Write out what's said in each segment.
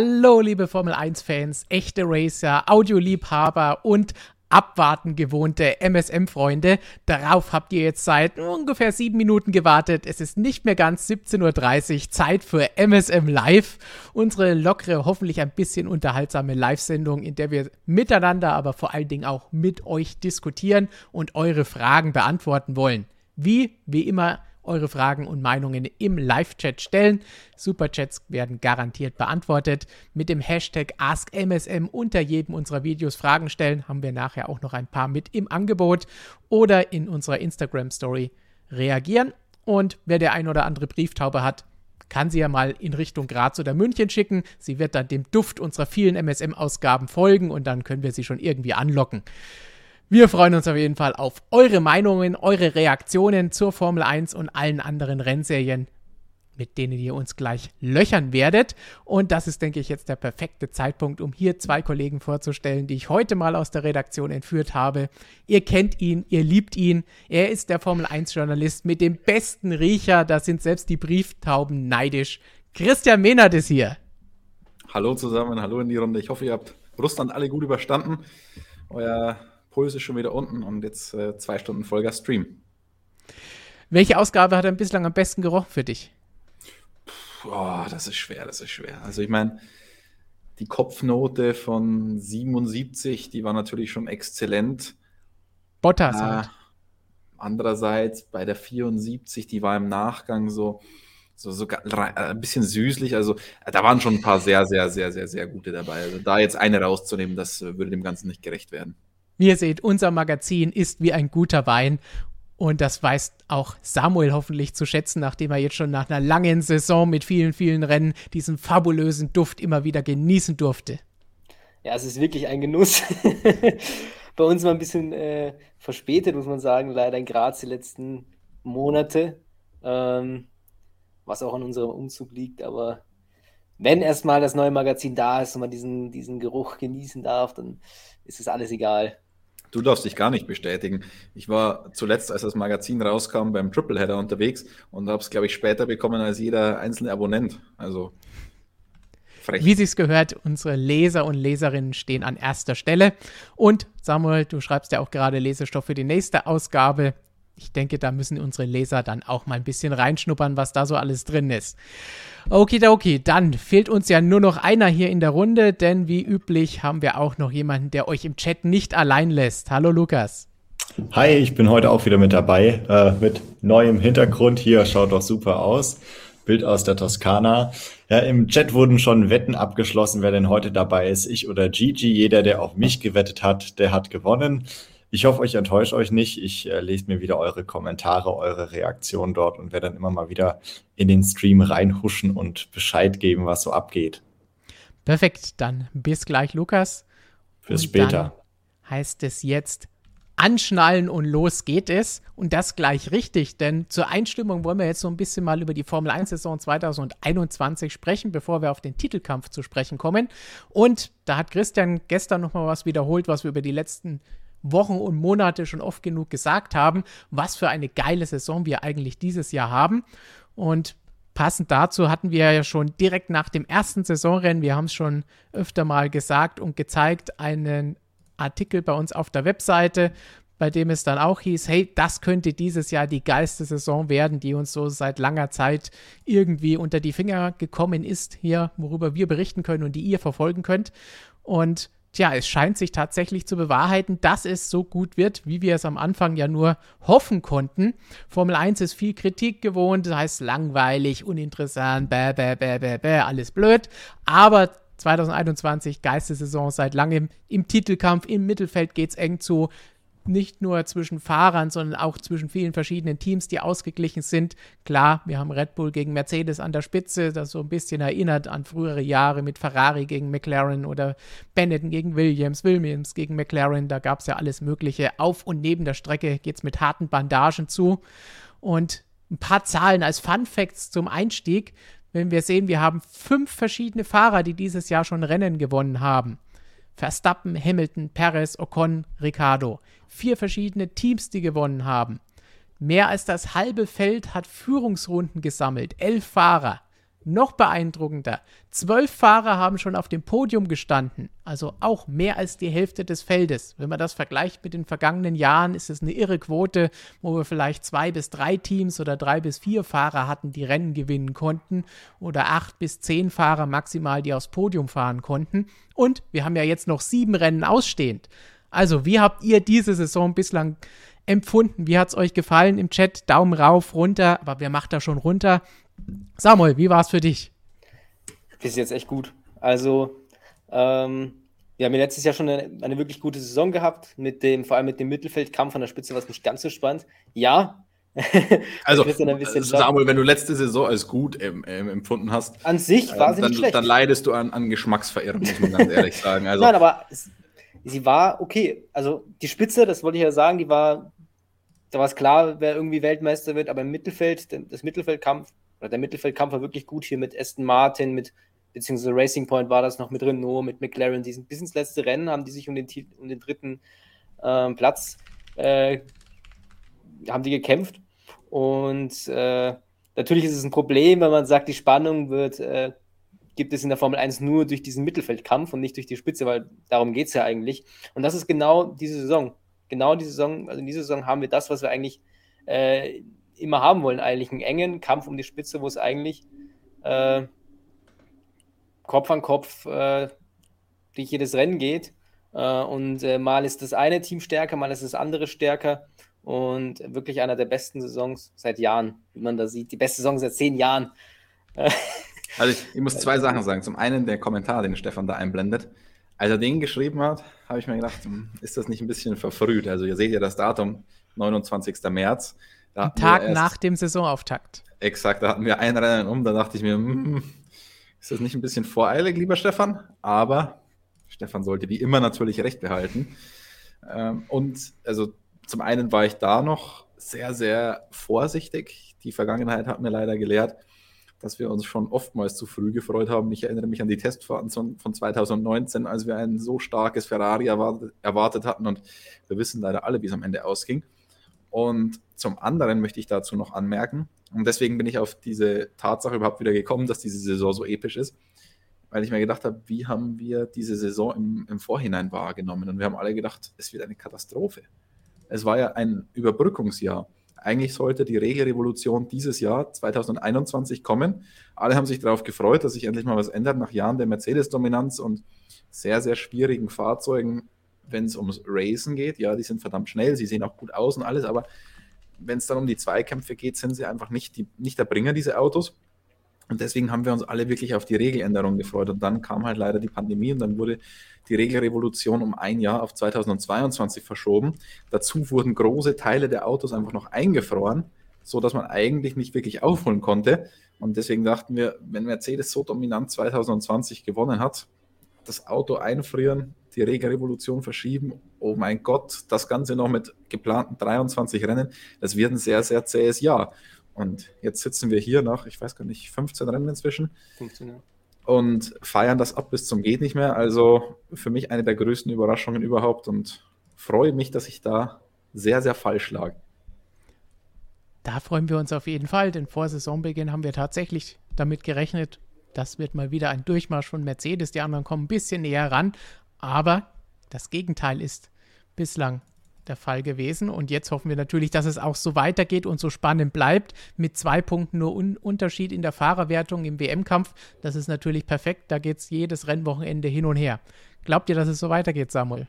Hallo, liebe Formel 1-Fans, echte Racer, Audioliebhaber und abwarten gewohnte MSM-Freunde. Darauf habt ihr jetzt seit ungefähr sieben Minuten gewartet. Es ist nicht mehr ganz 17.30 Uhr, Zeit für MSM Live. Unsere lockere, hoffentlich ein bisschen unterhaltsame Live-Sendung, in der wir miteinander, aber vor allen Dingen auch mit euch diskutieren und eure Fragen beantworten wollen. Wie, wie immer, eure Fragen und Meinungen im Live-Chat stellen. Superchats werden garantiert beantwortet. Mit dem Hashtag AskMSM unter jedem unserer Videos Fragen stellen, haben wir nachher auch noch ein paar mit im Angebot oder in unserer Instagram-Story reagieren. Und wer der ein oder andere Brieftaube hat, kann sie ja mal in Richtung Graz oder München schicken. Sie wird dann dem Duft unserer vielen MSM-Ausgaben folgen und dann können wir sie schon irgendwie anlocken. Wir freuen uns auf jeden Fall auf eure Meinungen, eure Reaktionen zur Formel 1 und allen anderen Rennserien, mit denen ihr uns gleich löchern werdet. Und das ist, denke ich, jetzt der perfekte Zeitpunkt, um hier zwei Kollegen vorzustellen, die ich heute mal aus der Redaktion entführt habe. Ihr kennt ihn, ihr liebt ihn. Er ist der Formel 1-Journalist mit dem besten Riecher. Da sind selbst die Brieftauben neidisch. Christian Mehnert ist hier. Hallo zusammen, hallo in die Runde. Ich hoffe, ihr habt Russland alle gut überstanden. Euer Puls ist schon wieder unten und jetzt äh, zwei Stunden Vollgas Stream. Welche Ausgabe hat er bislang am besten gerochen für dich? Oh, das ist schwer, das ist schwer. Also ich meine, die Kopfnote von 77, die war natürlich schon exzellent. Bottas äh, halt. Andererseits bei der 74, die war im Nachgang so, so, so äh, ein bisschen süßlich. Also da waren schon ein paar sehr, sehr, sehr, sehr, sehr gute dabei. Also da jetzt eine rauszunehmen, das äh, würde dem Ganzen nicht gerecht werden. Wie ihr seht, unser Magazin ist wie ein guter Wein. Und das weiß auch Samuel hoffentlich zu schätzen, nachdem er jetzt schon nach einer langen Saison mit vielen, vielen Rennen diesen fabulösen Duft immer wieder genießen durfte. Ja, es ist wirklich ein Genuss. Bei uns mal ein bisschen äh, verspätet, muss man sagen, leider in Graz die letzten Monate. Ähm, was auch an unserem Umzug liegt, aber wenn erstmal das neue Magazin da ist und man diesen, diesen Geruch genießen darf, dann ist es alles egal. Du darfst dich gar nicht bestätigen. Ich war zuletzt, als das Magazin rauskam, beim Tripleheader unterwegs und habe es, glaube ich, später bekommen als jeder einzelne Abonnent. Also frech. Wie sich's gehört, unsere Leser und Leserinnen stehen an erster Stelle. Und Samuel, du schreibst ja auch gerade Lesestoff für die nächste Ausgabe. Ich denke, da müssen unsere Leser dann auch mal ein bisschen reinschnuppern, was da so alles drin ist. Okidoki, dann fehlt uns ja nur noch einer hier in der Runde, denn wie üblich haben wir auch noch jemanden, der euch im Chat nicht allein lässt. Hallo Lukas. Hi, ich bin heute auch wieder mit dabei, äh, mit neuem Hintergrund hier, schaut doch super aus. Bild aus der Toskana. Ja, im Chat wurden schon Wetten abgeschlossen, wer denn heute dabei ist, ich oder Gigi. Jeder, der auf mich gewettet hat, der hat gewonnen. Ich hoffe, ich enttäusche euch nicht. Ich äh, lese mir wieder eure Kommentare, eure Reaktionen dort und werde dann immer mal wieder in den Stream reinhuschen und Bescheid geben, was so abgeht. Perfekt, dann bis gleich, Lukas. Bis und später. heißt es jetzt anschnallen und los geht es. Und das gleich richtig, denn zur Einstimmung wollen wir jetzt so ein bisschen mal über die Formel 1-Saison 2021 sprechen, bevor wir auf den Titelkampf zu sprechen kommen. Und da hat Christian gestern nochmal was wiederholt, was wir über die letzten Wochen und Monate schon oft genug gesagt haben, was für eine geile Saison wir eigentlich dieses Jahr haben. Und passend dazu hatten wir ja schon direkt nach dem ersten Saisonrennen, wir haben es schon öfter mal gesagt und gezeigt, einen Artikel bei uns auf der Webseite, bei dem es dann auch hieß, hey, das könnte dieses Jahr die geilste Saison werden, die uns so seit langer Zeit irgendwie unter die Finger gekommen ist, hier, worüber wir berichten können und die ihr verfolgen könnt. Und tja, es scheint sich tatsächlich zu bewahrheiten, dass es so gut wird, wie wir es am Anfang ja nur hoffen konnten. Formel 1 ist viel Kritik gewohnt, das heißt langweilig, uninteressant, bäh, bäh, bäh, bäh, bäh, alles blöd. Aber 2021 Geistersaison seit langem im Titelkampf, im Mittelfeld geht es eng zu nicht nur zwischen Fahrern, sondern auch zwischen vielen verschiedenen Teams, die ausgeglichen sind. Klar, wir haben Red Bull gegen Mercedes an der Spitze, das so ein bisschen erinnert an frühere Jahre mit Ferrari gegen McLaren oder Benetton gegen Williams, Williams gegen McLaren. Da gab es ja alles Mögliche. Auf und neben der Strecke geht es mit harten Bandagen zu. Und ein paar Zahlen als Fun Facts zum Einstieg. Wenn wir sehen, wir haben fünf verschiedene Fahrer, die dieses Jahr schon Rennen gewonnen haben. Verstappen, Hamilton, Perez, Ocon, Ricardo. Vier verschiedene Teams, die gewonnen haben. Mehr als das halbe Feld hat Führungsrunden gesammelt. Elf Fahrer. Noch beeindruckender. Zwölf Fahrer haben schon auf dem Podium gestanden, also auch mehr als die Hälfte des Feldes. Wenn man das vergleicht mit den vergangenen Jahren, ist es eine irre Quote, wo wir vielleicht zwei bis drei Teams oder drei bis vier Fahrer hatten, die Rennen gewinnen konnten oder acht bis zehn Fahrer maximal, die aufs Podium fahren konnten. Und wir haben ja jetzt noch sieben Rennen ausstehend. Also, wie habt ihr diese Saison bislang empfunden? Wie hat es euch gefallen im Chat? Daumen rauf, runter, aber wer macht da schon runter? Samuel, wie war es für dich? Das ist jetzt echt gut. Also, ähm, wir haben ja letztes Jahr schon eine, eine, wirklich gute Saison gehabt, mit dem, vor allem mit dem Mittelfeldkampf an der Spitze, was nicht ganz so spannend. Ja. also, Samuel, wenn du letzte Saison als gut ähm, ähm, empfunden hast, an sich war sie dann, nicht schlecht. Dann leidest du an, an Geschmacksverirrung, muss man ganz ehrlich sagen. Also, Nein, aber sie war okay. Also die Spitze, das wollte ich ja sagen, die war, da war es klar, wer irgendwie Weltmeister wird, aber im Mittelfeld, das Mittelfeldkampf, oder der Mittelfeldkampf war wirklich gut hier mit Aston Martin, mit, beziehungsweise Racing Point war das noch mit Renault, mit McLaren, die sind bis ins letzte Rennen, haben die sich um den, um den dritten äh, Platz, äh, haben die gekämpft. Und äh, natürlich ist es ein Problem, wenn man sagt, die Spannung wird äh, gibt es in der Formel 1 nur durch diesen Mittelfeldkampf und nicht durch die Spitze, weil darum geht es ja eigentlich. Und das ist genau diese Saison. Genau diese Saison, also in dieser Saison haben wir das, was wir eigentlich äh, immer haben wollen, eigentlich einen engen Kampf um die Spitze, wo es eigentlich äh, Kopf an Kopf äh, durch jedes Rennen geht. Äh, und äh, mal ist das eine Team stärker, mal ist das andere stärker. Und wirklich einer der besten Saisons seit Jahren, wie man da sieht. Die beste Saison seit zehn Jahren. Also ich, ich muss zwei Sachen sagen. Zum einen der Kommentar, den Stefan da einblendet. Als er den geschrieben hat, habe ich mir gedacht, hm, ist das nicht ein bisschen verfrüht? Also ihr seht ja das Datum, 29. März. Ein Tag erst, nach dem Saisonauftakt. Exakt, da hatten wir ein Rennen um, da dachte ich mir, hm, ist das nicht ein bisschen voreilig, lieber Stefan? Aber Stefan sollte wie immer natürlich recht behalten. Ähm, und also zum einen war ich da noch sehr, sehr vorsichtig. Die Vergangenheit hat mir leider gelehrt, dass wir uns schon oftmals zu früh gefreut haben. Ich erinnere mich an die Testfahrten von 2019, als wir ein so starkes Ferrari erwartet, erwartet hatten und wir wissen leider alle, wie es am Ende ausging. Und zum anderen möchte ich dazu noch anmerken, und deswegen bin ich auf diese Tatsache überhaupt wieder gekommen, dass diese Saison so episch ist, weil ich mir gedacht habe, wie haben wir diese Saison im, im Vorhinein wahrgenommen? Und wir haben alle gedacht, es wird eine Katastrophe. Es war ja ein Überbrückungsjahr. Eigentlich sollte die Regelrevolution dieses Jahr 2021 kommen. Alle haben sich darauf gefreut, dass sich endlich mal was ändert nach Jahren der Mercedes-Dominanz und sehr, sehr schwierigen Fahrzeugen, wenn es ums Racen geht. Ja, die sind verdammt schnell, sie sehen auch gut aus und alles, aber wenn es dann um die Zweikämpfe geht, sind sie einfach nicht, die, nicht der Bringer, diese Autos. Und deswegen haben wir uns alle wirklich auf die Regeländerung gefreut. Und dann kam halt leider die Pandemie und dann wurde die Regelrevolution um ein Jahr auf 2022 verschoben. Dazu wurden große Teile der Autos einfach noch eingefroren, sodass man eigentlich nicht wirklich aufholen konnte. Und deswegen dachten wir, wenn Mercedes so dominant 2020 gewonnen hat, das Auto einfrieren, die Regelrevolution verschieben, oh mein Gott, das Ganze noch mit geplanten 23 Rennen, das wird ein sehr, sehr zähes Jahr. Und jetzt sitzen wir hier nach, ich weiß gar nicht, 15 Rennen inzwischen. 15, ja. Und feiern das ab bis zum Geht nicht mehr. Also für mich eine der größten Überraschungen überhaupt und freue mich, dass ich da sehr, sehr falsch lag. Da freuen wir uns auf jeden Fall, denn vor Saisonbeginn haben wir tatsächlich damit gerechnet, das wird mal wieder ein Durchmarsch von Mercedes. Die anderen kommen ein bisschen näher ran. Aber das Gegenteil ist bislang der Fall gewesen. Und jetzt hoffen wir natürlich, dass es auch so weitergeht und so spannend bleibt. Mit zwei Punkten nur Un Unterschied in der Fahrerwertung im WM-Kampf. Das ist natürlich perfekt. Da geht es jedes Rennwochenende hin und her. Glaubt ihr, dass es so weitergeht, Samuel?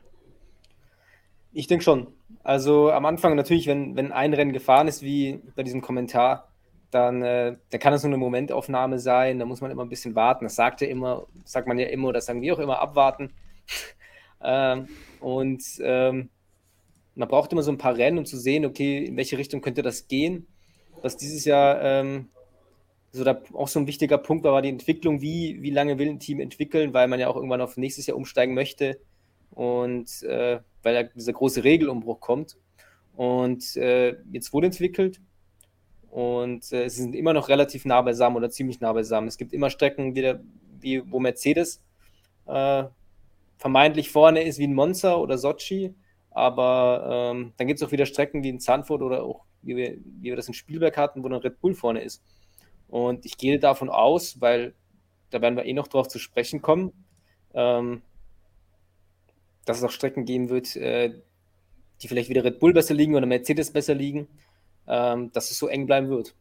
Ich denke schon. Also am Anfang natürlich, wenn, wenn ein Rennen gefahren ist, wie bei diesem Kommentar, dann, äh, dann kann das nur eine Momentaufnahme sein. Da muss man immer ein bisschen warten. Das sagt ja immer, sagt man ja immer, oder sagen wir auch immer, abwarten. ähm, und ähm, man braucht immer so ein paar Rennen, um zu sehen, okay, in welche Richtung könnte das gehen. Was dieses Jahr ähm, so da auch so ein wichtiger Punkt war, war die Entwicklung, wie, wie lange will ein Team entwickeln, weil man ja auch irgendwann auf nächstes Jahr umsteigen möchte und äh, weil ja dieser große Regelumbruch kommt. Und äh, jetzt wurde entwickelt und äh, sie sind immer noch relativ nah beisammen oder ziemlich nah beisammen. Es gibt immer Strecken, wie, der, wie wo Mercedes äh, vermeintlich vorne ist, wie ein Monza oder Sochi aber ähm, dann gibt es auch wieder Strecken wie in Zandvoort oder auch, wie wir, wie wir das in Spielberg hatten, wo dann Red Bull vorne ist. Und ich gehe davon aus, weil da werden wir eh noch drauf zu sprechen kommen, ähm, dass es auch Strecken geben wird, äh, die vielleicht wieder Red Bull besser liegen oder Mercedes besser liegen, ähm, dass es so eng bleiben wird.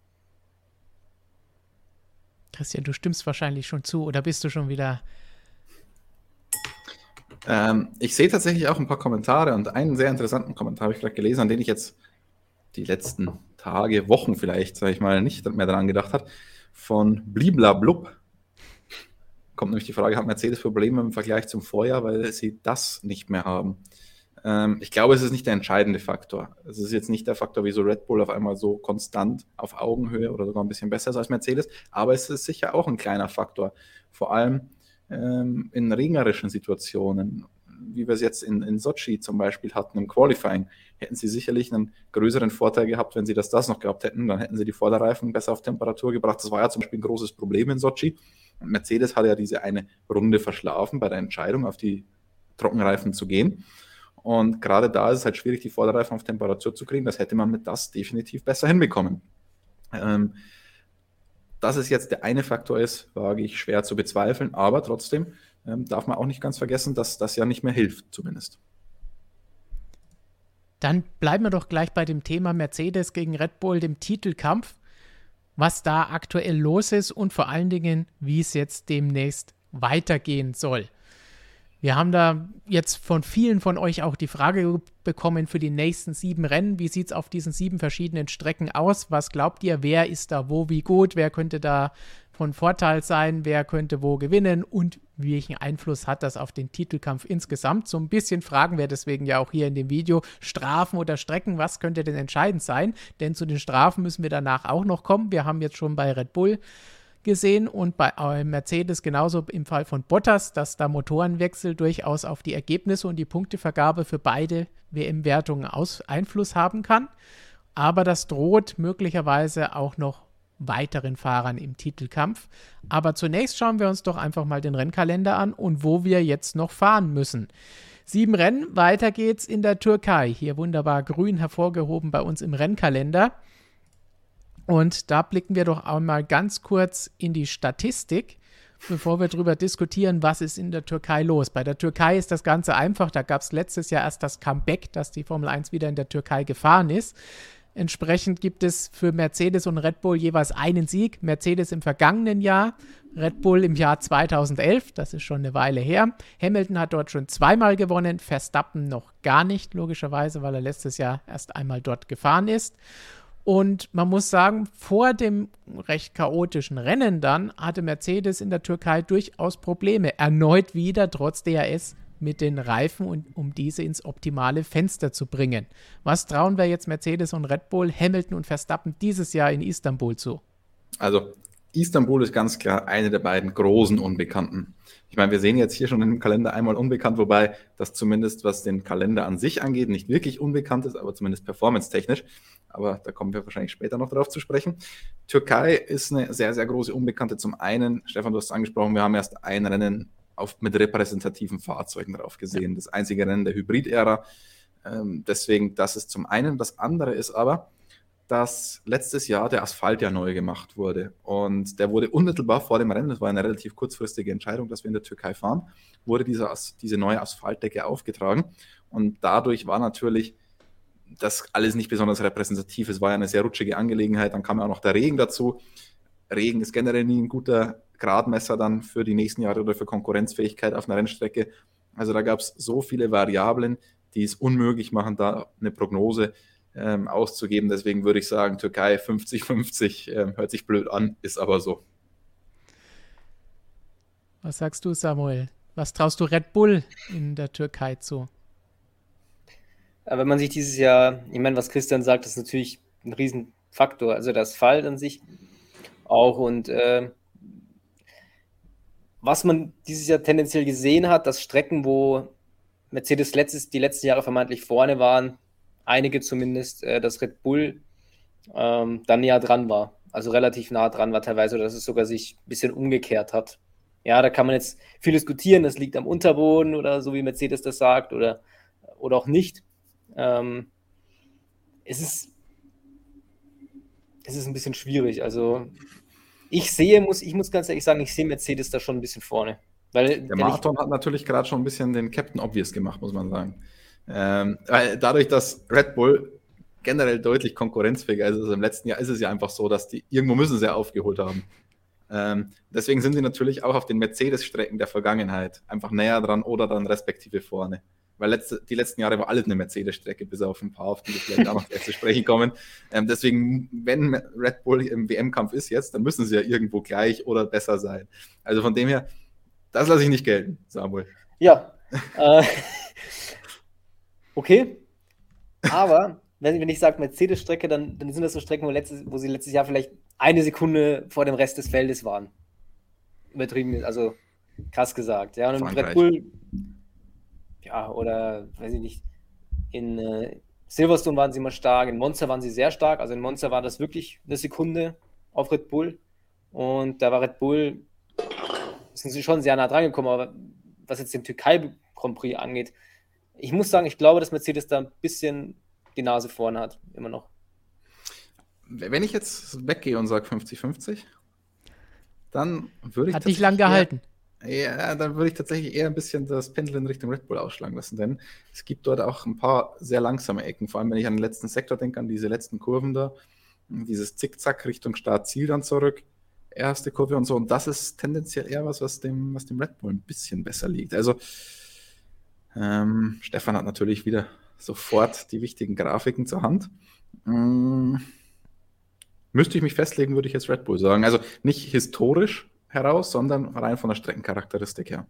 Christian, du stimmst wahrscheinlich schon zu oder bist du schon wieder ähm, ich sehe tatsächlich auch ein paar Kommentare und einen sehr interessanten Kommentar habe ich gerade gelesen, an den ich jetzt die letzten Tage, Wochen vielleicht, sage ich mal, nicht mehr daran gedacht habe, von Bliblablub. Kommt nämlich die Frage, hat Mercedes Probleme im Vergleich zum Vorjahr, weil sie das nicht mehr haben? Ähm, ich glaube, es ist nicht der entscheidende Faktor. Es ist jetzt nicht der Faktor, wieso Red Bull auf einmal so konstant auf Augenhöhe oder sogar ein bisschen besser ist als Mercedes, aber es ist sicher auch ein kleiner Faktor. Vor allem, ähm, in regnerischen Situationen, wie wir es jetzt in, in Sochi zum Beispiel hatten im Qualifying, hätten sie sicherlich einen größeren Vorteil gehabt, wenn sie das, das noch gehabt hätten. Dann hätten sie die Vorderreifen besser auf Temperatur gebracht. Das war ja zum Beispiel ein großes Problem in Sochi. Mercedes hat ja diese eine Runde verschlafen bei der Entscheidung, auf die Trockenreifen zu gehen. Und gerade da ist es halt schwierig, die Vorderreifen auf Temperatur zu kriegen. Das hätte man mit das definitiv besser hinbekommen. Ähm, dass es jetzt der eine Faktor ist, wage ich schwer zu bezweifeln, aber trotzdem ähm, darf man auch nicht ganz vergessen, dass das ja nicht mehr hilft, zumindest. Dann bleiben wir doch gleich bei dem Thema Mercedes gegen Red Bull, dem Titelkampf, was da aktuell los ist und vor allen Dingen, wie es jetzt demnächst weitergehen soll. Wir haben da jetzt von vielen von euch auch die Frage bekommen für die nächsten sieben Rennen. Wie sieht es auf diesen sieben verschiedenen Strecken aus? Was glaubt ihr? Wer ist da wo wie gut? Wer könnte da von Vorteil sein? Wer könnte wo gewinnen? Und welchen Einfluss hat das auf den Titelkampf insgesamt? So ein bisschen fragen wir deswegen ja auch hier in dem Video. Strafen oder Strecken, was könnte denn entscheidend sein? Denn zu den Strafen müssen wir danach auch noch kommen. Wir haben jetzt schon bei Red Bull gesehen und bei Mercedes genauso im Fall von Bottas, dass da Motorenwechsel durchaus auf die Ergebnisse und die Punktevergabe für beide WM-Wertungen Einfluss haben kann. Aber das droht möglicherweise auch noch weiteren Fahrern im Titelkampf. Aber zunächst schauen wir uns doch einfach mal den Rennkalender an und wo wir jetzt noch fahren müssen. Sieben Rennen, weiter geht's in der Türkei. Hier wunderbar grün hervorgehoben bei uns im Rennkalender. Und da blicken wir doch einmal ganz kurz in die Statistik, bevor wir darüber diskutieren, was ist in der Türkei los. Bei der Türkei ist das Ganze einfach. Da gab es letztes Jahr erst das Comeback, dass die Formel 1 wieder in der Türkei gefahren ist. Entsprechend gibt es für Mercedes und Red Bull jeweils einen Sieg. Mercedes im vergangenen Jahr, Red Bull im Jahr 2011, das ist schon eine Weile her. Hamilton hat dort schon zweimal gewonnen, Verstappen noch gar nicht, logischerweise, weil er letztes Jahr erst einmal dort gefahren ist. Und man muss sagen, vor dem recht chaotischen Rennen dann hatte Mercedes in der Türkei durchaus Probleme. Erneut wieder, trotz DRS, mit den Reifen, und, um diese ins optimale Fenster zu bringen. Was trauen wir jetzt Mercedes und Red Bull, Hamilton und Verstappen dieses Jahr in Istanbul zu? Also, Istanbul ist ganz klar eine der beiden großen Unbekannten. Ich meine, wir sehen jetzt hier schon im Kalender einmal unbekannt, wobei das zumindest, was den Kalender an sich angeht, nicht wirklich unbekannt ist, aber zumindest performance-technisch aber da kommen wir wahrscheinlich später noch darauf zu sprechen. Türkei ist eine sehr, sehr große Unbekannte. Zum einen, Stefan, du hast es angesprochen, wir haben erst ein Rennen auf, mit repräsentativen Fahrzeugen drauf gesehen. Das einzige Rennen der Hybrid-Ära. Ähm, deswegen, das ist zum einen. Das andere ist aber, dass letztes Jahr der Asphalt ja neu gemacht wurde. Und der wurde unmittelbar vor dem Rennen, das war eine relativ kurzfristige Entscheidung, dass wir in der Türkei fahren, wurde diese, diese neue Asphaltdecke aufgetragen. Und dadurch war natürlich das alles nicht besonders repräsentativ. Es war ja eine sehr rutschige Angelegenheit. Dann kam ja auch noch der Regen dazu. Regen ist generell nie ein guter Gradmesser dann für die nächsten Jahre oder für Konkurrenzfähigkeit auf einer Rennstrecke. Also da gab es so viele Variablen, die es unmöglich machen, da eine Prognose ähm, auszugeben. Deswegen würde ich sagen, Türkei 50-50 äh, hört sich blöd an, ist aber so. Was sagst du, Samuel? Was traust du Red Bull in der Türkei zu? Wenn man sich dieses Jahr, ich meine, was Christian sagt, ist natürlich ein Riesenfaktor. Also das Fall an sich auch und äh, was man dieses Jahr tendenziell gesehen hat, dass Strecken, wo Mercedes letztes, die letzten Jahre vermeintlich vorne waren, einige zumindest, äh, dass Red Bull ähm, dann näher dran war. Also relativ nah dran war teilweise, oder dass es sogar sich ein bisschen umgekehrt hat. Ja, da kann man jetzt viel diskutieren, das liegt am Unterboden oder so wie Mercedes das sagt oder, oder auch nicht. Ähm, es, ist, es ist ein bisschen schwierig. Also Ich sehe, muss, ich muss ganz ehrlich sagen, ich sehe Mercedes da schon ein bisschen vorne. Weil, der Marathon hat natürlich gerade schon ein bisschen den Captain Obvious gemacht, muss man sagen. Ähm, weil dadurch, dass Red Bull generell deutlich konkurrenzfähiger ist als im letzten Jahr, ist es ja einfach so, dass die irgendwo müssen sie ja aufgeholt haben. Ähm, deswegen sind sie natürlich auch auf den Mercedes-Strecken der Vergangenheit einfach näher dran oder dann respektive vorne. Weil letzte, die letzten Jahre war alles eine Mercedes-Strecke, bis auf ein paar, auf die wir vielleicht auch noch zu sprechen kommen. Ähm, deswegen, wenn Red Bull im WM-Kampf ist jetzt, dann müssen sie ja irgendwo gleich oder besser sein. Also von dem her, das lasse ich nicht gelten, Samuel. Ja. äh, okay. Aber wenn, ich sage Mercedes-Strecke, dann, dann sind das so Strecken, wo, letztes, wo sie letztes Jahr vielleicht eine Sekunde vor dem Rest des Feldes waren. Übertrieben, also krass gesagt. Ja, und Red Bull, ja, oder weiß ich nicht, in äh, Silverstone waren sie immer stark, in Monster waren sie sehr stark. Also in Monster war das wirklich eine Sekunde auf Red Bull. Und da war Red Bull, sind sie schon sehr nah dran gekommen, aber was jetzt den Türkei Grand Prix angeht, ich muss sagen, ich glaube, dass Mercedes da ein bisschen die Nase vorne hat, immer noch. Wenn ich jetzt weggehe und sage 50-50, dann würde ich. Hat dich lang gehalten. Ja, dann würde ich tatsächlich eher ein bisschen das Pendel in Richtung Red Bull ausschlagen lassen, denn es gibt dort auch ein paar sehr langsame Ecken, vor allem wenn ich an den letzten Sektor denke, an diese letzten Kurven da, dieses Zickzack Richtung Start-Ziel dann zurück, erste Kurve und so, und das ist tendenziell eher was, was dem, was dem Red Bull ein bisschen besser liegt. Also, ähm, Stefan hat natürlich wieder sofort die wichtigen Grafiken zur Hand. Hm, müsste ich mich festlegen, würde ich jetzt Red Bull sagen. Also nicht historisch heraus, sondern rein von der Streckencharakteristik her.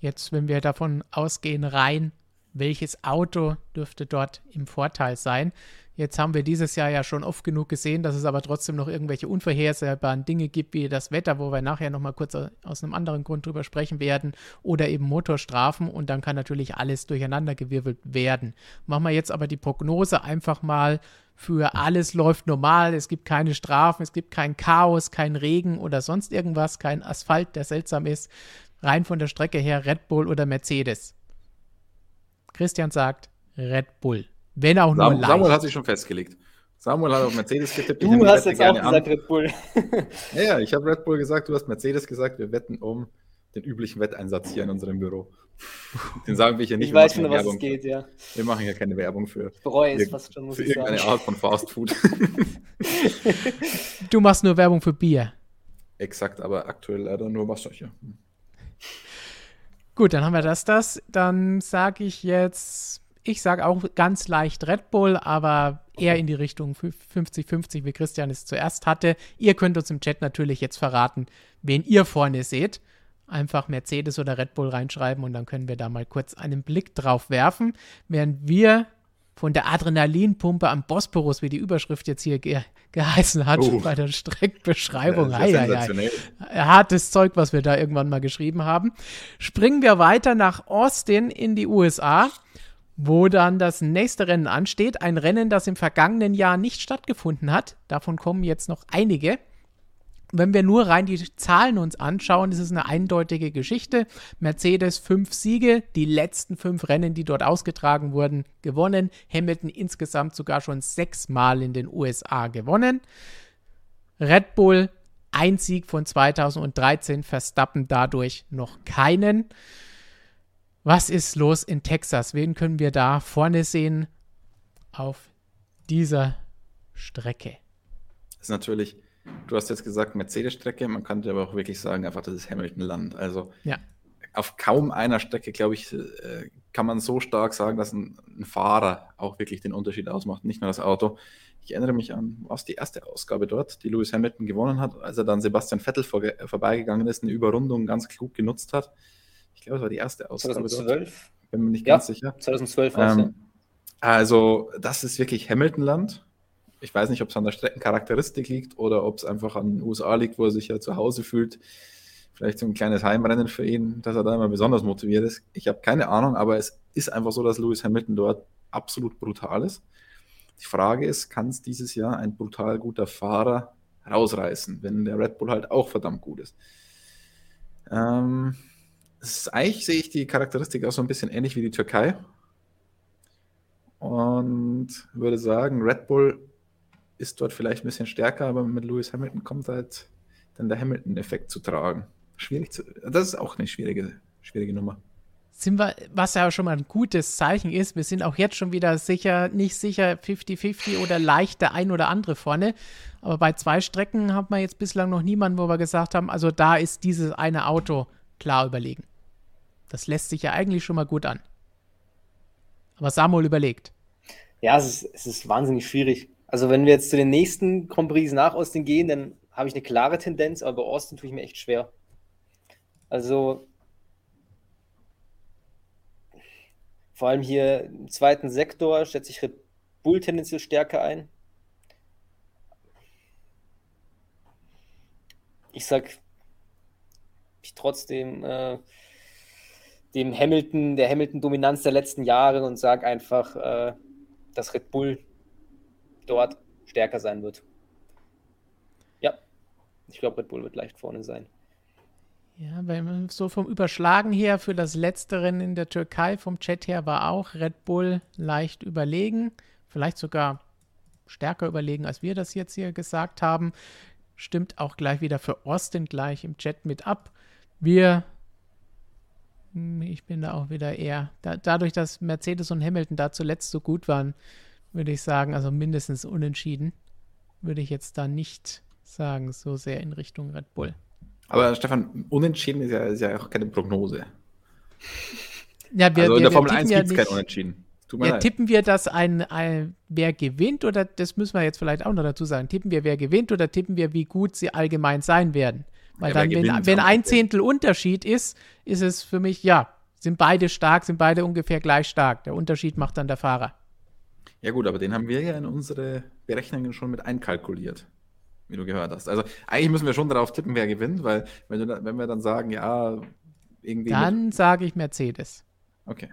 Jetzt, wenn wir davon ausgehen, rein, welches Auto dürfte dort im Vorteil sein? Jetzt haben wir dieses Jahr ja schon oft genug gesehen, dass es aber trotzdem noch irgendwelche unvorhersehbaren Dinge gibt, wie das Wetter, wo wir nachher nochmal kurz aus einem anderen Grund drüber sprechen werden, oder eben Motorstrafen und dann kann natürlich alles durcheinandergewirbelt werden. Machen wir jetzt aber die Prognose einfach mal für alles läuft normal, es gibt keine Strafen, es gibt kein Chaos, kein Regen oder sonst irgendwas, kein Asphalt, der seltsam ist. Rein von der Strecke her Red Bull oder Mercedes. Christian sagt Red Bull. Wenn auch nur Samuel, leicht. Samuel hat sich schon festgelegt. Samuel hat auf Mercedes getippt. Du hast jetzt auch gesagt an. Red Bull. ja, ja, ich habe Red Bull gesagt, du hast Mercedes gesagt. Wir wetten um den üblichen Wetteinsatz hier in unserem Büro. Den sagen wir hier nicht. Ich weiß schon, was Werbung es geht, ja. Wir machen ja keine Werbung für, ich bereue es fast schon, muss für ich irgendeine sagen. Art von Fast Food. du machst nur Werbung für Bier. Exakt, aber aktuell leider nur Wasser hier. Gut, dann haben wir das, das. Dann sage ich jetzt ich sage auch ganz leicht Red Bull, aber eher in die Richtung 50-50, wie Christian es zuerst hatte. Ihr könnt uns im Chat natürlich jetzt verraten, wen ihr vorne seht. Einfach Mercedes oder Red Bull reinschreiben und dann können wir da mal kurz einen Blick drauf werfen, während wir von der Adrenalinpumpe am Bosporus, wie die Überschrift jetzt hier ge geheißen hat, uh. bei der Streckbeschreibung. Ja, hei, Hartes Zeug, was wir da irgendwann mal geschrieben haben. Springen wir weiter nach Austin in die USA wo dann das nächste Rennen ansteht. Ein Rennen, das im vergangenen Jahr nicht stattgefunden hat. Davon kommen jetzt noch einige. Wenn wir nur rein die Zahlen uns anschauen, ist es eine eindeutige Geschichte. Mercedes fünf Siege, die letzten fünf Rennen, die dort ausgetragen wurden, gewonnen. Hamilton insgesamt sogar schon sechsmal in den USA gewonnen. Red Bull ein Sieg von 2013, Verstappen dadurch noch keinen. Was ist los in Texas? Wen können wir da vorne sehen auf dieser Strecke? Das ist natürlich, du hast jetzt gesagt Mercedes-Strecke, man könnte aber auch wirklich sagen, einfach das ist Hamilton-Land. Also ja. auf kaum einer Strecke, glaube ich, äh, kann man so stark sagen, dass ein, ein, Fahrer auch wirklich den Unterschied ausmacht, nicht nur das Auto. Ich erinnere mich an, was die erste Ausgabe dort, die Lewis Hamilton gewonnen hat, als er dann Sebastian Vettel vor, vorbeigegangen ist, eine Überrundung ganz klug genutzt hat glaube, es war die erste Ausgabe. 2012? Dort. Bin mir nicht ganz sicher. 2012 war. Ähm, also, das ist wirklich Hamilton-Land. Ich weiß nicht, ob es an der Streckencharakteristik liegt oder ob es einfach an den USA liegt, wo er sich ja zu Hause fühlt. Vielleicht so ein kleines Heimrennen für ihn, dass er da immer besonders motiviert ist. Ich habe keine Ahnung, aber es ist einfach so, dass Lewis Hamilton dort absolut brutal ist. Die Frage ist, kann es dieses Jahr ein brutal guter Fahrer rausreißen, wenn der Red Bull halt auch verdammt gut ist? Ähm, eigentlich sehe ich die Charakteristik auch so ein bisschen ähnlich wie die Türkei. Und würde sagen, Red Bull ist dort vielleicht ein bisschen stärker, aber mit Lewis Hamilton kommt halt dann der Hamilton-Effekt zu tragen. Schwierig zu. Das ist auch eine schwierige, schwierige Nummer. Sind wir, was ja schon mal ein gutes Zeichen ist, wir sind auch jetzt schon wieder sicher, nicht sicher 50-50 oder leicht der ein oder andere vorne. Aber bei zwei Strecken haben wir jetzt bislang noch niemanden, wo wir gesagt haben, also da ist dieses eine Auto klar überlegen. Das lässt sich ja eigentlich schon mal gut an. Aber Samuel überlegt. Ja, es ist, es ist wahnsinnig schwierig. Also wenn wir jetzt zu den nächsten Grand Prix nach Austin gehen, dann habe ich eine klare Tendenz, aber bei Austin tue ich mir echt schwer. Also vor allem hier im zweiten Sektor schätze ich Red Bull tendenziell stärker ein. Ich sag ich trotzdem äh, dem Hamilton, der Hamilton-Dominanz der letzten Jahre und sage einfach, äh, dass Red Bull dort stärker sein wird. Ja, ich glaube, Red Bull wird leicht vorne sein. Ja, weil so vom Überschlagen her für das letzte Rennen in der Türkei vom Chat her war auch Red Bull leicht überlegen, vielleicht sogar stärker überlegen, als wir das jetzt hier gesagt haben. Stimmt auch gleich wieder für Austin gleich im Chat mit ab. Wir, ich bin da auch wieder eher, da, dadurch, dass Mercedes und Hamilton da zuletzt so gut waren, würde ich sagen, also mindestens unentschieden, würde ich jetzt da nicht sagen, so sehr in Richtung Red Bull. Aber Stefan, unentschieden ist ja, ist ja auch keine Prognose. Ja, wir, also in der wir, Formel wir 1 ja gibt es kein nicht- Unentschieden. Tut Ja, leid. tippen wir, dass ein, ein wer gewinnt oder das müssen wir jetzt vielleicht auch noch dazu sagen. Tippen wir, wer gewinnt oder tippen wir, wie gut sie allgemein sein werden? Weil Ja, dann, wenn, wenn ein. Zehntel Unterschied ist, ist es für mich, ja, sind beide stark, sind beide ungefähr gleich stark. Der Unterschied macht dann der Fahrer. Ja gut, aber den haben wir ja in unsere Berechnungen schon mit einkalkuliert, wie du gehört hast. Also eigentlich müssen wir schon darauf tippen, wer gewinnt, weil wenn, du wenn wir dann sagen, ja, irgendwie. Dann sage ich Mercedes. Okay.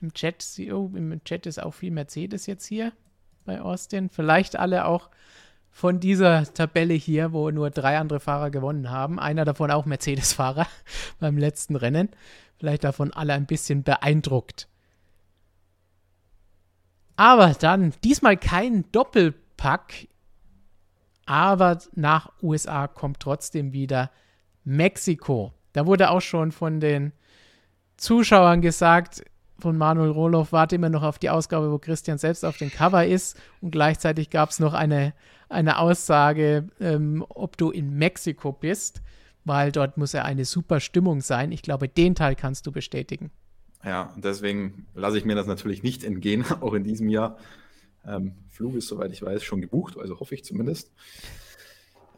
Im Chat, oh, im Chat ist auch viel Mercedes jetzt hier bei Austin. Vielleicht alle auch von dieser Tabelle hier, wo nur drei andere Fahrer gewonnen haben. Einer davon auch Mercedes-Fahrer beim letzten Rennen. Vielleicht davon alle ein bisschen beeindruckt. Aber dann diesmal kein Doppelpack. Aber nach USA kommt trotzdem wieder Mexiko. Da wurde auch schon von den Zuschauern gesagt, von Manuel Roloff, warte immer noch auf die Ausgabe, wo Christian selbst auf dem Cover ist. Und gleichzeitig gab es noch eine, eine Aussage, ähm, ob du in Mexiko bist, weil dort muss ja eine super Stimmung sein. Ich glaube, den Teil kannst du bestätigen. Ja, deswegen lasse ich mir das natürlich nicht entgehen, auch in diesem Jahr. Ähm, Flug ist, soweit ich weiß, schon gebucht, also hoffe ich zumindest.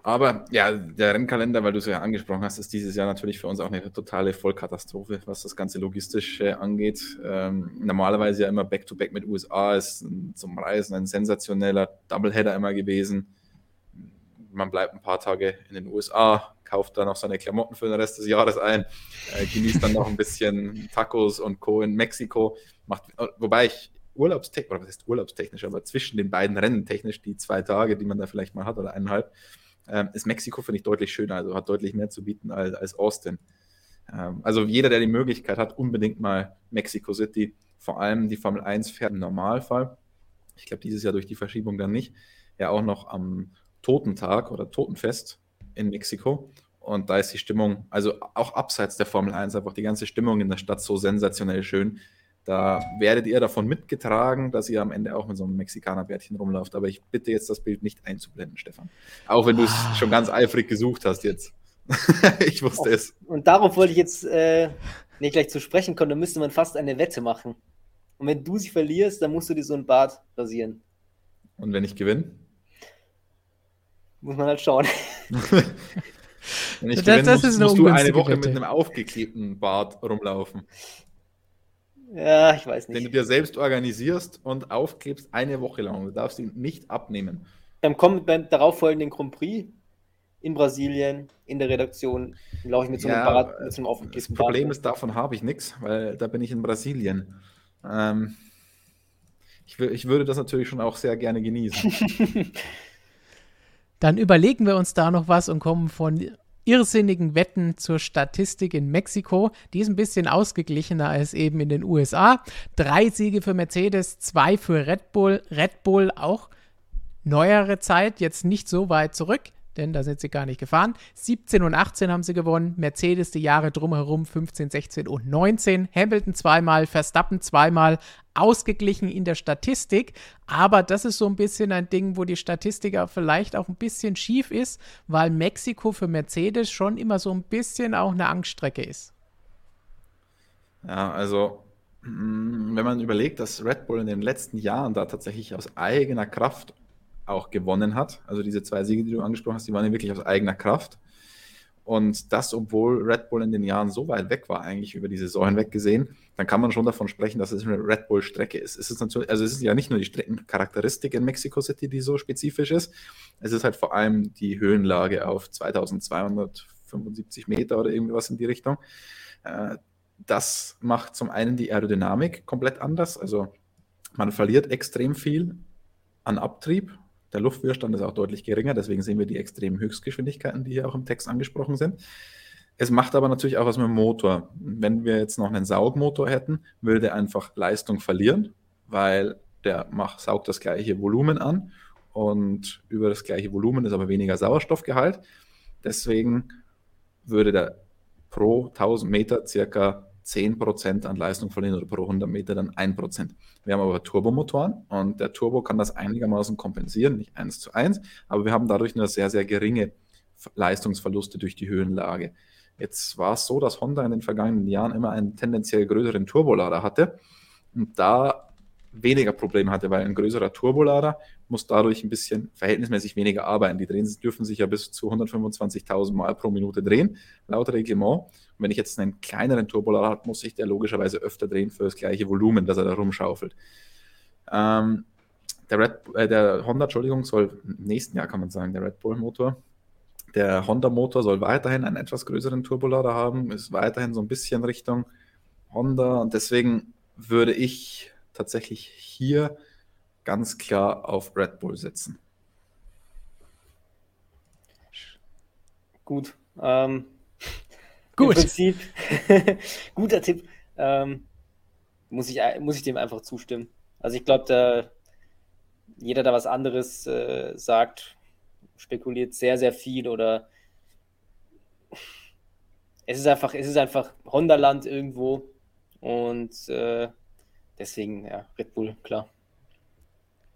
Aber ja, der Rennkalender, weil du es ja angesprochen hast, ist dieses Jahr natürlich für uns auch eine totale Vollkatastrophe, was das ganze Logistische angeht. Ähm, normalerweise ja immer Back-to-Back mit USA ist zum Reisen ein sensationeller Doubleheader immer gewesen. Man bleibt ein paar Tage in den USA, kauft dann noch seine Klamotten für den Rest des Jahres ein, äh, genießt dann noch ein bisschen Tacos und Co. in Mexiko. Macht, wobei ich urlaubstechnisch, oder was heißt urlaubstechnisch, aber zwischen den beiden Rennen technisch, die zwei Tage, die man da vielleicht mal hat oder eineinhalb, ähm, ist Mexiko, finde ich, deutlich schöner, also hat deutlich mehr zu bieten als, als Austin. Ähm, also jeder, der die Möglichkeit hat, unbedingt mal Mexico City, vor allem die Formel 1 fährt im Normalfall. Ich glaube, dieses Jahr durch die Verschiebung dann nicht. Ja, auch noch am Totentag oder Totenfest in Mexiko. Und da ist die Stimmung, also auch abseits der Formel 1, einfach die ganze Stimmung in der Stadt so sensationell schön. Da werdet ihr davon mitgetragen, dass ihr am Ende auch mit so einem Mexikanerbärtchen rumlauft. Aber ich bitte jetzt, das Bild nicht einzublenden, Stefan. Auch wenn du es Ah. schon ganz eifrig gesucht hast jetzt. ich wusste es. Und darauf wollte ich jetzt äh, nicht gleich zu sprechen kommen, da müsste man fast eine Wette machen. Und wenn du sie verlierst, dann musst du dir so ein Bart rasieren. Und wenn ich gewinne? Muss man halt schauen. Wenn ich Das- gewinne, das musst, musst du eine Woche mit Wette. einem aufgeklebten Bart rumlaufen. Ja, ich weiß Den du nicht. dir selbst organisierst und aufklebst eine Woche lang. Du darfst ihn nicht abnehmen. Beim, Kom- beim darauffolgenden Grand Prix in Brasilien, in der Redaktion, laufe ich mit so einem Ja, Bart, mit so einem Das aufgeklebten Problem Bart. ist, davon habe ich nichts, weil da bin ich in Brasilien. Ähm, ich, ich würde das natürlich schon auch sehr gerne genießen. Dann überlegen wir uns da noch was und kommen von irrsinnigen Wetten zur Statistik in Mexiko. Die ist ein bisschen ausgeglichener als eben in den USA. Drei Siege für Mercedes, zwei für Red Bull. Red Bull auch neuere Zeit, jetzt nicht so weit zurück, denn da sind sie gar nicht gefahren. 17 und 18 haben sie gewonnen, Mercedes die Jahre drumherum 15, 16 und 19, Hamilton zweimal, Verstappen zweimal, ausgeglichen in der Statistik, aber das ist so ein bisschen ein Ding, wo die Statistik vielleicht auch ein bisschen schief ist, weil Mexiko für Mercedes schon immer so ein bisschen auch eine Angststrecke ist. Ja, also wenn man überlegt, dass Red Bull in den letzten Jahren da tatsächlich aus eigener Kraft auch gewonnen hat, also diese zwei Siege, die du angesprochen hast, die waren ja wirklich aus eigener Kraft. Und das, obwohl Red Bull in den Jahren so weit weg war, eigentlich über die Saison hinweg gesehen, dann kann man schon davon sprechen, dass es eine Red Bull-Strecke ist. Es ist natürlich, also es ist ja nicht nur die Streckencharakteristik in Mexico City, die so spezifisch ist. Es ist halt vor allem die Höhenlage auf 2275 Meter oder irgendwas in die Richtung. Äh, das macht zum einen die Aerodynamik komplett anders. Also man verliert extrem viel an Abtrieb. Der Luftwiderstand ist auch deutlich geringer, deswegen sehen wir die extremen Höchstgeschwindigkeiten, die hier auch im Text angesprochen sind. Es macht aber natürlich auch was mit dem Motor. Wenn wir jetzt noch einen Saugmotor hätten, würde er einfach Leistung verlieren, weil der macht, saugt das gleiche Volumen an und über das gleiche Volumen ist aber weniger Sauerstoffgehalt. Deswegen würde der pro 1000 Meter circa 10% an Leistung verlieren oder pro 100 Meter dann 1%. Wir haben aber Turbomotoren und der Turbo kann das einigermaßen kompensieren, nicht 1 zu 1, aber wir haben dadurch nur sehr, sehr geringe Leistungsverluste durch die Höhenlage. Jetzt war es so, dass Honda in den vergangenen Jahren immer einen tendenziell größeren Turbolader hatte und da weniger Probleme hatte, weil ein größerer Turbolader muss dadurch ein bisschen verhältnismäßig weniger arbeiten. Die drehen, dürfen sich ja bis zu 125.000 Mal pro Minute drehen, laut Reglement. Und wenn ich jetzt einen kleineren Turbolader habe, muss ich der logischerweise öfter drehen für das gleiche Volumen, das er da rumschaufelt. Ähm, der, Red, äh, der Honda, Entschuldigung, soll im nächsten Jahr, kann man sagen, der Red Bull Motor. Der Honda-Motor soll weiterhin einen etwas größeren Turbolader haben, ist weiterhin so ein bisschen Richtung Honda und deswegen würde ich tatsächlich hier ganz klar auf Red Bull setzen. Gut. Ähm, Gut. Im Prinzip, guter Tipp. Ähm, muss, ich, muss ich dem einfach zustimmen. Also ich glaube, da jeder, der was anderes äh, sagt, spekuliert sehr, sehr viel oder es ist einfach, es ist einfach Honda-Land irgendwo und äh, deswegen, ja, Red Bull, klar.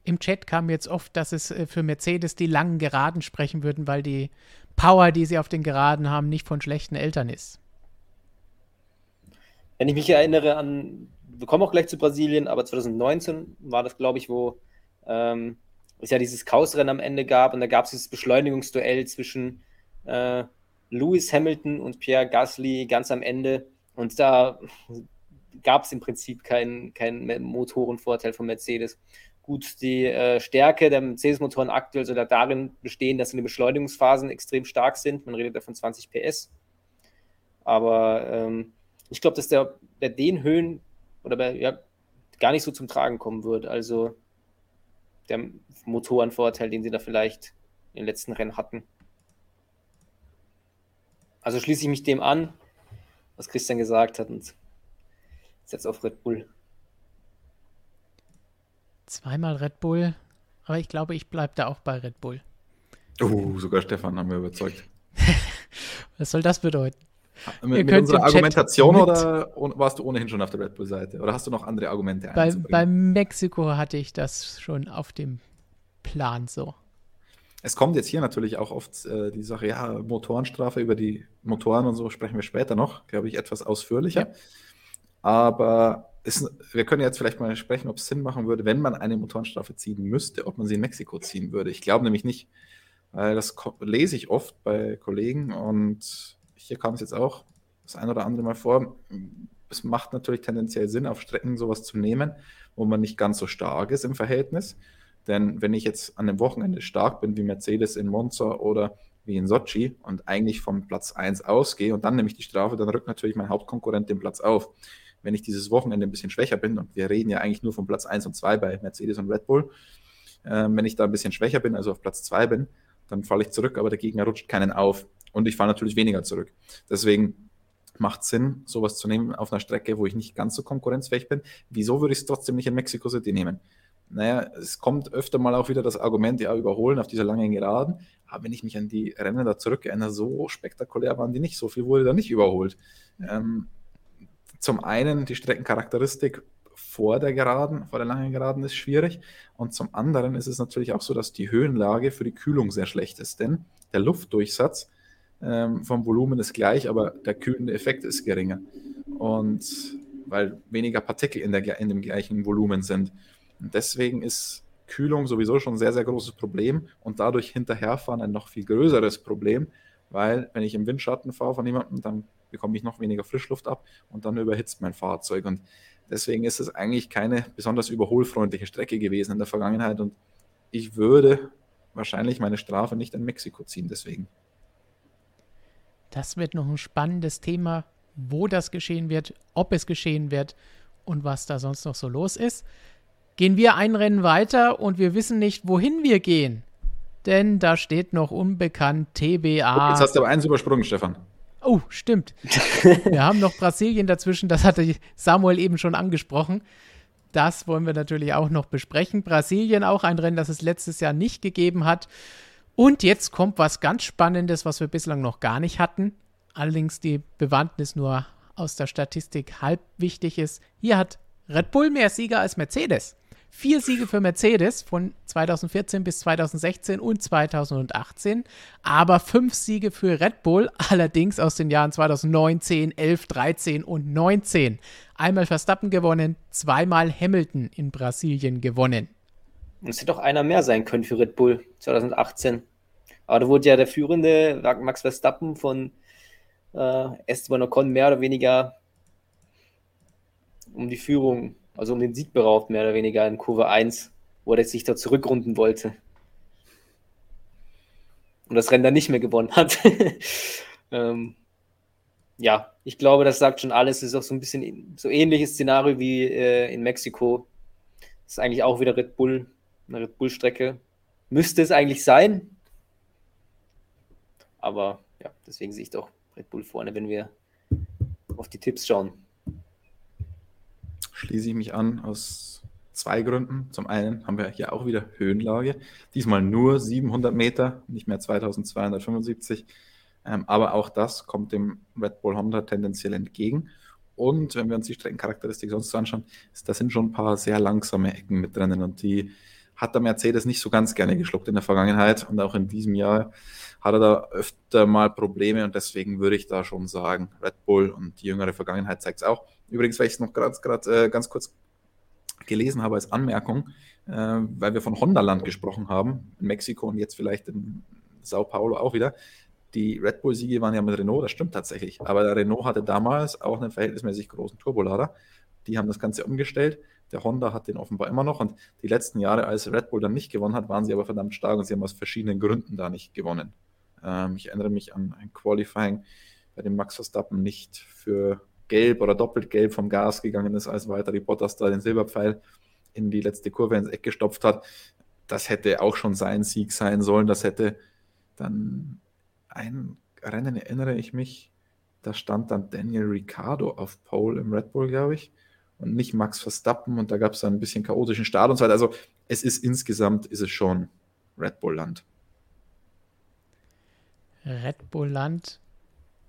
Im Chat kam jetzt oft, dass es äh, für Mercedes die langen Geraden sprechen würden, weil die Power, die sie auf den Geraden haben, nicht von schlechten Eltern ist. Wenn ich mich erinnere an, wir kommen auch gleich zu Brasilien, aber 2019 war das, glaube ich, wo ähm, es ja dieses Chaosrennen am Ende gab und da gab es dieses Beschleunigungsduell zwischen äh, Lewis Hamilton und Pierre Gasly ganz am Ende und da gab es im Prinzip keinen kein Motorenvorteil von Mercedes. Gut, die äh, Stärke der Mercedes-Motoren aktuell soll darin bestehen, dass sie in den Beschleunigungsphasen extrem stark sind. Man redet da von 20 PS. Aber ähm, ich glaube, dass der bei den Höhen oder bei, ja, gar nicht so zum Tragen kommen wird. Also der Motorenvorteil, den sie da vielleicht in den letzten Rennen hatten. Also schließe ich mich dem an, was Christian gesagt hat und setze auf Red Bull. Zweimal Red Bull, aber ich glaube, ich bleibe da auch bei Red Bull. Oh, sogar Stefan haben wir überzeugt. Was soll das bedeuten? Mit, mit unserer Argumentation oder warst du ohnehin schon auf der Red Bull-Seite? Oder hast du noch andere Argumente? Bei, bei Mexiko hatte ich das schon auf dem Plan so. Es kommt jetzt hier natürlich auch oft äh, die Sache, ja, Motorenstrafe über die Motoren und so sprechen wir später noch, glaube ich, etwas ausführlicher. Ja. Aber ist, wir können jetzt vielleicht mal sprechen, ob es Sinn machen würde, wenn man eine Motorenstrafe ziehen müsste, ob man sie in Mexiko ziehen würde. Ich glaube nämlich nicht, weil das lese ich oft bei Kollegen und hier kam es jetzt auch das ein oder andere Mal vor. Es macht natürlich tendenziell Sinn, auf Strecken sowas zu nehmen, wo man nicht ganz so stark ist im Verhältnis. Denn wenn ich jetzt an einem Wochenende stark bin, wie Mercedes in Monza oder wie in Sochi und eigentlich vom Platz 1 ausgehe und dann nehme ich die Strafe, dann rückt natürlich mein Hauptkonkurrent den Platz auf wenn ich dieses Wochenende ein bisschen schwächer bin, und wir reden ja eigentlich nur von Platz 1 und 2 bei Mercedes und Red Bull, äh, wenn ich da ein bisschen schwächer bin, also auf Platz 2 bin, dann falle ich zurück, aber der Gegner rutscht keinen auf. Und ich falle natürlich weniger zurück. Deswegen macht Sinn, sowas zu nehmen auf einer Strecke, wo ich nicht ganz so konkurrenzfähig bin. Wieso würde ich es trotzdem nicht in Mexico City nehmen? naja, es kommt öfter mal auch wieder das Argument, ja, überholen auf dieser langen Geraden. Aber wenn ich mich an die Rennen da zurückerinnere, so spektakulär waren die nicht. So viel wurde da nicht überholt. Ähm, zum einen die Streckencharakteristik vor der Geraden, vor der langen Geraden ist schwierig. Und zum anderen ist es natürlich auch so, dass die Höhenlage für die Kühlung sehr schlecht ist. Denn der Luftdurchsatz ähm, vom Volumen ist gleich, aber der kühlende Effekt ist geringer. Und weil weniger Partikel in, der, in dem gleichen Volumen sind. Und deswegen ist Kühlung sowieso schon ein sehr, sehr großes Problem und dadurch hinterherfahren ein noch viel größeres Problem, weil wenn ich im Windschatten fahre von jemandem, dann bekomme ich noch weniger Frischluft ab und dann überhitzt mein Fahrzeug. Und deswegen ist es eigentlich keine besonders überholfreundliche Strecke gewesen in der Vergangenheit und ich würde wahrscheinlich meine Strafe nicht in Mexiko ziehen deswegen. Das wird noch ein spannendes Thema, wo das geschehen wird, ob es geschehen wird und was da sonst noch so los ist. Gehen wir ein Rennen weiter und wir wissen nicht, wohin wir gehen. Denn da steht noch unbekannt TBA. Jetzt hast du aber eins übersprungen, Stefan. Oh, stimmt. wir haben noch Brasilien dazwischen, das hatte Samuel eben schon angesprochen. Das wollen wir natürlich auch noch besprechen. Brasilien auch ein Rennen, das es letztes Jahr nicht gegeben hat. Und jetzt kommt was ganz Spannendes, was wir bislang noch gar nicht hatten. Allerdings die Bewandtnis nur aus der Statistik halb wichtig ist. Hier hat Red Bull mehr Sieger als Mercedes. Vier Siege für Mercedes von 2014 bis 2016 und 2018, aber fünf Siege für Red Bull, allerdings aus den Jahren 2019, 11, 13 und 19. Einmal Verstappen gewonnen, zweimal Hamilton in Brasilien gewonnen. Es hätte doch einer mehr sein können für Red Bull 2018. Aber da wurde ja der führende Max Verstappen von äh, Esteban Ocon mehr oder weniger um die Führung also um den Sieg beraubt, mehr oder weniger in Kurve 1, wo er sich da zurückrunden wollte. Und das Rennen dann nicht mehr gewonnen hat. ähm, ja, ich glaube, das sagt schon alles. Es ist auch so ein bisschen so ähnliches Szenario wie äh, in Mexiko. Das ist eigentlich auch wieder Red Bull, eine Red Bull-Strecke. Müsste es eigentlich sein. Aber ja, deswegen sehe ich doch Red Bull vorne, wenn wir auf die Tipps schauen schließe ich mich an aus zwei Gründen. Zum einen haben wir hier auch wieder Höhenlage. Diesmal nur 700 Meter, nicht mehr 2275. Ähm, aber auch das kommt dem Red Bull Honda tendenziell entgegen. Und wenn wir uns die Streckencharakteristik sonst so anschauen, da sind schon ein paar sehr langsame Ecken mit drinnen und die hat der Mercedes nicht so ganz gerne geschluckt in der Vergangenheit und auch in diesem Jahr hat er da öfter mal Probleme und deswegen würde ich da schon sagen, Red Bull und die jüngere Vergangenheit zeigt es auch. Übrigens, weil ich es noch gerade äh, ganz kurz gelesen habe als Anmerkung, äh, weil wir von Honda-Land gesprochen haben, in Mexiko und jetzt vielleicht in Sao Paulo auch wieder. Die Red Bull-Siege waren ja mit Renault, das stimmt tatsächlich. Aber der Renault hatte damals auch einen verhältnismäßig großen Turbolader. Die haben das Ganze umgestellt. Der Honda hat den offenbar immer noch. Und die letzten Jahre, als Red Bull dann nicht gewonnen hat, waren sie aber verdammt stark und sie haben aus verschiedenen Gründen da nicht gewonnen. Ähm, ich erinnere mich an ein Qualifying, bei dem Max Verstappen nicht für gelb oder doppelt gelb vom Gas gegangen ist, als weiter die Bottas da den Silberpfeil in die letzte Kurve ins Eck gestopft hat. Das hätte auch schon sein Sieg sein sollen. Das hätte dann ein Rennen, erinnere ich mich, da stand dann Daniel Ricciardo auf Pole im Red Bull, glaube ich, und nicht Max Verstappen. Und da gab es dann ein bisschen chaotischen Start und so weiter. Also es ist insgesamt, ist es schon Red Bull Land. Red Bull Land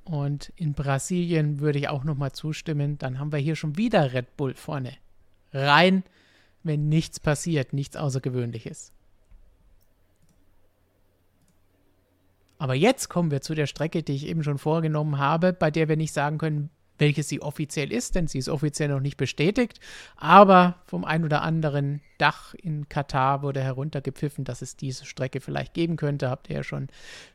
und in Brasilien würde ich auch nochmal zustimmen. Dann haben wir hier schon wieder Red Bull vorne. Rein, wenn nichts passiert, nichts Außergewöhnliches. Aber jetzt kommen wir zu der Strecke, die ich eben schon vorgenommen habe, bei der wir nicht sagen können, welche sie offiziell ist, denn sie ist offiziell noch nicht bestätigt. Aber vom ein oder anderen Dach in Katar wurde heruntergepfiffen, dass es diese Strecke vielleicht geben könnte. Habt ihr ja schon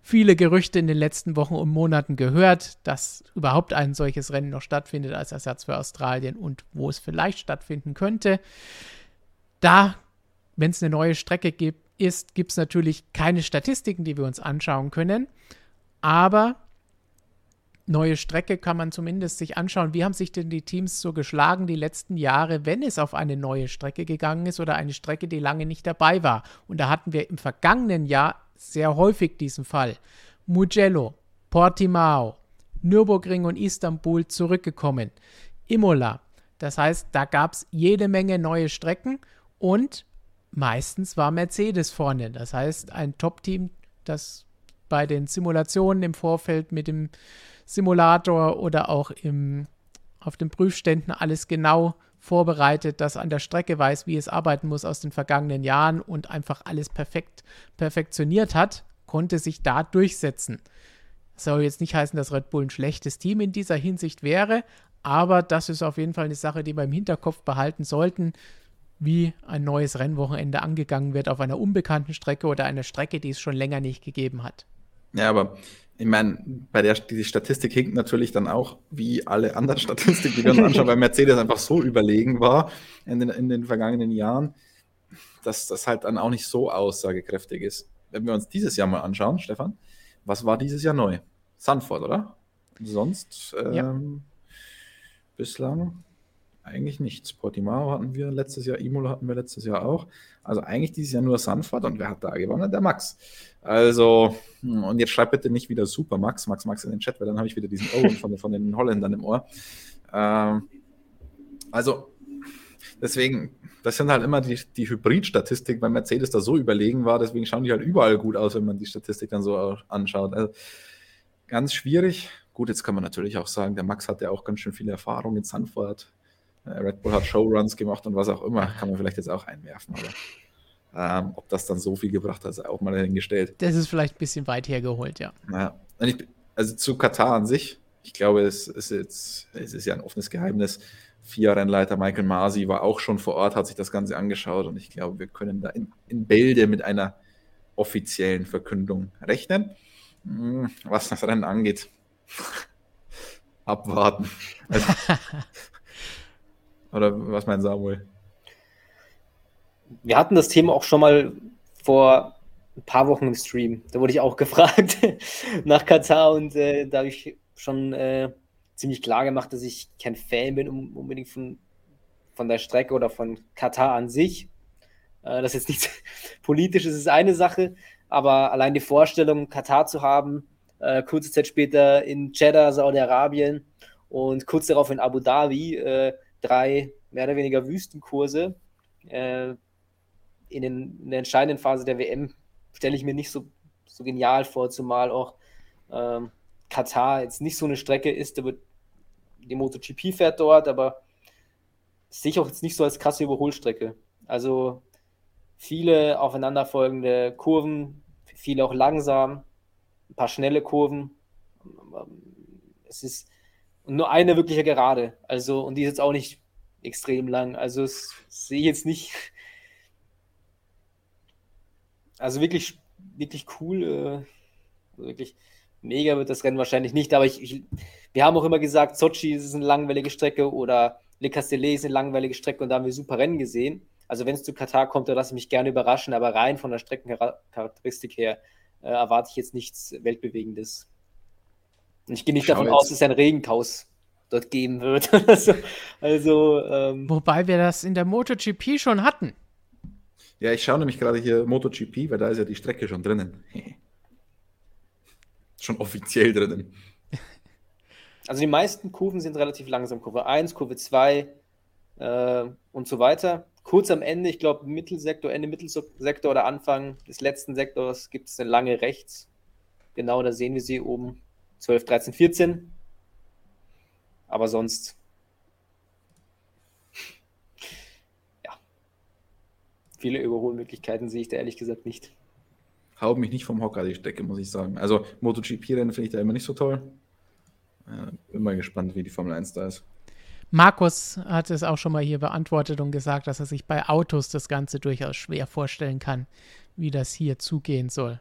viele Gerüchte in den letzten Wochen und Monaten gehört, dass überhaupt ein solches Rennen noch stattfindet als Ersatz für Australien und wo es vielleicht stattfinden könnte. Da, wenn es eine neue Strecke gibt, ist, gibt es natürlich keine Statistiken, die wir uns anschauen können. Aber neue Strecke kann man zumindest sich anschauen, wie haben sich denn die Teams so geschlagen die letzten Jahre, wenn es auf eine neue Strecke gegangen ist oder eine Strecke, die lange nicht dabei war. Und da hatten wir im vergangenen Jahr sehr häufig diesen Fall. Mugello, Portimao, Nürburgring und Istanbul zurückgekommen. Imola. Das heißt, da gab es jede Menge neue Strecken und meistens war Mercedes vorne. Das heißt, ein Top-Team, das bei den Simulationen im Vorfeld mit dem Simulator oder auch im, auf den Prüfständen alles genau vorbereitet, das an der Strecke weiß, wie es arbeiten muss aus den vergangenen Jahren und einfach alles perfekt perfektioniert hat, konnte sich da durchsetzen. Das soll jetzt nicht heißen, dass Red Bull ein schlechtes Team in dieser Hinsicht wäre, aber das ist auf jeden Fall eine Sache, die wir im Hinterkopf behalten sollten, wie ein neues Rennwochenende angegangen wird auf einer unbekannten Strecke oder einer Strecke, die es schon länger nicht gegeben hat. Ja, aber ich meine, bei der die Statistik hinkt natürlich dann auch, wie alle anderen Statistiken, die wir uns anschauen, weil Mercedes einfach so überlegen war in den, in den vergangenen Jahren, dass das halt dann auch nicht so aussagekräftig ist. Wenn wir uns dieses Jahr mal anschauen, Stefan, was war dieses Jahr neu? Sanford, oder? Sonst ähm, ja. bislang eigentlich nichts. Portimao hatten wir letztes Jahr, Imola hatten wir letztes Jahr auch. Also eigentlich dieses Jahr nur Sanford und wer hat da gewonnen? Der Max. Also, hm, und jetzt schreibt bitte nicht wieder Super Max, Max, Max in den Chat, weil dann habe ich wieder diesen Owen von, von den Holländern im Ohr. Ähm, also, deswegen, das sind halt immer die, die Hybrid-Statistik, weil Mercedes da so überlegen war, deswegen schauen die halt überall gut aus, wenn man die Statistik dann so anschaut. Also, ganz schwierig. Gut, jetzt kann man natürlich auch sagen, der Max hat ja auch ganz schön viel Erfahrung in Sanford Red Bull hat Showruns gemacht und was auch immer, kann man vielleicht jetzt auch einwerfen. Aber ähm, ob das dann so viel gebracht hat, ist auch mal dahingestellt. Das ist vielleicht ein bisschen weit hergeholt, ja. Naja. Ich, also zu Katar an sich, ich glaube, es ist jetzt, es ist ja ein offenes Geheimnis. FIA-Rennleiter Michael Masi war auch schon vor Ort, hat sich das Ganze angeschaut und ich glaube, wir können da in, in Bälde mit einer offiziellen Verkündung rechnen. Hm, was das Rennen angeht, abwarten. Also, Oder was meint Samuel? Wir hatten das Thema auch schon mal vor ein paar Wochen im Stream. Da wurde ich auch gefragt nach Katar und äh, da habe ich schon äh, ziemlich klar gemacht, dass ich kein Fan bin unbedingt von, von der Strecke oder von Katar an sich. Äh, das ist jetzt nichts Politisches, ist eine Sache, aber allein die Vorstellung, Katar zu haben, äh, kurze Zeit später in Jeddah, Saudi-Arabien und kurz darauf in Abu Dhabi, äh, drei mehr oder weniger Wüstenkurse. Äh, in, den, in, der entscheidenden Phase der WM stelle ich mir nicht so, so genial vor, zumal auch ähm, Katar jetzt nicht so eine Strecke ist, da wird die MotoGP fährt dort, aber sehe ich auch jetzt nicht so als krasse Überholstrecke. Also viele aufeinanderfolgende Kurven, viele auch langsam, ein paar schnelle Kurven. Es ist nur eine wirkliche Gerade. Also, und die ist jetzt auch nicht extrem lang. Also, das sehe ich jetzt nicht. Also wirklich, wirklich cool. Äh, wirklich mega wird das Rennen wahrscheinlich nicht, aber ich, ich, wir haben auch immer gesagt, Sochi ist eine langweilige Strecke oder Le Castellet ist eine langweilige Strecke und da haben wir super Rennen gesehen. Also wenn es zu Katar kommt, dann lasse ich mich gerne überraschen, aber rein von der Streckencharakteristik her äh, erwarte ich jetzt nichts Weltbewegendes. Und ich gehe nicht Schau davon jetzt. aus, dass es ein Regenchaos dort geben wird. also, also ähm, Wobei wir das in der MotoGP schon hatten. Ja, ich schaue nämlich gerade hier MotoGP, weil da ist ja die Strecke schon drinnen. schon offiziell drinnen. Also die meisten Kurven sind relativ langsam. Kurve 1, Kurve 2 äh, und so weiter. Kurz am Ende, ich glaube Mittelsektor, Ende Mittelsektor oder Anfang des letzten Sektors gibt es eine lange rechts. Genau, da sehen wir sie oben. 12, 13, 14. Aber sonst, ja, viele Überholmöglichkeiten sehe ich da ehrlich gesagt nicht. Hau mich nicht vom Hocker, die Strecke, muss ich sagen. Also MotoGP-Rennen finde ich da immer nicht so toll. Äh, bin mal gespannt, wie die Formel 1 da ist. Markus hat es auch schon mal hier beantwortet und gesagt, dass er sich bei Autos das Ganze durchaus schwer vorstellen kann, wie das hier zugehen soll.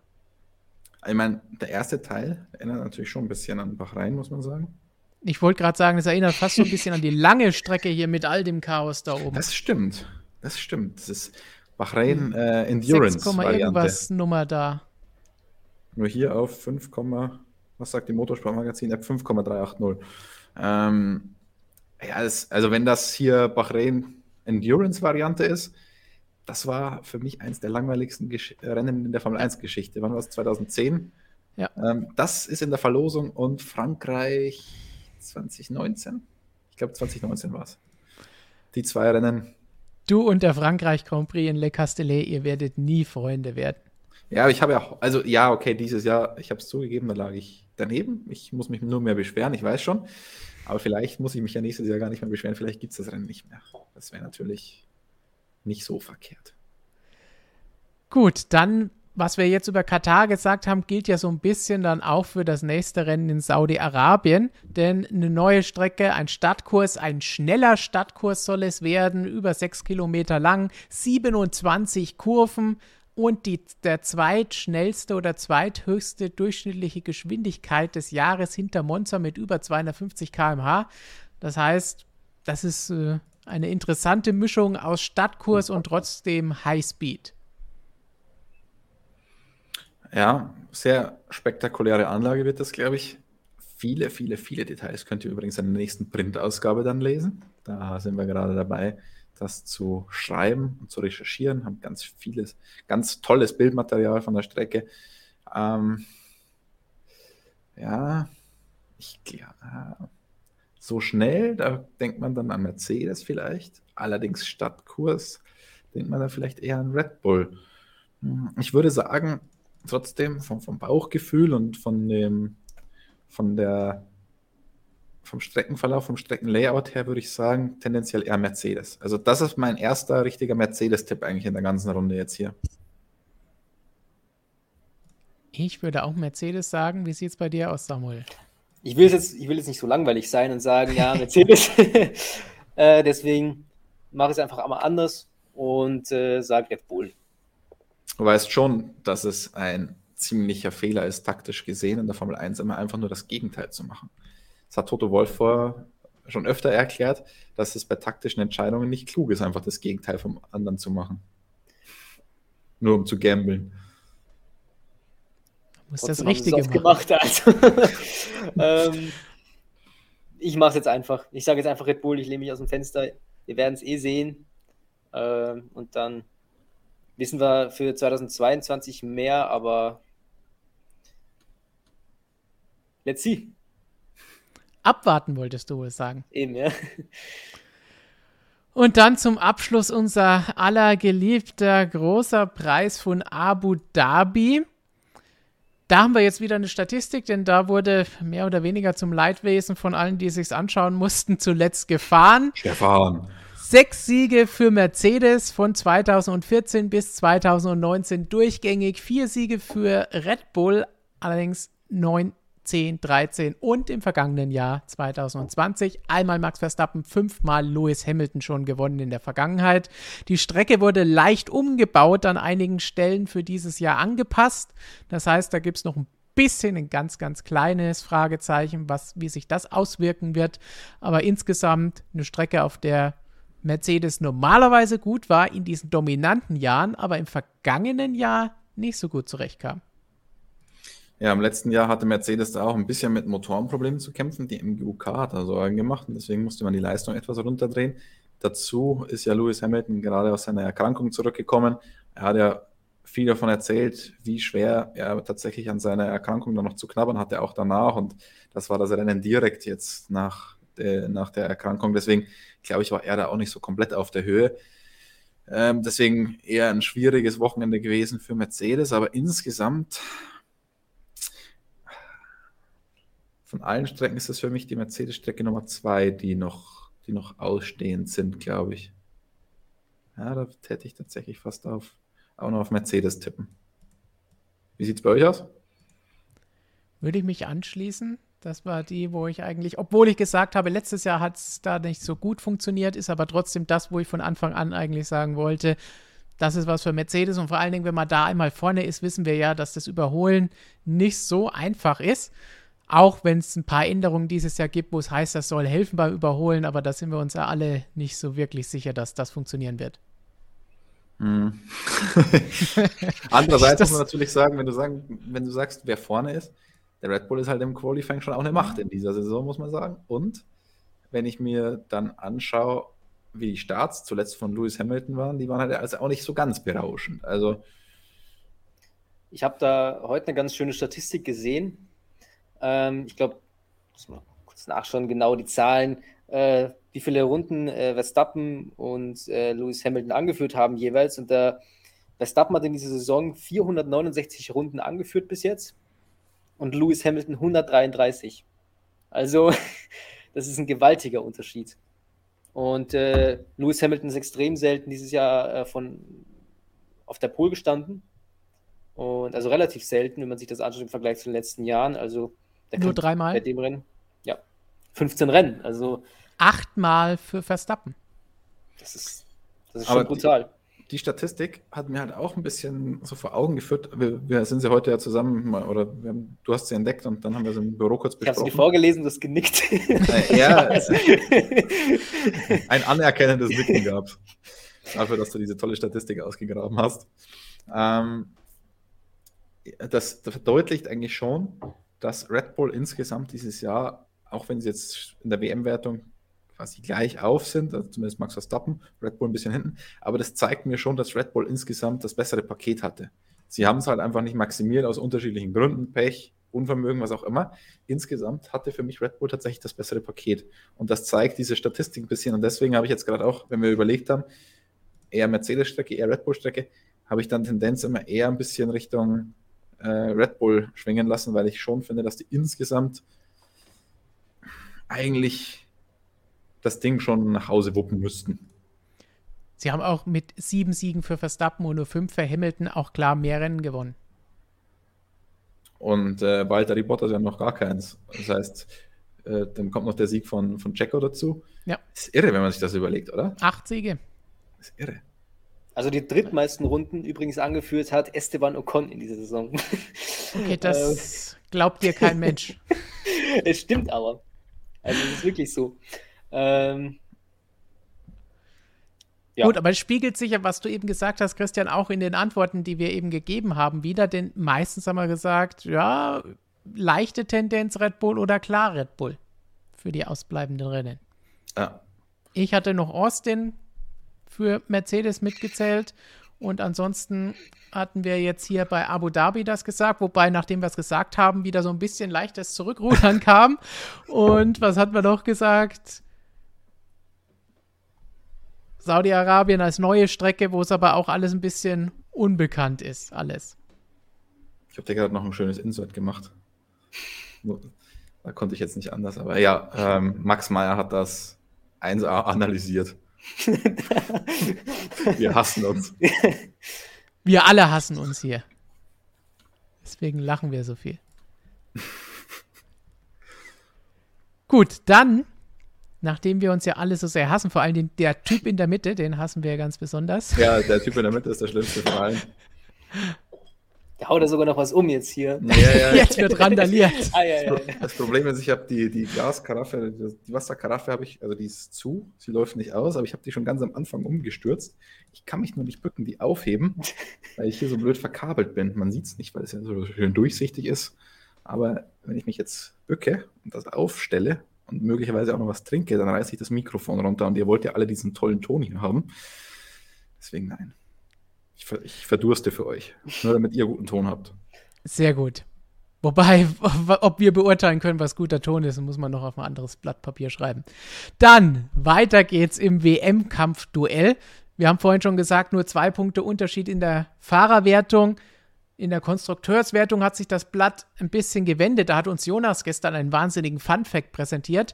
Ich meine, der erste Teil erinnert natürlich schon ein bisschen an Bahrain, muss man sagen. Ich wollte gerade sagen, es erinnert fast so ein bisschen an die lange Strecke hier mit all dem Chaos da oben. Das stimmt. Das stimmt. Das ist Bahrain äh, Endurance. 6, irgendwas Nummer da. Nur hier auf 5, was sagt die Motorsportmagazin? App 5,380. Ähm, ja, das, also wenn das hier Bahrain Endurance Variante ist, das war für mich eins der langweiligsten Gesch Rennen in der Formel 1 Geschichte. Wann war es? 2010? Ja. Ähm, das ist in der Verlosung und Frankreich 2019? Ich glaube, 2019 war es. Die zwei Rennen. Du und der Frankreich Grand Prix in Le Castellet, ihr werdet nie Freunde werden. Ja, ich habe ja, also ja, okay, dieses Jahr, ich habe es zugegeben, da lag ich daneben. Ich muss mich nur mehr beschweren, ich weiß schon. Aber vielleicht muss ich mich ja nächstes Jahr gar nicht mehr beschweren. Vielleicht gibt es das Rennen nicht mehr. Das wäre natürlich nicht so verkehrt. Gut, dann, was wir jetzt über Katar gesagt haben, gilt ja so ein bisschen dann auch für das nächste Rennen in Saudi-Arabien. Denn eine neue Strecke, ein Stadtkurs, ein schneller Stadtkurs soll es werden, über sechs Kilometer lang, 27 Kurven und die, der zweitschnellste oder zweithöchste durchschnittliche Geschwindigkeit des Jahres hinter Monza mit über 250 km/h. Das heißt, das ist äh, eine interessante Mischung aus Stadtkurs und trotzdem Highspeed. Ja, sehr spektakuläre Anlage wird das, glaube ich. Viele, viele, viele Details könnt ihr übrigens in der nächsten Printausgabe dann lesen. Da sind wir gerade dabei, das zu schreiben und zu recherchieren, haben ganz vieles, ganz tolles Bildmaterial von der Strecke. Ähm, ja, ich glaube, so schnell, da denkt man dann an Mercedes vielleicht. Allerdings Stadtkurs denkt man da vielleicht eher an Red Bull. Hm, ich würde sagen, trotzdem vom, vom Bauchgefühl und von dem, von der vom Streckenverlauf, vom Streckenlayout her würde ich sagen, tendenziell eher Mercedes. Also das ist mein erster richtiger Mercedes-Tipp eigentlich in der ganzen Runde jetzt hier. Ich würde auch Mercedes sagen. Wie sieht es bei dir aus, Samuel? Ich will, jetzt, ich will jetzt nicht so langweilig sein und sagen, ja, Mercedes. äh, deswegen mache ich es einfach einmal anders und äh, sage Red Bull. Du weißt schon, dass es ein ziemlicher Fehler ist, taktisch gesehen, in der Formel 1 immer einfach nur das Gegenteil zu machen. Das hat Toto Wolf vor schon öfter erklärt, dass es bei taktischen Entscheidungen nicht klug ist, einfach das Gegenteil vom anderen zu machen. Nur um zu gambeln. Du musst das Richtige machen. Gemacht, also. ähm, ich mache es jetzt einfach. Ich sage jetzt einfach Red Bull, ich lehne mich aus dem Fenster. Wir werden es eh sehen. Ähm, und dann wissen wir für 2022 mehr, aber let's see. Abwarten wolltest du wohl sagen. Eben, ja. Und dann zum Abschluss unser allergeliebter großer Preis von Abu Dhabi. Da haben wir jetzt wieder eine Statistik, denn da wurde mehr oder weniger zum Leidwesen von allen, die es sich anschauen mussten, zuletzt gefahren. Stefan. Sechs Siege für Mercedes von 2014 bis 2019 durchgängig, vier Siege für Red Bull, allerdings neun 10, 13 und im vergangenen Jahr 2020 einmal Max Verstappen, fünfmal Lewis Hamilton schon gewonnen in der Vergangenheit. Die Strecke wurde leicht umgebaut, an einigen Stellen für dieses Jahr angepasst. Das heißt, da gibt es noch ein bisschen ein ganz, ganz kleines Fragezeichen, was, wie sich das auswirken wird. Aber insgesamt eine Strecke, auf der Mercedes normalerweise gut war in diesen dominanten Jahren, aber im vergangenen Jahr nicht so gut zurechtkam. Ja, im letzten Jahr hatte Mercedes da auch ein bisschen mit Motorenproblemen zu kämpfen. Die MGUK hat da Sorgen gemacht und deswegen musste man die Leistung etwas runterdrehen. Dazu ist ja Lewis Hamilton gerade aus seiner Erkrankung zurückgekommen. Er hat ja viel davon erzählt, wie schwer er tatsächlich an seiner Erkrankung dann noch zu knabbern hatte, auch danach. Und das war das Rennen direkt jetzt nach der, nach der Erkrankung. Deswegen glaube ich, war er da auch nicht so komplett auf der Höhe. Ähm, deswegen eher ein schwieriges Wochenende gewesen für Mercedes. Aber insgesamt von allen Strecken ist das für mich die Mercedes-Strecke Nummer zwei, die noch, die noch ausstehend sind, glaube ich. Ja, da hätte ich tatsächlich fast auf, auch noch auf Mercedes tippen. Wie sieht es bei euch aus? Würde ich mich anschließen. Das war die, wo ich eigentlich, obwohl ich gesagt habe, letztes Jahr hat es da nicht so gut funktioniert, ist aber trotzdem das, wo ich von Anfang an eigentlich sagen wollte, das ist was für Mercedes und vor allen Dingen, wenn man da einmal vorne ist, wissen wir ja, dass das Überholen nicht so einfach ist. Auch wenn es ein paar Änderungen dieses Jahr gibt, wo es heißt, das soll helfen beim Überholen, aber da sind wir uns ja alle nicht so wirklich sicher, dass das funktionieren wird. Hm. Andererseits muss man natürlich sagen, wenn du, sagen, wenn du sagst, wer vorne ist, der Red Bull ist halt im Qualifying schon auch eine Macht in dieser Saison, muss man sagen. Und wenn ich mir dann anschaue, wie die Starts zuletzt von Lewis Hamilton waren, die waren halt also auch nicht so ganz berauschend. Also ich habe da heute eine ganz schöne Statistik gesehen. Ähm, ich glaube, muss mal kurz nachschauen, genau die Zahlen. Äh, wie viele Runden äh, Verstappen und äh, Lewis Hamilton angeführt haben jeweils. Und der Verstappen hat in dieser Saison 469 Runden angeführt bis jetzt und Lewis Hamilton 133. Also, das ist ein gewaltiger Unterschied. Und äh, Lewis Hamilton ist extrem selten dieses Jahr äh, von auf der Pole gestanden. Und also relativ selten, wenn man sich das anschaut im Vergleich zu den letzten Jahren. Also nur dreimal. Bei dem Rennen. Ja. 15 Rennen. Also achtmal für Verstappen. Das ist, das ist schon brutal. Die, die, Statistik hat mir halt auch ein bisschen so vor Augen geführt. Wir, wir sind sie heute ja zusammen, oder haben, du hast sie entdeckt und dann haben wir sie im Büro kurz besprochen. Ich habe sie vorgelesen, du hast genickt. Äh, ja, ein anerkennendes Nicken gab dafür, dass du diese tolle Statistik ausgegraben hast. Ähm, das, das verdeutlicht eigentlich schon, dass Red Bull insgesamt dieses Jahr, auch wenn sie jetzt in der WM-Wertung quasi gleich auf sind, also zumindest Max Verstappen, Red Bull ein bisschen hinten, aber das zeigt mir schon, dass Red Bull insgesamt das bessere Paket hatte. Sie haben es halt einfach nicht maximiert aus unterschiedlichen Gründen, Pech, Unvermögen, was auch immer. Insgesamt hatte für mich Red Bull tatsächlich das bessere Paket. Und das zeigt diese Statistik ein bisschen. Und deswegen habe ich jetzt gerade auch, wenn wir überlegt haben, eher Mercedes-Strecke, eher Red Bull-Strecke, habe ich dann Tendenz immer eher ein bisschen Richtung äh, Red Bull schwingen lassen, weil ich schon finde, dass die insgesamt eigentlich das Ding schon nach Hause wuppen müssten. Sie haben auch mit sieben Siegen für Verstappen und nur fünf für Hamilton auch klar mehr Rennen gewonnen. Und äh, Walter Bottas ja noch gar keins. Das heißt, äh, dann kommt noch der Sieg von, von Checo dazu. Ja. Ist irre, wenn man sich das überlegt, oder? Acht Siege. Ist irre. Also die drittmeisten Runden übrigens angeführt hat Esteban Ocon in dieser Saison. Okay, das ähm. glaubt dir kein Mensch. es stimmt aber. Also es ist wirklich so. Ähm, ja. Gut, aber es spiegelt sich ja, was du eben gesagt hast, Christian, auch in den Antworten, die wir eben gegeben haben, wieder. Denn meistens haben wir gesagt, ja, leichte Tendenz Red Bull oder klar Red Bull für die ausbleibenden Rennen. Ja. Ich hatte noch Austin für Mercedes mitgezählt. Und ansonsten hatten wir jetzt hier bei Abu Dhabi das gesagt, wobei, nachdem wir es gesagt haben, wieder so ein bisschen leichtes Zurückrudern kam. Und was hatten wir noch gesagt? Saudi-Arabien als neue Strecke, wo es aber auch alles ein bisschen unbekannt ist, alles. Ich habe dir gerade noch ein schönes Insert gemacht. Da konnte ich jetzt nicht anders, aber ja, ähm, Max Meyer hat das 1A analysiert. Wir hassen uns. Wir alle hassen uns hier. Deswegen lachen wir so viel. Gut, dann, nachdem wir uns ja alle so sehr hassen, vor allem der Typ in der Mitte, den hassen wir ja ganz besonders. Ja, der Typ in der Mitte ist der schlimmste von allen. Der haut da sogar noch was um jetzt hier. Ja, ja. Jetzt wird randaliert. ah, ja, das Problem ist, ich habe die, die Glaskaraffe, die Wasserkaraffe habe ich, also die ist zu, sie läuft nicht aus, aber ich habe die schon ganz am Anfang umgestürzt. Ich kann mich nur nicht bücken, die aufheben, weil ich hier so blöd verkabelt bin. Man sieht es nicht, weil es ja so schön durchsichtig ist. Aber wenn ich mich jetzt bücke und das aufstelle und möglicherweise auch noch was trinke, dann reiße ich das Mikrofon runter und ihr wollt ja alle diesen tollen Ton hier haben. Deswegen nein. Ich, ich verdurste für euch. Nur damit ihr guten Ton habt. Sehr gut. Wobei, ob wir beurteilen können, was guter Ton ist, muss man noch auf ein anderes Blatt Papier schreiben. Dann, weiter geht's im WM-Kampf-Duell. Wir haben vorhin schon gesagt, nur zwei Punkte Unterschied in der Fahrerwertung. In der Konstrukteurswertung hat sich das Blatt ein bisschen gewendet. Da hat uns Jonas gestern einen wahnsinnigen Fun-Fact präsentiert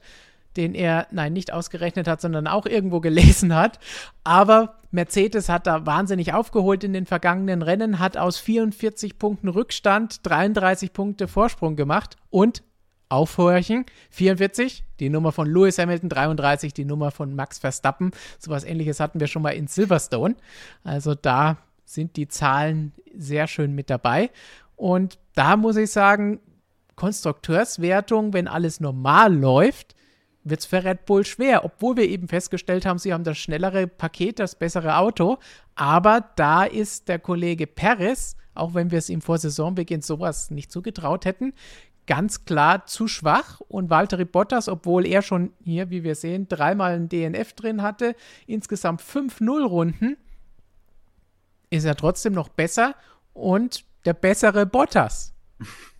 den er, nein, nicht ausgerechnet hat, sondern auch irgendwo gelesen hat. Aber Mercedes hat da wahnsinnig aufgeholt in den vergangenen Rennen, hat aus 44 Punkten Rückstand 33 Punkte Vorsprung gemacht und Aufhorchen, 44, die Nummer von Lewis Hamilton, 33, die Nummer von Max Verstappen. Sowas ähnliches hatten wir schon mal in Silverstone. Also da sind die Zahlen sehr schön mit dabei. Und da muss ich sagen, Konstrukteurswertung, wenn alles normal läuft, wird es für Red Bull schwer, obwohl wir eben festgestellt haben, sie haben das schnellere Paket, das bessere Auto. Aber da ist der Kollege Perez, auch wenn wir es ihm vor Saisonbeginn sowas nicht zugetraut hätten, ganz klar zu schwach. Und Valtteri Bottas, obwohl er schon hier, wie wir sehen, dreimal ein DNF drin hatte, insgesamt 5-0 Runden, ist er trotzdem noch besser und der bessere Bottas.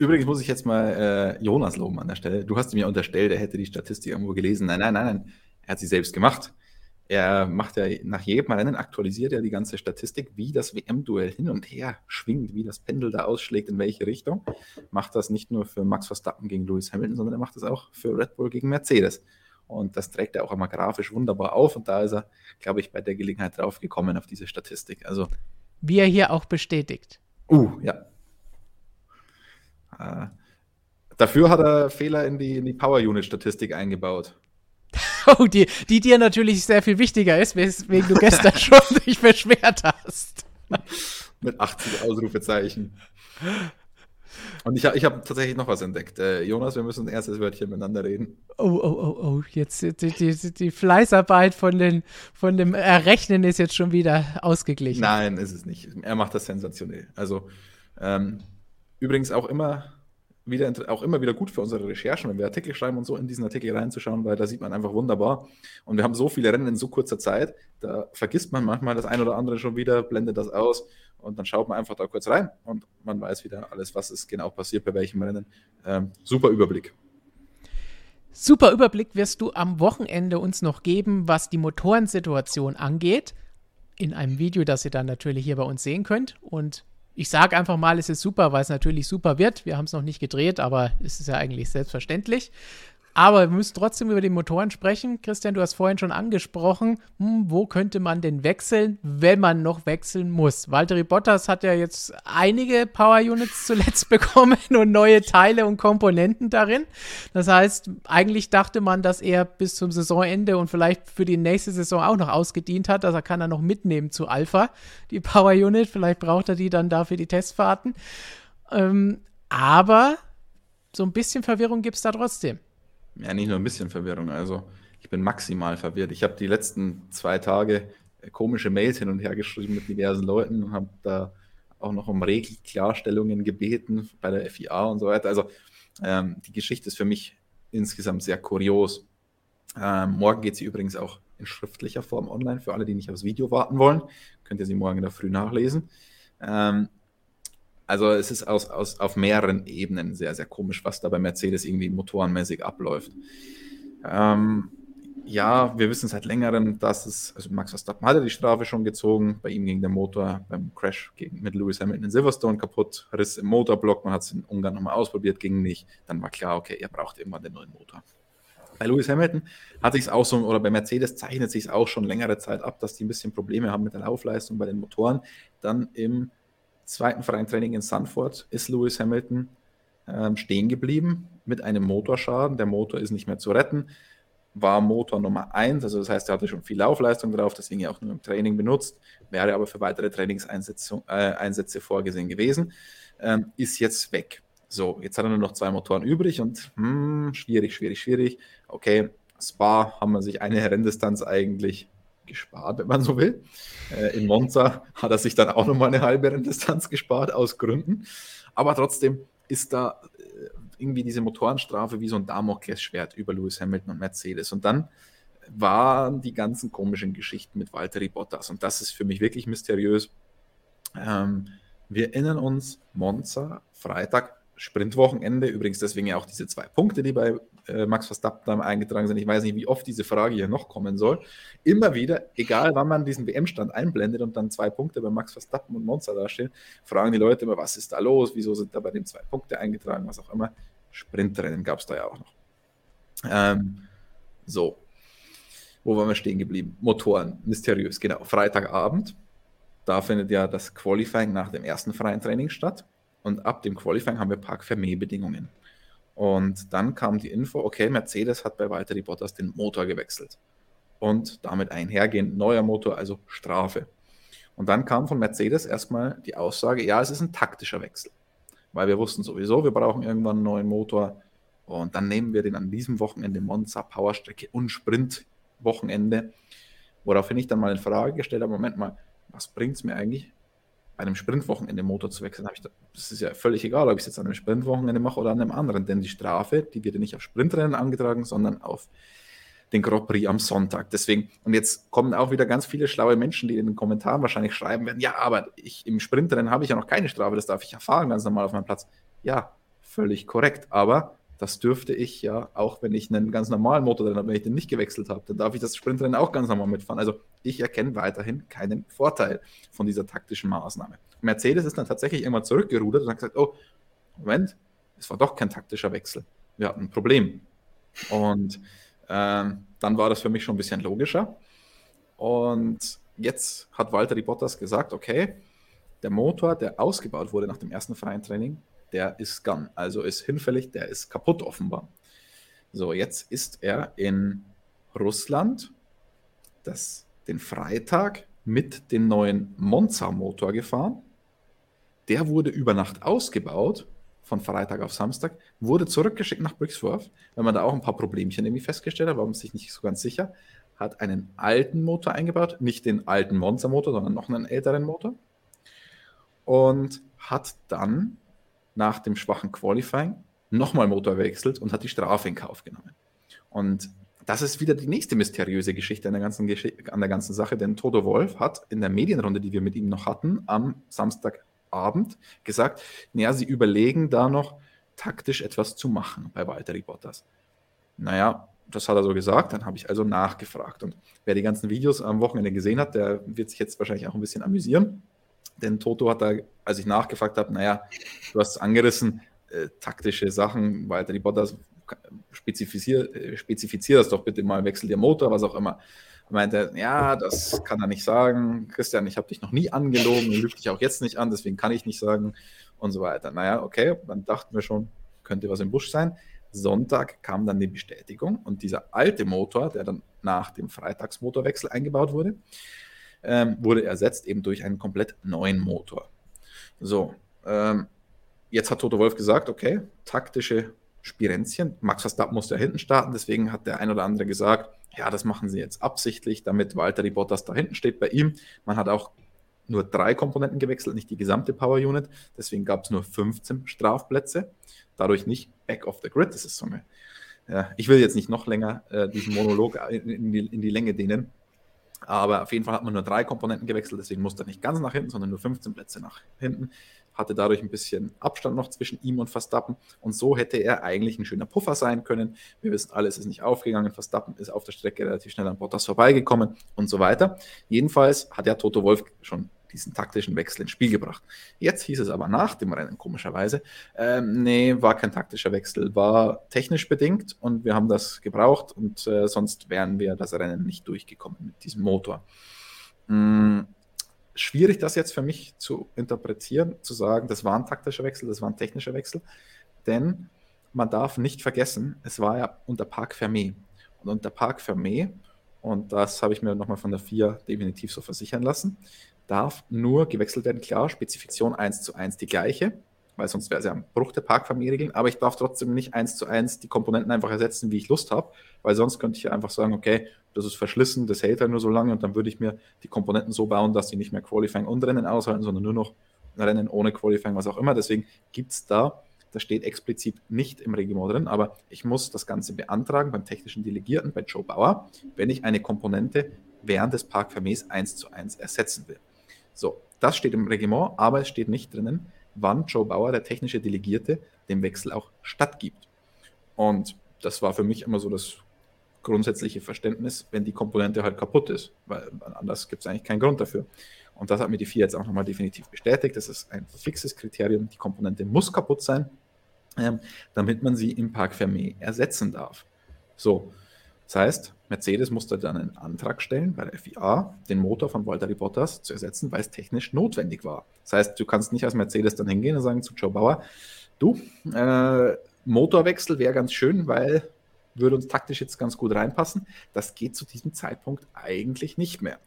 Übrigens muss ich jetzt mal äh, Jonas loben an der Stelle. Du hast mir unterstellt, er hätte die Statistik irgendwo gelesen. Nein, nein, nein, nein. Er hat sie selbst gemacht. Er macht ja nach jedem Rennen aktualisiert er die ganze Statistik, wie das WM-Duell hin und her schwingt, wie das Pendel da ausschlägt, in welche Richtung. Macht das nicht nur für Max Verstappen gegen Lewis Hamilton, sondern er macht das auch für Red Bull gegen Mercedes. Und das trägt er auch einmal grafisch wunderbar auf. Und da ist er, glaube ich, bei der Gelegenheit drauf gekommen auf diese Statistik. Also. Wie er hier auch bestätigt. Uh, ja. Äh, dafür hat er Fehler in die, in die Power Unit Statistik eingebaut. Oh, die, die dir natürlich sehr viel wichtiger ist, weswegen du gestern schon dich beschwert hast. Mit 80 Ausrufezeichen. Und ich, ich habe tatsächlich noch was entdeckt. Äh, Jonas, wir müssen ein erstes Wörtchen miteinander reden. Oh, oh, oh, oh, jetzt die, die, die Fleißarbeit von, den, von dem Errechnen ist jetzt schon wieder ausgeglichen. Nein, ist es nicht. Er macht das sensationell. Also, ähm, übrigens auch immer wieder, auch immer wieder gut für unsere Recherchen, wenn wir Artikel schreiben und so in diesen Artikel reinzuschauen, weil da sieht man einfach wunderbar. Und wir haben so viele Rennen in so kurzer Zeit, da vergisst man manchmal das ein oder andere schon wieder, blendet das aus und dann schaut man einfach da kurz rein und man weiß wieder alles, was ist genau passiert, bei welchem Rennen. Ähm, super Überblick. Super Überblick wirst du am Wochenende uns noch geben, was die Motorensituation angeht. In einem Video, das ihr dann natürlich hier bei uns sehen könnt. Und ich sage einfach mal, es ist super, weil es natürlich super wird. Wir haben es noch nicht gedreht, aber es ist ja eigentlich selbstverständlich. Aber wir müssen trotzdem über die Motoren sprechen. Christian, du hast vorhin schon angesprochen, hm, wo könnte man denn wechseln, wenn man noch wechseln muss? Valtteri Bottas hat ja jetzt einige Power Units zuletzt bekommen und neue Teile und Komponenten darin. Das heißt, eigentlich dachte man, dass er bis zum Saisonende und vielleicht für die nächste Saison auch noch ausgedient hat. Also kann er noch mitnehmen zu Alpha, die Power Unit. Vielleicht braucht er die dann dafür die Testfahrten. Ähm, aber so ein bisschen Verwirrung gibt es da trotzdem. Ja, nicht nur ein bisschen Verwirrung. Also, ich bin maximal verwirrt. Ich habe die letzten zwei Tage komische Mails hin und her geschrieben mit diversen Leuten und habe da auch noch um Regelklarstellungen gebeten bei der FIA und so weiter. Also, ähm, die Geschichte ist für mich insgesamt sehr kurios. Ähm, morgen geht sie übrigens auch in schriftlicher Form online. Für alle, die nicht aufs Video warten wollen, könnt ihr sie morgen in der Früh nachlesen. Ähm, also es ist aus, aus, auf mehreren Ebenen sehr, sehr komisch, was da bei Mercedes irgendwie motorenmäßig abläuft. Ähm, ja, wir wissen seit längerem, dass es, also Max Verstappen hatte die Strafe schon gezogen, bei ihm ging der Motor beim Crash gegen, mit Lewis Hamilton in Silverstone kaputt, Riss im Motorblock, man hat es in Ungarn nochmal ausprobiert, ging nicht, dann war klar, okay, er braucht irgendwann den neuen Motor. Bei Lewis Hamilton hat sich es auch so, oder bei Mercedes zeichnet sich es auch schon längere Zeit ab, dass die ein bisschen Probleme haben mit der Laufleistung bei den Motoren. Dann im zweiten freien Training in Sanford ist Lewis Hamilton ähm, stehen geblieben mit einem Motorschaden. Der Motor ist nicht mehr zu retten. War Motor Nummer 1, also das heißt, er hatte schon viel Laufleistung drauf, deswegen auch nur im Training benutzt, wäre aber für weitere Trainingseinsätze äh, vorgesehen gewesen. Ähm, ist jetzt weg. So, jetzt hat er nur noch zwei Motoren übrig und hm, schwierig, schwierig, schwierig. Okay, Spa haben wir sich eine Renndistanz eigentlich gespart, wenn man so will. Äh, in Monza hat er sich dann auch nochmal eine halbe Renndistanz gespart, aus Gründen. Aber trotzdem ist da äh, irgendwie diese Motorenstrafe wie so ein Damoklesschwert über Lewis Hamilton und Mercedes. Und dann waren die ganzen komischen Geschichten mit Valtteri Bottas. Und das ist für mich wirklich mysteriös. Ähm, wir erinnern uns, Monza, Freitag, Sprintwochenende. Übrigens deswegen ja auch diese zwei Punkte, die bei äh, Max Verstappen eingetragen sind. Ich weiß nicht, wie oft diese Frage hier noch kommen soll. Immer wieder, egal wann man diesen WM-Stand einblendet und dann zwei Punkte bei Max Verstappen und Monza dastehen, fragen die Leute immer, was ist da los? Wieso sind da bei dem zwei Punkte eingetragen? Was auch immer. Sprintrennen gab es da ja auch noch. Ähm, so. Wo waren wir stehen geblieben? Motoren, mysteriös, genau. Freitagabend, da findet ja das Qualifying nach dem ersten freien Training statt. Und ab dem Qualifying haben wir Park Fermé-Bedingungen. Und dann kam die Info, okay, Mercedes hat bei Valtteri Bottas den Motor gewechselt. Und damit einhergehend neuer Motor, also Strafe. Und dann kam von Mercedes erstmal die Aussage, ja, es ist ein taktischer Wechsel. Weil wir wussten sowieso, wir brauchen irgendwann einen neuen Motor. Und dann nehmen wir den an diesem Wochenende Monza Powerstrecke und Sprint-Wochenende. Woraufhin ich dann mal in Frage gestellt habe, Moment mal, was bringt es mir eigentlich, einem Sprintwochenende Motor zu wechseln, ich da, das ist ja völlig egal, ob ich es jetzt an einem Sprintwochenende mache oder an einem anderen, denn die Strafe, die wird ja nicht auf Sprintrennen angetragen, sondern auf den Grand Prix am Sonntag. Deswegen, und jetzt kommen auch wieder ganz viele schlaue Menschen, die in den Kommentaren wahrscheinlich schreiben werden, ja, aber ich, im Sprintrennen habe ich ja noch keine Strafe, das darf ich erfahren, ganz normal auf meinem Platz. Ja, völlig korrekt. Aber das dürfte ich ja, auch wenn ich einen ganz normalen Motor drin habe, wenn ich den nicht gewechselt habe, dann darf ich das Sprintrennen auch ganz normal mitfahren. Also ich erkenne weiterhin keinen Vorteil von dieser taktischen Maßnahme. Mercedes ist dann tatsächlich irgendwann zurückgerudert und hat gesagt, oh, Moment, es war doch kein taktischer Wechsel. Wir hatten ein Problem. Und ähm, dann war das für mich schon ein bisschen logischer. Und jetzt hat Walter Bottas gesagt, okay, der Motor, der ausgebaut wurde nach dem ersten freien Training, der ist gone, also ist hinfällig, der ist kaputt offenbar. So, jetzt ist er in Russland das, den Freitag mit dem neuen Monza-Motor gefahren. Der wurde über Nacht ausgebaut, von Freitag auf Samstag, wurde zurückgeschickt nach Brixworth, weil man da auch ein paar Problemchen irgendwie festgestellt hat, war man sich nicht so ganz sicher, hat einen alten Motor eingebaut, nicht den alten Monza-Motor, sondern noch einen älteren Motor und hat dann nach dem schwachen Qualifying nochmal Motor wechselt und hat die Strafe in Kauf genommen. Und das ist wieder die nächste mysteriöse Geschichte an der ganzen, Gesch an der ganzen Sache, denn Toto Wolf hat in der Medienrunde, die wir mit ihm noch hatten, am Samstagabend gesagt, naja, sie überlegen da noch taktisch etwas zu machen bei Walter Bottas. Naja, das hat er so gesagt, dann habe ich also nachgefragt. Und wer die ganzen Videos am Wochenende gesehen hat, der wird sich jetzt wahrscheinlich auch ein bisschen amüsieren. Denn Toto hat da, als ich nachgefragt habe, naja, du hast es angerissen, äh, taktische Sachen, weiter die Bottas, spezifizier, äh, spezifizier das doch bitte mal, wechsel dir Motor, was auch immer. Er meinte, ja, das kann er nicht sagen. Christian, ich habe dich noch nie angelogen, lügt dich auch jetzt nicht an, deswegen kann ich nicht sagen und so weiter. Naja, okay, dann dachten wir schon, könnte was im Busch sein. Sonntag kam dann die Bestätigung und dieser alte Motor, der dann nach dem Freitagsmotorwechsel eingebaut wurde, ähm, wurde ersetzt eben durch einen komplett neuen Motor. So, ähm, jetzt hat Toto Wolf gesagt, okay, taktische Spirenzchen. Max Verstappen musste ja hinten starten, deswegen hat der ein oder andere gesagt, ja, das machen sie jetzt absichtlich, damit Walter Bottas da hinten steht bei ihm. Man hat auch nur drei Komponenten gewechselt, nicht die gesamte Power Unit. Deswegen gab es nur 15 Strafplätze. Dadurch nicht back off the grid. Das ist so eine. Ja, ich will jetzt nicht noch länger äh, diesen Monolog in, die, in die Länge dehnen. Aber auf jeden Fall hat man nur drei Komponenten gewechselt, deswegen musste er nicht ganz nach hinten, sondern nur 15 Plätze nach hinten. Hatte dadurch ein bisschen Abstand noch zwischen ihm und Verstappen. Und so hätte er eigentlich ein schöner Puffer sein können. Wir wissen alles ist nicht aufgegangen. Verstappen ist auf der Strecke relativ schnell an Bottas vorbeigekommen und so weiter. Jedenfalls hat ja Toto Wolf schon diesen taktischen Wechsel ins Spiel gebracht. Jetzt hieß es aber nach dem Rennen komischerweise, ähm, nee, war kein taktischer Wechsel, war technisch bedingt und wir haben das gebraucht und äh, sonst wären wir das Rennen nicht durchgekommen mit diesem Motor. Hm, schwierig das jetzt für mich zu interpretieren, zu sagen, das war ein taktischer Wechsel, das war ein technischer Wechsel, denn man darf nicht vergessen, es war ja unter Park Fermé. Und unter Park Fermé, und das habe ich mir nochmal von der FIA definitiv so versichern lassen, darf nur gewechselt werden. Klar, Spezifikation 1 zu 1 die gleiche, weil sonst wäre es ja ein Bruch der Parkfamilienregeln, aber ich darf trotzdem nicht 1 zu 1 die Komponenten einfach ersetzen, wie ich Lust habe, weil sonst könnte ich ja einfach sagen, okay, das ist verschlissen, das hält ja nur so lange und dann würde ich mir die Komponenten so bauen, dass die nicht mehr Qualifying und Rennen aushalten, sondern nur noch Rennen ohne Qualifying, was auch immer. Deswegen gibt es da, das steht explizit nicht im Reglement drin, aber ich muss das Ganze beantragen beim technischen Delegierten, bei Joe Bauer, wenn ich eine Komponente während des Parkvermehs 1 zu 1 ersetzen will. So, das steht im Reglement, aber es steht nicht drinnen, wann Joe Bauer, der technische Delegierte, dem Wechsel auch stattgibt. Und das war für mich immer so das grundsätzliche Verständnis, wenn die Komponente halt kaputt ist, weil anders gibt es eigentlich keinen Grund dafür. Und das hat mir die FIA jetzt auch nochmal definitiv bestätigt. Das ist ein fixes Kriterium. Die Komponente muss kaputt sein, ähm, damit man sie im Park Fermé ersetzen darf. So, das heißt, Mercedes musste dann einen Antrag stellen bei der FIA, den Motor von Valtteri Bottas zu ersetzen, weil es technisch notwendig war. Das heißt, du kannst nicht als Mercedes dann hingehen und sagen zu Joe Bauer, du, äh, Motorwechsel wäre ganz schön, weil würde uns taktisch jetzt ganz gut reinpassen. Das geht zu diesem Zeitpunkt eigentlich nicht mehr.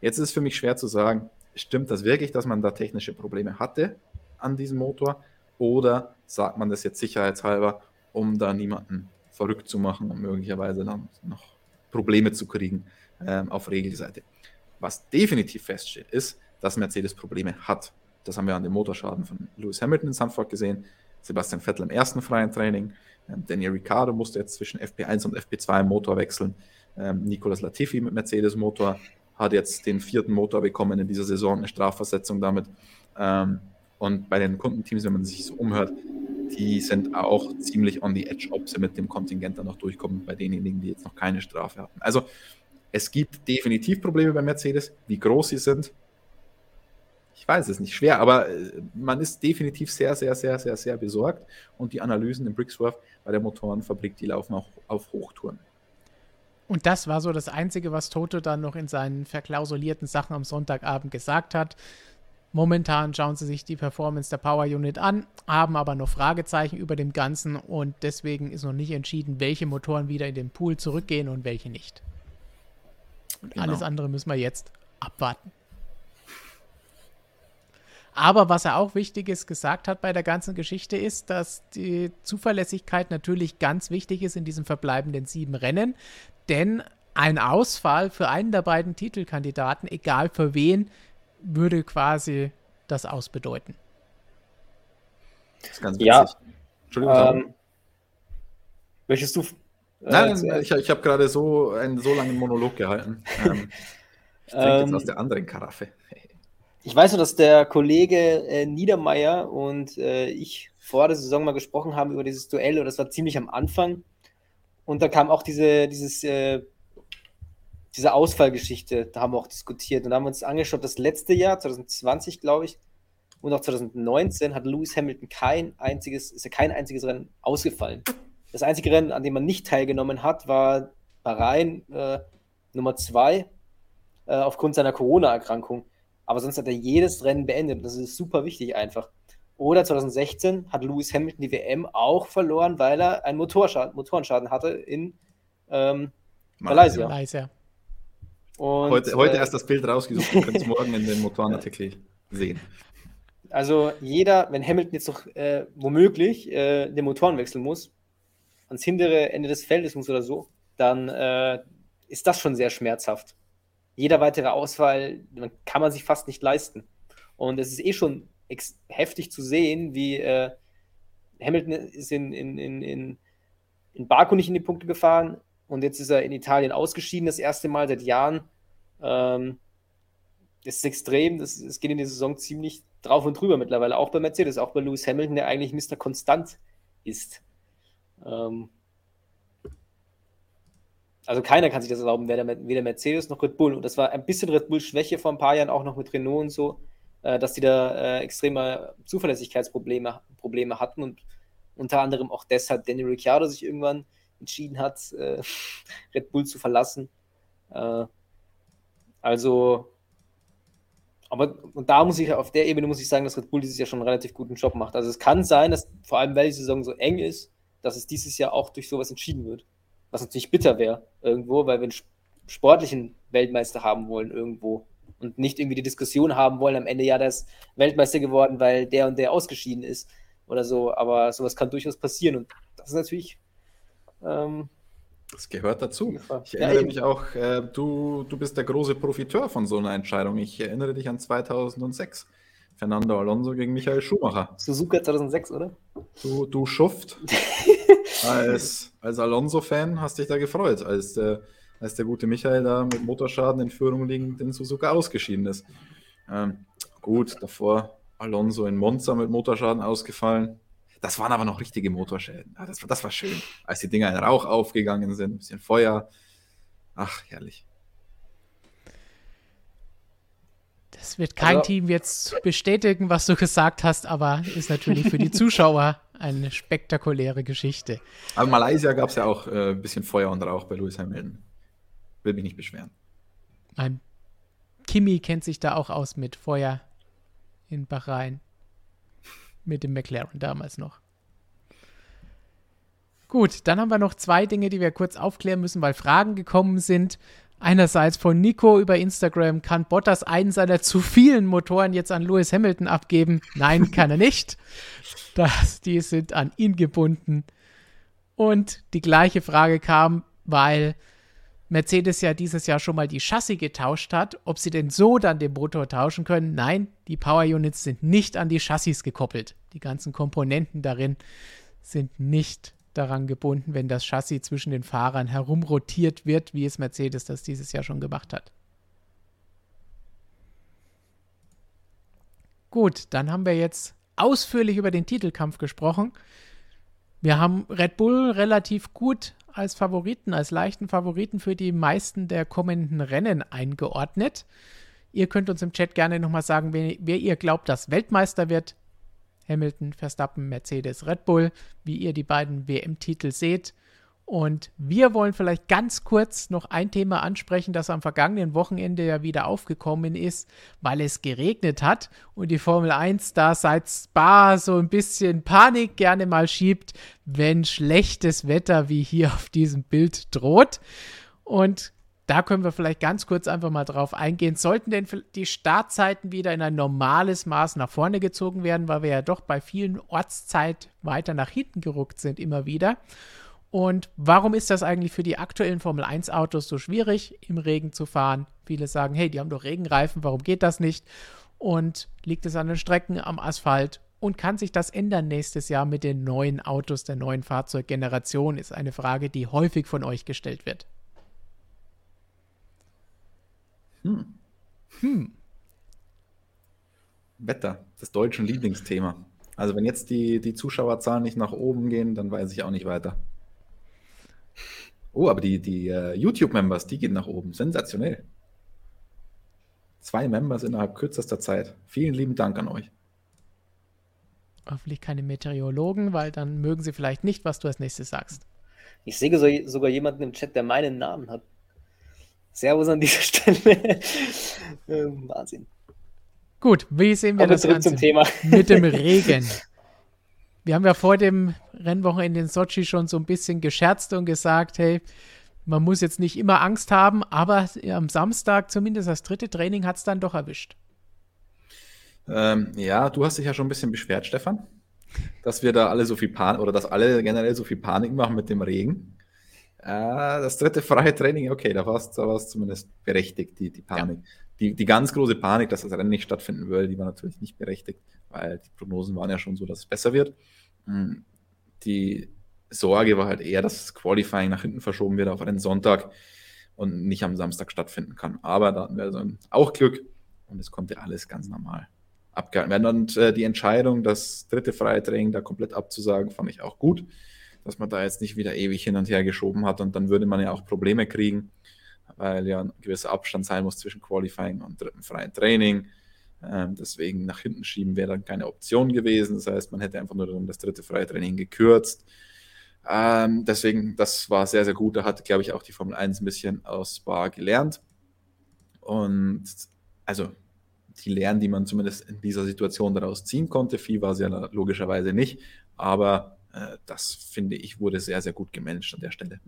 Jetzt ist es für mich schwer zu sagen, stimmt das wirklich, dass man da technische Probleme hatte an diesem Motor oder sagt man das jetzt sicherheitshalber, um da niemanden verrückt zu machen und möglicherweise dann noch Probleme zu kriegen ähm, auf Regelseite. Was definitiv feststeht, ist, dass Mercedes Probleme hat. Das haben wir an dem Motorschaden von Lewis Hamilton in Sanford gesehen, Sebastian Vettel im ersten freien Training, ähm, Daniel Ricciardo musste jetzt zwischen FP1 und FP2 im Motor wechseln, ähm, Nicolas Latifi mit Mercedes Motor hat jetzt den vierten Motor bekommen in dieser Saison, eine Strafversetzung damit. Ähm, und bei den Kundenteams, wenn man sich so umhört, die sind auch ziemlich on the edge, ob sie mit dem Kontingent dann noch durchkommen, bei denjenigen, die jetzt noch keine Strafe hatten. Also es gibt definitiv Probleme bei Mercedes. Wie groß sie sind, ich weiß es nicht, schwer, aber äh, man ist definitiv sehr, sehr, sehr, sehr, sehr besorgt. Und die Analysen in Brixworth bei der Motorenfabrik, die laufen auch auf Hochtouren. Und das war so das Einzige, was Toto dann noch in seinen verklausulierten Sachen am Sonntagabend gesagt hat. Momentan schauen sie sich die Performance der Power Unit an, haben aber noch Fragezeichen über dem Ganzen und deswegen ist noch nicht entschieden, welche Motoren wieder in den Pool zurückgehen und welche nicht. Und genau. alles andere müssen wir jetzt abwarten. Aber was er auch Wichtiges gesagt hat bei der ganzen Geschichte ist, dass die Zuverlässigkeit natürlich ganz wichtig ist in diesen verbleibenden sieben Rennen. Denn ein Ausfall für einen der beiden Titelkandidaten, egal für wen, würde quasi das ausbedeuten. Das ist ganz witzig. Ja. Entschuldigung. Ähm, möchtest du? Äh, nein, ich, ich habe gerade so einen so langen Monolog gehalten. Ähm, ich trinke jetzt ähm, aus der anderen Karaffe. Ich weiß nur, dass der Kollege äh, Niedermeyer und äh, ich vor der Saison mal gesprochen haben über dieses Duell und das war ziemlich am Anfang. Und da kam auch diese, dieses äh, diese Ausfallgeschichte, da haben wir auch diskutiert und da haben wir uns angeschaut, das letzte Jahr, 2020, glaube ich, und auch 2019 hat Lewis Hamilton kein einziges, ist ja kein einziges Rennen ausgefallen. Das einzige Rennen, an dem man nicht teilgenommen hat, war Bahrain äh, Nummer zwei äh, aufgrund seiner Corona-Erkrankung. Aber sonst hat er jedes Rennen beendet. Das ist super wichtig einfach. Oder 2016 hat Lewis Hamilton die WM auch verloren, weil er einen Motorschaden, Motorenschaden hatte in ähm, Malaysia. Malaysia. Und, heute, heute äh, erst das Bild rausgesucht, ihr könnt es morgen in den Motorenartikel sehen. Also jeder, wenn Hamilton jetzt noch äh, womöglich äh, den Motoren wechseln muss, ans hintere Ende des Feldes muss oder so, dann äh, ist das schon sehr schmerzhaft. Jeder weitere Ausfall kann man sich fast nicht leisten. Und es ist eh schon heftig zu sehen, wie äh, Hamilton ist in, in, in, in, in Baku nicht in die Punkte gefahren, und jetzt ist er in Italien ausgeschieden, das erste Mal seit Jahren. Ähm, das ist extrem, das, das geht in der Saison ziemlich drauf und drüber mittlerweile, auch bei Mercedes, auch bei Lewis Hamilton, der eigentlich Mr. Konstant ist. Ähm, also keiner kann sich das erlauben, weder, weder Mercedes noch Red Bull. Und das war ein bisschen Red Bull Schwäche vor ein paar Jahren, auch noch mit Renault und so, äh, dass die da äh, extreme Zuverlässigkeitsprobleme Probleme hatten und unter anderem auch deshalb Danny Ricciardo sich irgendwann entschieden hat, äh, Red Bull zu verlassen. Äh, also, aber da muss ich, auf der Ebene muss ich sagen, dass Red Bull dieses Jahr schon einen relativ guten Job macht. Also es kann sein, dass vor allem, weil die Saison so eng ist, dass es dieses Jahr auch durch sowas entschieden wird. Was natürlich bitter wäre irgendwo, weil wir einen sportlichen Weltmeister haben wollen irgendwo und nicht irgendwie die Diskussion haben wollen, am Ende ja, der ist Weltmeister geworden, weil der und der ausgeschieden ist oder so. Aber sowas kann durchaus passieren und das ist natürlich ähm, das gehört dazu. Ich erinnere ja, mich auch, äh, du, du bist der große Profiteur von so einer Entscheidung. Ich erinnere dich an 2006. Fernando Alonso gegen Michael Schumacher. Suzuka 2006, oder? Du, du Schuft. als als Alonso-Fan hast dich da gefreut, als der, als der gute Michael da mit Motorschaden in Führung liegend in Suzuka ausgeschieden ist. Ähm, gut, davor Alonso in Monza mit Motorschaden ausgefallen. Das waren aber noch richtige Motorschäden. Ja, das, das war schön, als die Dinger in Rauch aufgegangen sind, ein bisschen Feuer. Ach, herrlich. Das wird kein also, Team jetzt bestätigen, was du gesagt hast, aber ist natürlich für die Zuschauer eine spektakuläre Geschichte. Aber in Malaysia gab es ja auch äh, ein bisschen Feuer und Rauch bei Lewis Hamilton. Will mich nicht beschweren. Ein Kimi kennt sich da auch aus mit Feuer in Bahrain mit dem McLaren damals noch. Gut, dann haben wir noch zwei Dinge, die wir kurz aufklären müssen, weil Fragen gekommen sind. Einerseits von Nico über Instagram, kann Bottas einen seiner zu vielen Motoren jetzt an Lewis Hamilton abgeben? Nein, kann er nicht. Das, die sind an ihn gebunden. Und die gleiche Frage kam, weil Mercedes ja dieses Jahr schon mal die Chassis getauscht hat, ob sie denn so dann den Motor tauschen können. Nein, die Power Units sind nicht an die Chassis gekoppelt. Die ganzen Komponenten darin sind nicht daran gebunden, wenn das Chassis zwischen den Fahrern herumrotiert wird, wie es Mercedes das dieses Jahr schon gemacht hat. Gut, dann haben wir jetzt ausführlich über den Titelkampf gesprochen. Wir haben Red Bull relativ gut als Favoriten, als leichten Favoriten für die meisten der kommenden Rennen eingeordnet. Ihr könnt uns im Chat gerne nochmal sagen, wer, wer, ihr glaubt, dass Weltmeister wird. Hamilton, Verstappen, Mercedes, Red Bull, wie ihr die beiden WM-Titel seht. Und wir wollen vielleicht ganz kurz noch ein Thema ansprechen, das am vergangenen Wochenende ja wieder aufgekommen ist, weil es geregnet hat und die Formel 1 da seit Spa so ein bisschen Panik gerne mal schiebt, wenn schlechtes Wetter wie hier auf diesem Bild droht. Und da können wir vielleicht ganz kurz einfach mal drauf eingehen. Sollten denn die Startzeiten wieder in ein normales Maß nach vorne gezogen werden, weil wir ja doch bei vielen Ortszeit weiter nach hinten gerückt sind, immer wieder. Und warum ist das eigentlich für die aktuellen Formel 1 Autos so schwierig, im Regen zu fahren? Viele sagen, hey, die haben doch Regenreifen, warum geht das nicht? Und liegt es an den Strecken, am Asphalt? Und kann sich das ändern nächstes Jahr mit den neuen Autos der neuen Fahrzeuggeneration? Ist eine Frage, die häufig von euch gestellt wird. Hm. Hm. Wetter, das deutsche Lieblingsthema. Also wenn jetzt die, die Zuschauerzahlen nicht nach oben gehen, dann weiß ich auch nicht weiter. Oh, aber die, die uh, YouTube-Members, die gehen nach oben. Sensationell. Zwei Members innerhalb kürzester Zeit. Vielen lieben Dank an euch. Hoffentlich keine Meteorologen, weil dann mögen sie vielleicht nicht, was du als nächstes sagst. Ich sehe sogar jemanden im Chat, der meinen Namen hat. Servus an dieser Stelle. ähm, Wahnsinn. Gut, wie sehen wir Aber das Ganze zum Thema. mit dem Regen? Wir haben ja vor dem Rennwochenende in Sochi schon so ein bisschen gescherzt und gesagt, hey, man muss jetzt nicht immer Angst haben, aber am Samstag, zumindest das dritte Training, hat es dann doch erwischt. Ähm, ja, du hast dich ja schon ein bisschen beschwert, Stefan, dass wir da alle so viel Panik oder dass alle generell so viel Panik machen mit dem Regen. Äh, das dritte freie Training, okay, da war es da zumindest berechtigt, die, die Panik. Ja. Die, die ganz große Panik, dass das Rennen nicht stattfinden würde, die war natürlich nicht berechtigt, weil die Prognosen waren ja schon so, dass es besser wird. Hm, die Sorge war halt eher, dass das Qualifying nach hinten verschoben wird auf einen Sonntag und nicht am Samstag stattfinden kann. Aber da hatten wir also auch Glück und es konnte alles ganz normal abgehalten werden. Und äh, die Entscheidung, das dritte freie Training da komplett abzusagen, fand ich auch gut dass man da jetzt nicht wieder ewig hin und her geschoben hat und dann würde man ja auch Probleme kriegen, weil ja ein gewisser Abstand sein muss zwischen Qualifying und dritten freien Training. Ähm, deswegen nach hinten schieben wäre dann keine Option gewesen. Das heißt, man hätte einfach nur das dritte freie Training gekürzt. Ähm, deswegen, das war sehr, sehr gut. Da hat, glaube ich, auch die Formel 1 ein bisschen aus Spa gelernt. Und also die Lernen, die man zumindest in dieser Situation daraus ziehen konnte. Viel war es ja logischerweise nicht, aber äh, das finde ich wurde sehr, sehr gut gemanagt an der Stelle.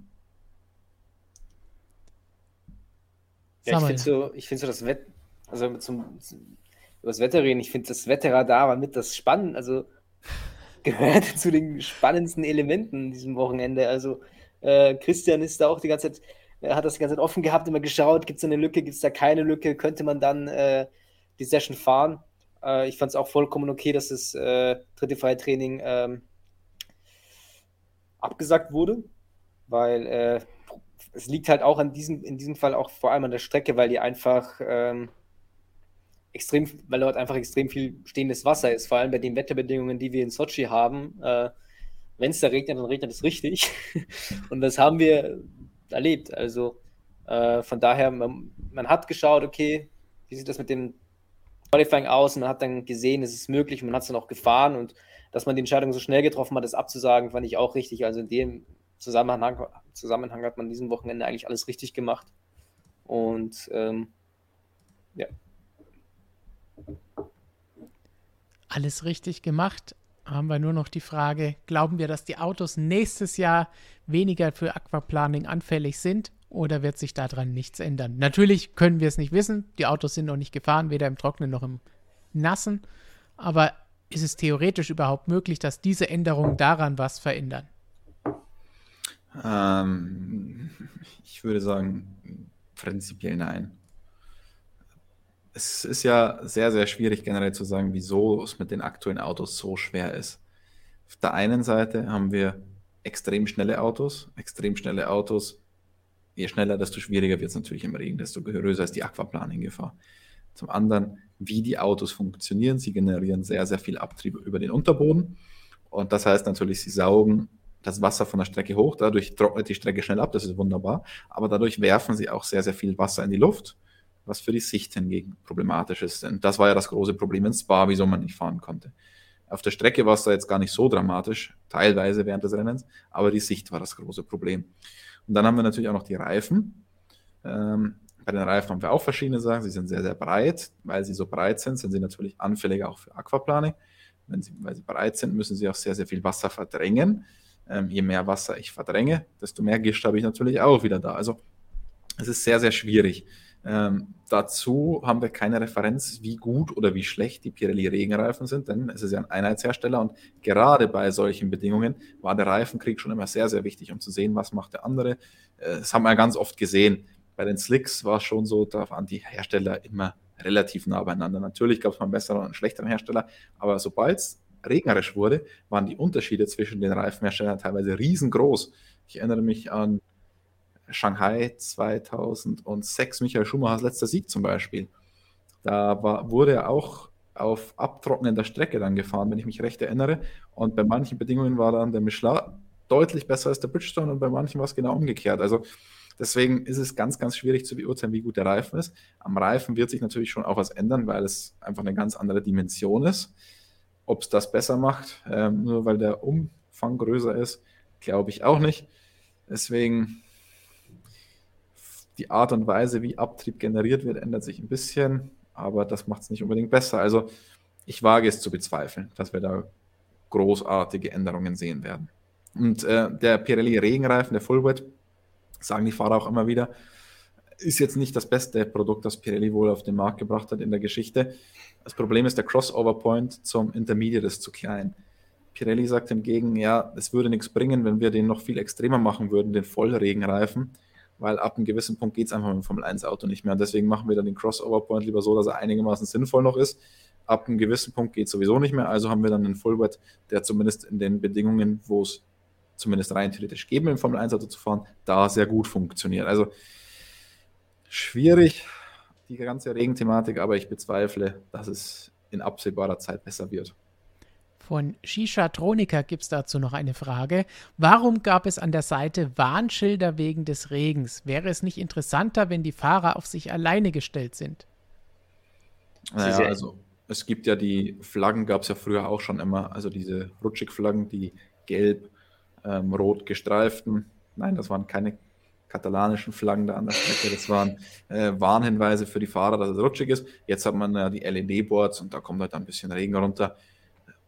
Ja, ich finde so, ich find so das Wetter, also zum, zum, über das Wetter reden, ich finde das Wetterradar war mit das Spannend, also gehört zu den spannendsten Elementen in diesem Wochenende. Also äh, Christian ist da auch die ganze Zeit, äh, hat das die ganze Zeit offen gehabt, immer geschaut, gibt es eine Lücke, gibt es da keine Lücke, könnte man dann äh, die Session fahren. Äh, ich fand es auch vollkommen okay, dass das äh, dritte freie Training ähm, abgesagt wurde, weil äh, es liegt halt auch an diesem, in diesem Fall auch vor allem an der Strecke, weil die einfach ähm, extrem, weil dort einfach extrem viel stehendes Wasser ist, vor allem bei den Wetterbedingungen, die wir in Sochi haben. Äh, Wenn es da regnet, dann regnet es richtig. Und das haben wir erlebt. Also äh, von daher, man, man, hat geschaut, okay, wie sieht das mit dem Qualifying aus? Und man hat dann gesehen, es ist möglich, man hat es dann auch gefahren und dass man die Entscheidung so schnell getroffen hat, das abzusagen, fand ich auch richtig. Also in dem Zusammenhang, Zusammenhang hat man diesem Wochenende eigentlich alles richtig gemacht. Und ähm, ja. Alles richtig gemacht. Haben wir nur noch die Frage, glauben wir, dass die Autos nächstes Jahr weniger für Aquaplaning anfällig sind oder wird sich daran nichts ändern? Natürlich können wir es nicht wissen. Die Autos sind noch nicht gefahren, weder im Trockenen noch im Nassen. Aber ist es theoretisch überhaupt möglich, dass diese Änderungen daran was verändern? Ähm, ich würde sagen, prinzipiell nein. Es ist ja sehr, sehr schwierig generell zu sagen, wieso es mit den aktuellen Autos so schwer ist. Auf der einen Seite haben wir extrem schnelle Autos, extrem schnelle Autos. Je schneller, desto schwieriger wird es natürlich im Regen, desto größer ist die Aquaplaning-Gefahr. Zum anderen wie die Autos funktionieren. Sie generieren sehr, sehr viel Abtrieb über den Unterboden. Und das heißt natürlich, sie saugen das Wasser von der Strecke hoch, dadurch trocknet die Strecke schnell ab, das ist wunderbar, aber dadurch werfen sie auch sehr, sehr viel Wasser in die Luft, was für die Sicht hingegen problematisch ist. Denn das war ja das große Problem in Spa, wieso man nicht fahren konnte. Auf der Strecke war es da jetzt gar nicht so dramatisch, teilweise während des Rennens, aber die Sicht war das große Problem. Und dann haben wir natürlich auch noch die Reifen. Ähm, bei den Reifen haben wir auch verschiedene Sachen. Sie sind sehr, sehr breit. Weil sie so breit sind, sind sie natürlich anfälliger auch für Aquaplaning. Wenn sie, weil sie breit sind, müssen sie auch sehr, sehr viel Wasser verdrängen. Ähm, je mehr Wasser ich verdränge, desto mehr Gischt habe ich natürlich auch wieder da. Also es ist sehr, sehr schwierig. Ähm, dazu haben wir keine Referenz, wie gut oder wie schlecht die Pirelli Regenreifen sind, denn es ist ja ein Einheitshersteller und gerade bei solchen Bedingungen war der Reifenkrieg schon immer sehr, sehr wichtig, um zu sehen, was macht der andere. Äh, das haben wir ganz oft gesehen. Bei den Slicks war es schon so, da waren die Hersteller immer relativ nah beieinander. Natürlich gab es mal einen besseren und einen schlechteren Hersteller, aber sobald es regnerisch wurde, waren die Unterschiede zwischen den Reifenherstellern teilweise riesengroß. Ich erinnere mich an Shanghai 2006, Michael Schumachers letzter Sieg zum Beispiel. Da war, wurde er auch auf abtrocknender Strecke dann gefahren, wenn ich mich recht erinnere. Und bei manchen Bedingungen war dann der Michelin deutlich besser als der Bridgestone und bei manchen war es genau umgekehrt. Also deswegen ist es ganz, ganz schwierig zu beurteilen, wie gut der Reifen ist. Am Reifen wird sich natürlich schon auch was ändern, weil es einfach eine ganz andere Dimension ist. Ob es das besser macht, ähm, nur weil der Umfang größer ist, glaube ich auch nicht. Deswegen die Art und Weise, wie Abtrieb generiert wird, ändert sich ein bisschen, aber das macht es nicht unbedingt besser. Also ich wage es zu bezweifeln, dass wir da großartige Änderungen sehen werden. Und äh, der Pirelli Regenreifen, der Fullwet, sagen die Fahrer auch immer wieder, ist jetzt nicht das beste Produkt, das Pirelli wohl auf den Markt gebracht hat in der Geschichte. Das Problem ist, der Crossover Point zum Intermediate ist zu klein. Pirelli sagt hingegen, ja, es würde nichts bringen, wenn wir den noch viel extremer machen würden, den Vollregenreifen, weil ab einem gewissen Punkt geht es einfach mit dem Formel 1 Auto nicht mehr. Deswegen machen wir dann den Crossover Point lieber so, dass er einigermaßen sinnvoll noch ist. Ab einem gewissen Punkt geht es sowieso nicht mehr. Also haben wir dann einen Fullwet, der zumindest in den Bedingungen, wo es zumindest rein theoretisch geben, im Formel 1 Auto zu fahren, da sehr gut funktioniert. Also schwierig, die ganze Regenthematik, aber ich bezweifle, dass es in absehbarer Zeit besser wird. Von Shisha Tronika gibt es dazu noch eine Frage. Warum gab es an der Seite Warnschilder wegen des Regens? Wäre es nicht interessanter, wenn die Fahrer auf sich alleine gestellt sind? Naja, also es gibt ja die Flaggen, gab es ja früher auch schon immer, also diese Rutschig-Flaggen, die gelb, ähm, rot gestreiften. Nein, das waren keine katalanischen Flaggen da an der Strecke. Das waren äh, Warnhinweise für die Fahrer, dass es rutschig ist. Jetzt hat man ja die LED-Boards und da kommt halt ein bisschen Regen runter.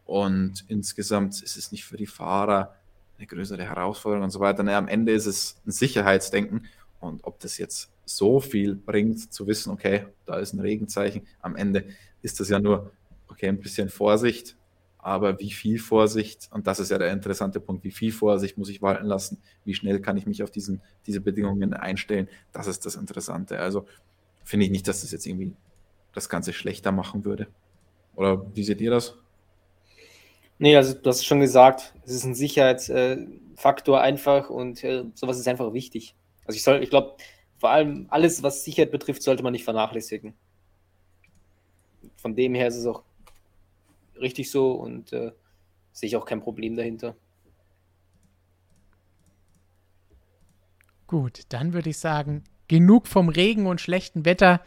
Und insgesamt ist es nicht für die Fahrer eine größere Herausforderung und so weiter. Nee, am Ende ist es ein Sicherheitsdenken. Und ob das jetzt so viel bringt, zu wissen, okay, da ist ein Regenzeichen, am Ende ist das ja nur, okay, ein bisschen Vorsicht, aber wie viel Vorsicht, und das ist ja der interessante Punkt, wie viel Vorsicht muss ich walten lassen, wie schnell kann ich mich auf diesen, diese Bedingungen einstellen, das ist das Interessante. Also finde ich nicht, dass das jetzt irgendwie das Ganze schlechter machen würde. Oder wie seht ihr das? Nee, also du hast schon gesagt, es ist ein Sicherheitsfaktor einfach und äh, sowas ist einfach wichtig. Also ich soll, ich glaube, vor allem alles, was Sicherheit betrifft, sollte man nicht vernachlässigen. Von dem her ist es auch richtig so und äh, sehe ich auch kein Problem dahinter. Gut, dann würde ich sagen, genug vom Regen und schlechten Wetter.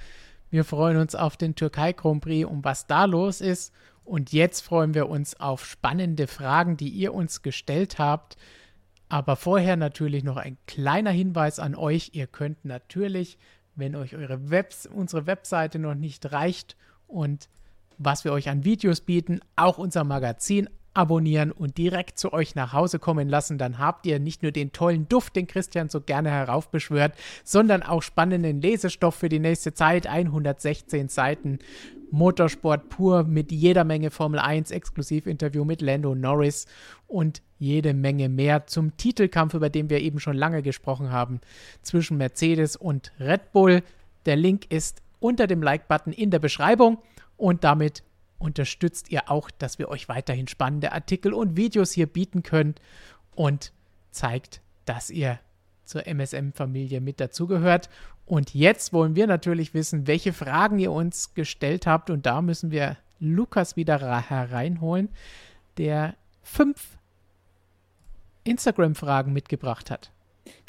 Wir freuen uns auf den Türkei Grand Prix und was da los ist. Und jetzt freuen wir uns auf spannende Fragen, die ihr uns gestellt habt. Aber vorher natürlich noch ein kleiner Hinweis an euch. Ihr könnt natürlich, wenn euch eure Webs unsere Webseite noch nicht reicht und was wir euch an Videos bieten, auch unser Magazin abonnieren und direkt zu euch nach Hause kommen lassen, dann habt ihr nicht nur den tollen Duft, den Christian so gerne heraufbeschwört, sondern auch spannenden Lesestoff für die nächste Zeit, 116 Seiten Motorsport pur mit jeder Menge Formel 1 Exklusivinterview mit Lando Norris und jede Menge mehr zum Titelkampf, über den wir eben schon lange gesprochen haben, zwischen Mercedes und Red Bull. Der Link ist unter dem Like-Button in der Beschreibung und damit unterstützt ihr auch, dass wir euch weiterhin spannende Artikel und Videos hier bieten können und zeigt, dass ihr zur MSM-Familie mit dazugehört. Und jetzt wollen wir natürlich wissen, welche Fragen ihr uns gestellt habt. Und da müssen wir Lukas wieder hereinholen, der fünf Instagram-Fragen mitgebracht hat.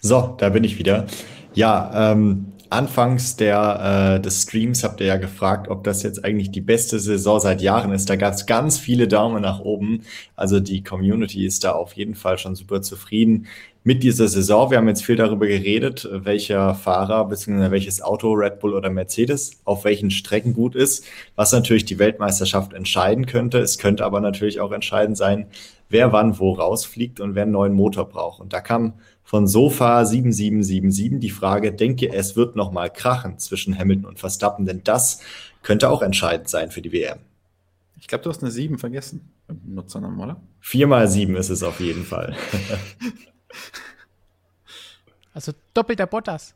So, da bin ich wieder. Ja, ähm, anfangs der, äh, des Streams habt ihr ja gefragt, ob das jetzt eigentlich die beste Saison seit Jahren ist. Da gab es ganz viele Daumen nach oben. Also die Community ist da auf jeden Fall schon super zufrieden mit dieser Saison. Wir haben jetzt viel darüber geredet, welcher Fahrer bzw. welches Auto, Red Bull oder Mercedes, auf welchen Strecken gut ist, was natürlich die Weltmeisterschaft entscheiden könnte. Es könnte aber natürlich auch entscheidend sein, wer wann wo rausfliegt und wer einen neuen Motor braucht. Und da kam von Sofa 7777 die Frage, denke, es wird nochmal krachen zwischen Hamilton und Verstappen, denn das könnte auch entscheidend sein für die WM. Ich glaube, du hast eine 7 vergessen beim Nutzernamen, oder? 4 mal 7 ist es auf jeden Fall. also doppelter Bottas.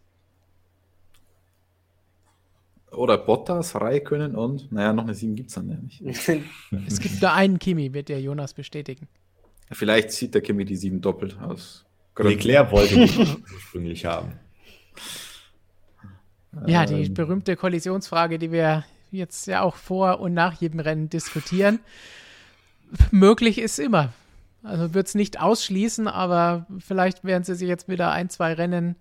Oder Bottas, Raikönnen und, naja, noch eine 7 gibt es dann ja nicht. es gibt nur einen Kimi, wird der Jonas bestätigen. Vielleicht sieht der Kimi die 7 doppelt aus. Leclerc wollte die ursprünglich haben. Ja, die ähm. berühmte Kollisionsfrage, die wir jetzt ja auch vor und nach jedem Rennen diskutieren. Möglich ist immer. Also wird es nicht ausschließen, aber vielleicht werden sie sich jetzt wieder ein, zwei Rennen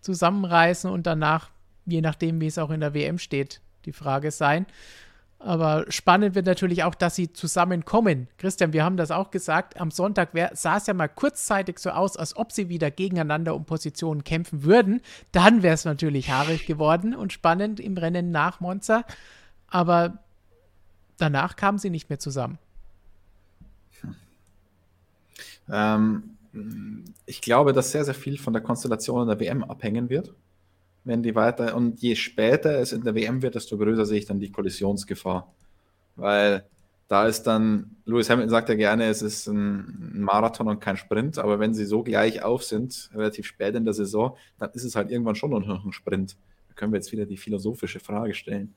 zusammenreißen und danach, je nachdem, wie es auch in der WM steht, die Frage sein. Aber spannend wird natürlich auch, dass sie zusammenkommen. Christian, wir haben das auch gesagt. Am Sonntag sah es ja mal kurzzeitig so aus, als ob sie wieder gegeneinander um Positionen kämpfen würden. Dann wäre es natürlich haarig geworden und spannend im Rennen nach Monza. Aber danach kamen sie nicht mehr zusammen. Ähm, ich glaube, dass sehr, sehr viel von der Konstellation in der WM abhängen wird wenn die weiter, und je später es in der WM wird, desto größer sehe ich dann die Kollisionsgefahr. Weil da ist dann, Lewis Hamilton sagt ja gerne, es ist ein Marathon und kein Sprint, aber wenn sie so gleich auf sind, relativ spät in der Saison, dann ist es halt irgendwann schon noch ein Sprint. Da können wir jetzt wieder die philosophische Frage stellen.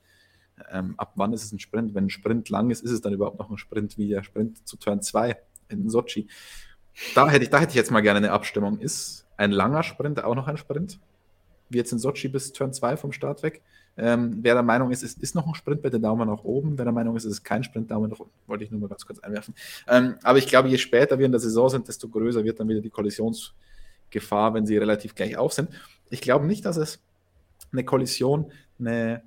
Ähm, ab wann ist es ein Sprint? Wenn ein Sprint lang ist, ist es dann überhaupt noch ein Sprint wie der Sprint zu Turn 2 in Sochi? Da hätte ich, da hätte ich jetzt mal gerne eine Abstimmung. Ist ein langer Sprint auch noch ein Sprint? Wie jetzt in Sochi bis Turn 2 vom Start weg. Ähm, wer der Meinung ist, es ist noch ein Sprint, bitte Daumen nach oben. Wer der Meinung ist, es ist kein Sprint, Daumen nach unten. Wollte ich nur mal ganz kurz einwerfen. Ähm, aber ich glaube, je später wir in der Saison sind, desto größer wird dann wieder die Kollisionsgefahr, wenn sie relativ gleich auf sind. Ich glaube nicht, dass es eine Kollision, eine,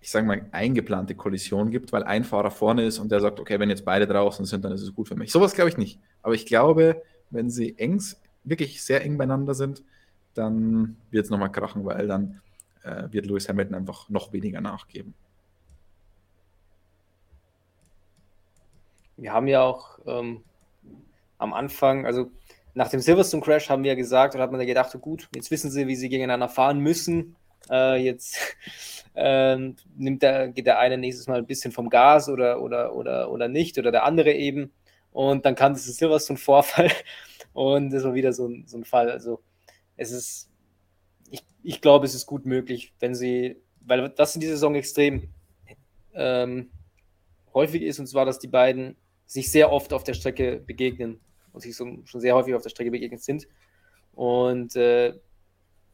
ich sage mal, eingeplante Kollision gibt, weil ein Fahrer vorne ist und der sagt, okay, wenn jetzt beide draußen sind, dann ist es gut für mich. Sowas glaube ich nicht. Aber ich glaube, wenn sie eng, wirklich sehr eng beieinander sind, dann wird es nochmal krachen, weil dann äh, wird Lewis Hamilton einfach noch weniger nachgeben. Wir haben ja auch ähm, am Anfang, also nach dem Silverstone Crash haben wir gesagt, oder hat man da gedacht, gut, jetzt wissen sie, wie sie gegeneinander fahren müssen. Äh, jetzt äh, nimmt der, geht der eine nächstes Mal ein bisschen vom Gas oder, oder, oder, oder nicht, oder der andere eben. Und dann kam dieses Silverstone-Vorfall und das war wieder so ein, so ein Fall. Also es ist, ich, ich glaube, es ist gut möglich, wenn sie, weil das in dieser Saison extrem ähm, häufig ist, und zwar, dass die beiden sich sehr oft auf der Strecke begegnen und sich so, schon sehr häufig auf der Strecke begegnet sind. Und äh,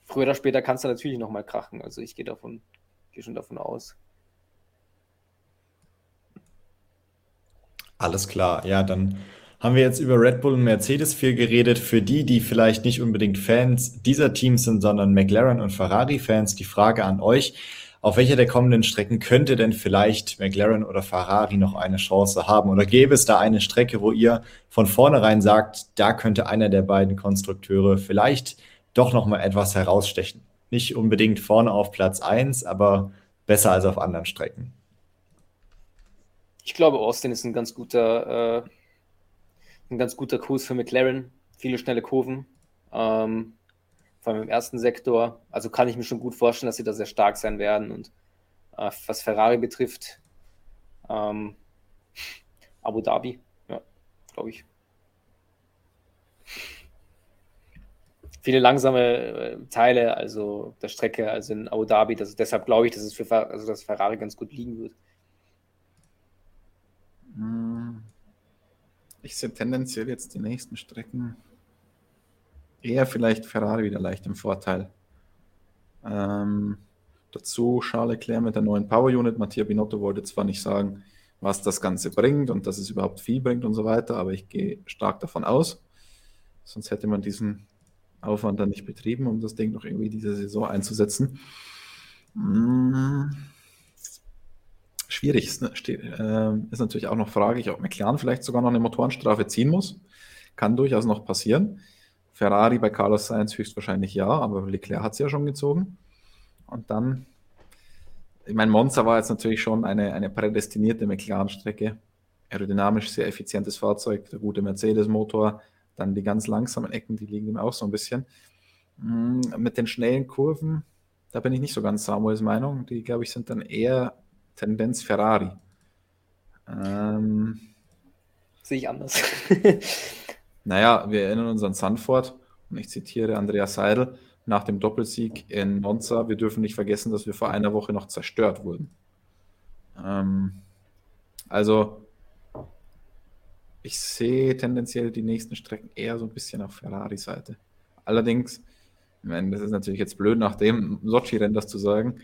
früher oder später kann es dann natürlich nochmal krachen. Also ich gehe davon, gehe schon davon aus. Alles klar, ja, dann haben wir jetzt über Red Bull und Mercedes viel geredet. Für die, die vielleicht nicht unbedingt Fans dieser Teams sind, sondern McLaren und Ferrari-Fans, die Frage an euch. Auf welcher der kommenden Strecken könnte denn vielleicht McLaren oder Ferrari noch eine Chance haben? Oder gäbe es da eine Strecke, wo ihr von vornherein sagt, da könnte einer der beiden Konstrukteure vielleicht doch noch mal etwas herausstechen? Nicht unbedingt vorne auf Platz 1, aber besser als auf anderen Strecken. Ich glaube, Austin ist ein ganz guter äh, ein ganz guter Kurs für McLaren, viele schnelle Kurven, ähm, vor allem im ersten Sektor. Also kann ich mir schon gut vorstellen, dass sie da sehr stark sein werden. Und äh, was Ferrari betrifft, ähm, Abu Dhabi, ja, glaube ich. Viele langsame äh, Teile, also der Strecke, also in Abu Dhabi. Das, deshalb glaube ich, dass es für also dass Ferrari ganz gut liegen wird. Hm. Ich sehe tendenziell jetzt die nächsten Strecken eher vielleicht Ferrari wieder leicht im Vorteil. Ähm, dazu Charles Leclerc mit der neuen Power Unit. Mattia Binotto wollte zwar nicht sagen, was das Ganze bringt und dass es überhaupt viel bringt und so weiter, aber ich gehe stark davon aus. Sonst hätte man diesen Aufwand dann nicht betrieben, um das Ding noch irgendwie diese Saison einzusetzen. Hm. Schwierig ist, ne? äh, ist natürlich auch noch fraglich, ob McLaren vielleicht sogar noch eine Motorenstrafe ziehen muss. Kann durchaus noch passieren. Ferrari bei Carlos Sainz höchstwahrscheinlich ja, aber Leclerc hat es ja schon gezogen. Und dann, ich meine, Monza war jetzt natürlich schon eine, eine prädestinierte McLaren-Strecke. Aerodynamisch sehr effizientes Fahrzeug, der gute Mercedes-Motor, dann die ganz langsamen Ecken, die liegen ihm auch so ein bisschen. Hm, mit den schnellen Kurven, da bin ich nicht so ganz Samuels Meinung. Die, glaube ich, sind dann eher Tendenz Ferrari. Ähm, Sehe ich anders. naja, wir erinnern uns an Sanford und ich zitiere Andreas Seidel nach dem Doppelsieg in Monza. Wir dürfen nicht vergessen, dass wir vor einer Woche noch zerstört wurden. Ähm, also, ich sehe tendenziell die nächsten Strecken eher so ein bisschen auf Ferrari-Seite. Allerdings, ich meine, das ist natürlich jetzt blöd, nach dem Sochi-Rennen das zu sagen,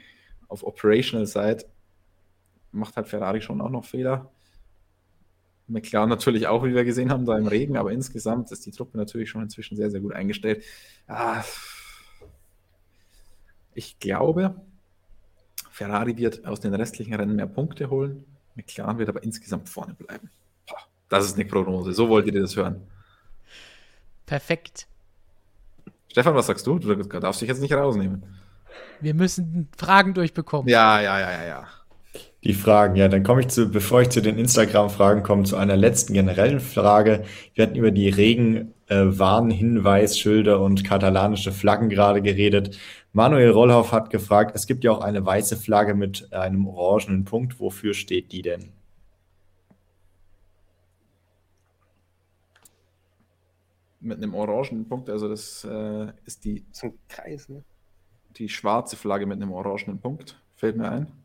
auf Operational-Seite macht halt Ferrari schon auch noch Fehler. McLaren natürlich auch, wie wir gesehen haben, da im Regen, aber insgesamt ist die Truppe natürlich schon inzwischen sehr, sehr gut eingestellt. Ah, ich glaube, Ferrari wird aus den restlichen Rennen mehr Punkte holen. McLaren wird aber insgesamt vorne bleiben. Das ist eine Prognose. So wollt ihr das hören. Perfekt. Stefan, was sagst du? Du darfst dich jetzt nicht rausnehmen. Wir müssen Fragen durchbekommen. Ja, ja, ja, ja, ja. Die Fragen, ja, dann komme ich zu, bevor ich zu den Instagram-Fragen komme, zu einer letzten generellen Frage. Wir hatten über die Regenwarnhinweisschilder äh, und katalanische Flaggen gerade geredet. Manuel Rollhoff hat gefragt, es gibt ja auch eine weiße Flagge mit einem orangenen Punkt. Wofür steht die denn? Mit einem orangenen Punkt, also das äh, ist die. Ein Kreis, ne? Die schwarze Flagge mit einem orangenen Punkt, fällt mir ein.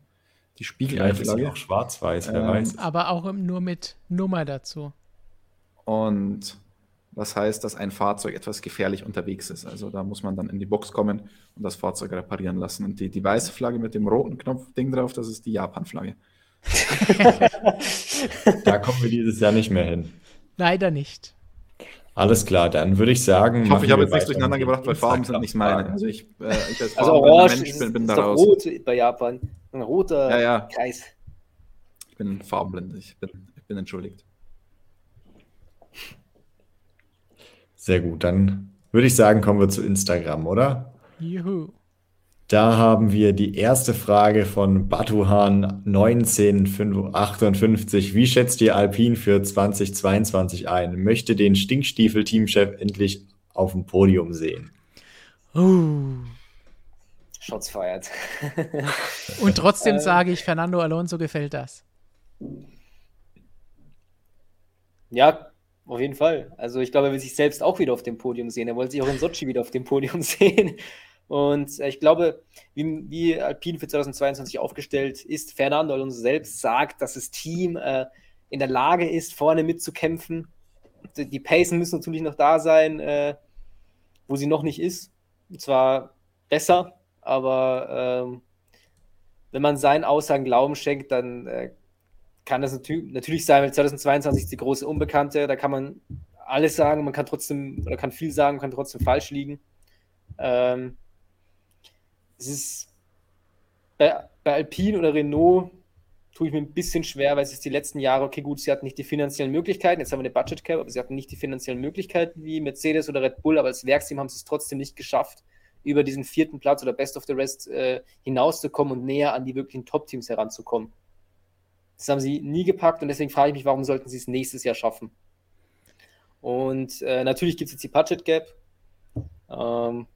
Die Spiegeleinflagge. auch schwarz-weiß, wer ähm, weiß. Aber auch nur mit Nummer dazu. Und das heißt, dass ein Fahrzeug etwas gefährlich unterwegs ist. Also da muss man dann in die Box kommen und das Fahrzeug reparieren lassen. Und die, die weiße Flagge mit dem roten Knopfding drauf, das ist die Japan-Flagge. da kommen wir dieses Jahr nicht mehr hin. Leider nicht. Alles klar, dann würde ich sagen. Ich hoffe, ich habe jetzt nichts durcheinander gebracht, weil Farben sind nicht meine. Also ich, äh, ich als also Orange Mensch bin, bin ist da raus. rot bei Japan. Ein roter ja, ja. Kreis. Ich bin farbenblind. Ich bin, ich bin entschuldigt. Sehr gut, dann würde ich sagen, kommen wir zu Instagram, oder? Juhu. Da haben wir die erste Frage von Batuhan 1958. Wie schätzt ihr Alpine für 2022 ein? Möchte den Stinkstiefel-Teamchef endlich auf dem Podium sehen? Uh. Shots feiert. Und trotzdem äh. sage ich, Fernando Alonso gefällt das. Ja, auf jeden Fall. Also ich glaube, er will sich selbst auch wieder auf dem Podium sehen. Er wollte sich auch in Sochi wieder auf dem Podium sehen. Und äh, ich glaube, wie, wie Alpine für 2022 aufgestellt ist, Fernando Alonso selbst sagt, dass das Team äh, in der Lage ist, vorne mitzukämpfen. Die, die Pacen müssen natürlich noch da sein, äh, wo sie noch nicht ist. Und zwar besser, aber ähm, wenn man seinen Aussagen Glauben schenkt, dann äh, kann das natürlich, natürlich sein, weil 2022 ist die große Unbekannte, da kann man alles sagen, man kann trotzdem, oder kann viel sagen, kann trotzdem falsch liegen. Ähm, es ist bei, bei Alpine oder Renault tue ich mir ein bisschen schwer, weil es ist die letzten Jahre, okay, gut, sie hatten nicht die finanziellen Möglichkeiten, jetzt haben wir eine Budget Cap, aber sie hatten nicht die finanziellen Möglichkeiten wie Mercedes oder Red Bull, aber als Werksteam haben sie es trotzdem nicht geschafft, über diesen vierten Platz oder Best of the Rest äh, hinauszukommen und näher an die wirklichen Top-Teams heranzukommen. Das haben sie nie gepackt und deswegen frage ich mich, warum sollten sie es nächstes Jahr schaffen? Und äh, natürlich gibt es jetzt die Budget Gap. Ähm,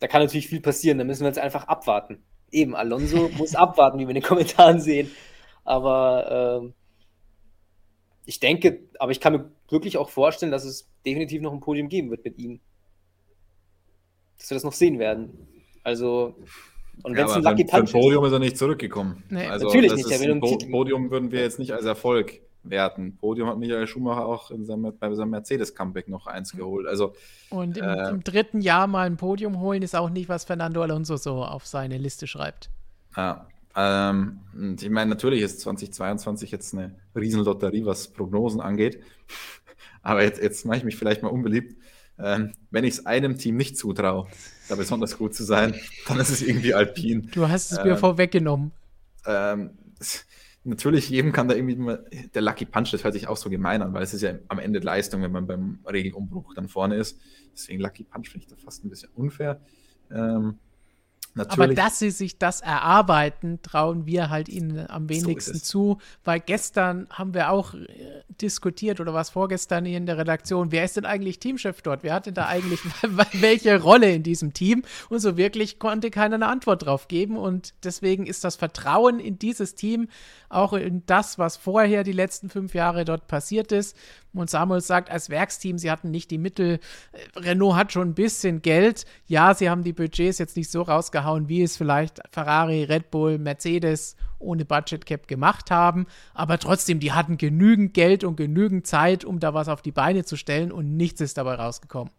da kann natürlich viel passieren. Da müssen wir jetzt einfach abwarten. Eben, Alonso muss abwarten, wie wir in den Kommentaren sehen. Aber ähm, ich denke, aber ich kann mir wirklich auch vorstellen, dass es definitiv noch ein Podium geben wird mit ihm. Dass wir das noch sehen werden. Also, und wenn es ein Lucky Punch ist. Podium ist er nicht zurückgekommen. Nee, also natürlich nicht. Ist ein Podium würden wir jetzt nicht als Erfolg werten. Podium hat Michael Schumacher auch in seinem, bei seinem Mercedes-Comeback noch eins geholt. Also, und im, äh, im, dritten Jahr mal ein Podium holen ist auch nicht, was Fernando Alonso so auf seine Liste schreibt. Ja, ähm, ich meine, natürlich ist 2022 jetzt eine Riesenlotterie, was Prognosen angeht. Aber jetzt, jetzt mache ich mich vielleicht mal unbeliebt. Ähm, wenn ich es einem Team nicht zutraue, da besonders gut zu sein, dann ist es irgendwie Alpin. Du hast es mir ähm, vorweggenommen. Ähm, natürlich, jedem kann da irgendwie immer, der Lucky Punch, das hört sich auch so gemein an, weil es ist ja am Ende Leistung, wenn man beim Regelumbruch dann vorne ist. Deswegen Lucky Punch finde ich da fast ein bisschen unfair. Ähm, Natürlich. Aber dass sie sich das erarbeiten, trauen wir halt ihnen am wenigsten so zu, weil gestern haben wir auch äh, diskutiert oder was vorgestern hier in der Redaktion, wer ist denn eigentlich Teamchef dort? Wer hatte da eigentlich welche Rolle in diesem Team? Und so wirklich konnte keiner eine Antwort drauf geben und deswegen ist das Vertrauen in dieses Team, auch in das, was vorher die letzten fünf Jahre dort passiert ist, und Samuel sagt, als Werksteam, sie hatten nicht die Mittel. Äh, Renault hat schon ein bisschen Geld. Ja, sie haben die Budgets jetzt nicht so rausgehauen, wie es vielleicht Ferrari, Red Bull, Mercedes ohne Budget Cap gemacht haben. Aber trotzdem, die hatten genügend Geld und genügend Zeit, um da was auf die Beine zu stellen und nichts ist dabei rausgekommen.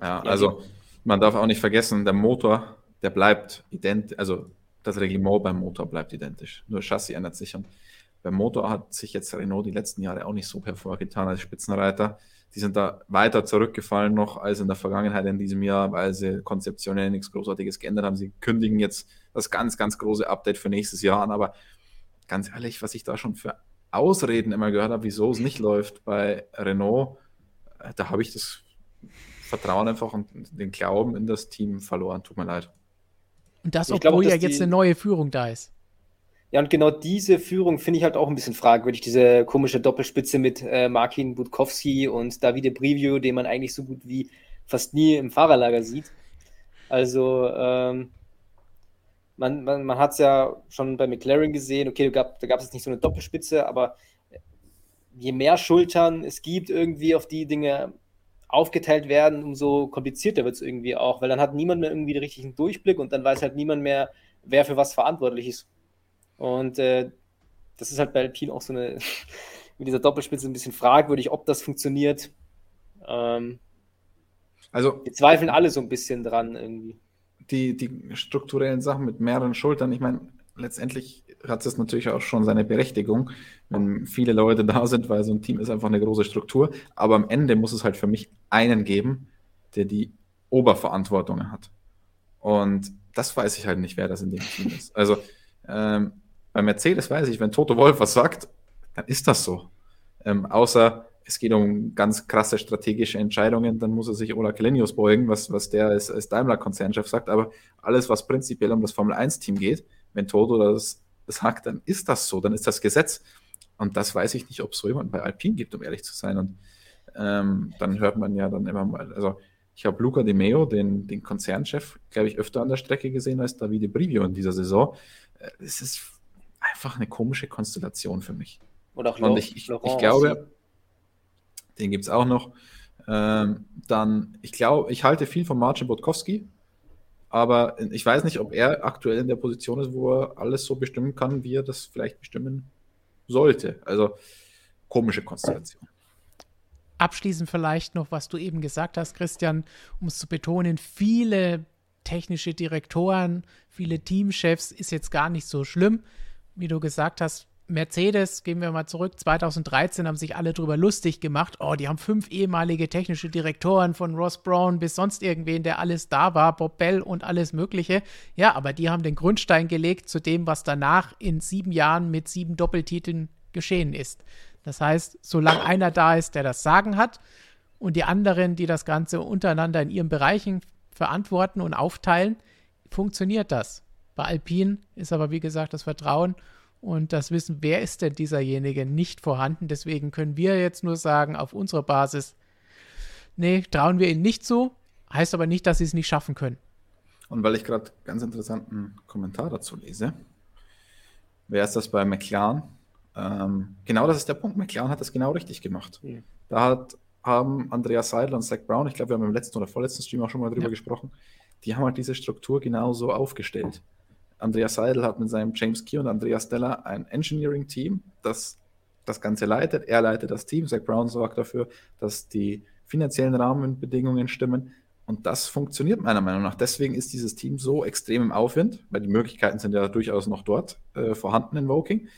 Ja, also man darf auch nicht vergessen, der Motor, der bleibt identisch, also das Reglement beim Motor bleibt identisch. Nur Chassis ändert sich und beim Motor hat sich jetzt Renault die letzten Jahre auch nicht so hervorgetan als Spitzenreiter. Die sind da weiter zurückgefallen noch als in der Vergangenheit in diesem Jahr, weil sie konzeptionell nichts Großartiges geändert haben. Sie kündigen jetzt das ganz, ganz große Update für nächstes Jahr an. Aber ganz ehrlich, was ich da schon für Ausreden immer gehört habe, wieso es nicht läuft bei Renault, äh, da habe ich das Vertrauen einfach und den Glauben in das Team verloren. Tut mir leid. Und das, obwohl glaube, ja jetzt eine neue Führung da ist. Ja, und genau diese Führung finde ich halt auch ein bisschen fragwürdig, diese komische Doppelspitze mit äh, Martin Budkowski und Davide Preview, den man eigentlich so gut wie fast nie im Fahrerlager sieht. Also, ähm, man, man, man hat es ja schon bei McLaren gesehen, okay, gab, da gab es jetzt nicht so eine Doppelspitze, aber je mehr Schultern es gibt, irgendwie auf die Dinge aufgeteilt werden, umso komplizierter wird es irgendwie auch, weil dann hat niemand mehr irgendwie den richtigen Durchblick und dann weiß halt niemand mehr, wer für was verantwortlich ist. Und äh, das ist halt bei Alpine auch so eine, mit dieser Doppelspitze ein bisschen fragwürdig, ob das funktioniert. Ähm, also, wir zweifeln alle so ein bisschen dran irgendwie. Die, die strukturellen Sachen mit mehreren Schultern, ich meine, letztendlich hat es natürlich auch schon seine Berechtigung, wenn viele Leute da sind, weil so ein Team ist einfach eine große Struktur. Aber am Ende muss es halt für mich einen geben, der die Oberverantwortung hat. Und das weiß ich halt nicht, wer das in dem Team ist. Also ähm, bei Mercedes weiß ich, wenn Toto Wolf was sagt, dann ist das so. Ähm, außer es geht um ganz krasse strategische Entscheidungen, dann muss er sich Ola Kelenius beugen, was, was der als, als Daimler-Konzernchef sagt. Aber alles, was prinzipiell um das Formel-1-Team geht, wenn Toto das sagt, dann ist das so, dann ist das Gesetz. Und das weiß ich nicht, ob es so jemand bei Alpine gibt, um ehrlich zu sein. Und ähm, dann hört man ja dann immer mal, also ich habe Luca Di Meo, den, den Konzernchef, glaube ich, öfter an der Strecke gesehen als Davide Brivio in dieser Saison. Äh, es ist einfach eine komische Konstellation für mich. Oder auch Und ich, ich, ich glaube, den gibt es auch noch. Ähm, dann, ich glaube, ich halte viel von Marcin Bodkowski, aber ich weiß nicht, ob er aktuell in der Position ist, wo er alles so bestimmen kann, wie er das vielleicht bestimmen sollte. Also komische Konstellation. Abschließend vielleicht noch, was du eben gesagt hast, Christian, um es zu betonen, viele technische Direktoren, viele Teamchefs ist jetzt gar nicht so schlimm wie du gesagt hast, Mercedes, gehen wir mal zurück, 2013 haben sich alle drüber lustig gemacht. Oh, die haben fünf ehemalige technische Direktoren von Ross Brown bis sonst irgendwen, der alles da war, Bob Bell und alles Mögliche. Ja, aber die haben den Grundstein gelegt zu dem, was danach in sieben Jahren mit sieben Doppeltiteln geschehen ist. Das heißt, solange einer da ist, der das Sagen hat und die anderen, die das Ganze untereinander in ihren Bereichen verantworten und aufteilen, funktioniert das. Bei Alpine ist aber, wie gesagt, das Vertrauen und das Wissen, wer ist denn dieserjenige, nicht vorhanden. Deswegen können wir jetzt nur sagen, auf unserer Basis, nee, trauen wir ihnen nicht zu, heißt aber nicht, dass sie es nicht schaffen können. Und weil ich gerade ganz interessanten Kommentar dazu lese, wer ist das bei McLaren? Ähm, genau das ist der Punkt. McLaren hat das genau richtig gemacht. Mhm. Da hat, haben Andreas Seidel und Zach Brown, ich glaube, wir haben im letzten oder vorletzten Stream auch schon mal drüber ja. gesprochen, die haben halt diese Struktur genauso aufgestellt. Andreas Seidel hat mit seinem James Key und Andreas Deller ein Engineering-Team, das das Ganze leitet. Er leitet das Team. Zach Brown sorgt dafür, dass die finanziellen Rahmenbedingungen stimmen. Und das funktioniert meiner Meinung nach. Deswegen ist dieses Team so extrem im Aufwind, weil die Möglichkeiten sind ja durchaus noch dort äh, vorhanden in Woking.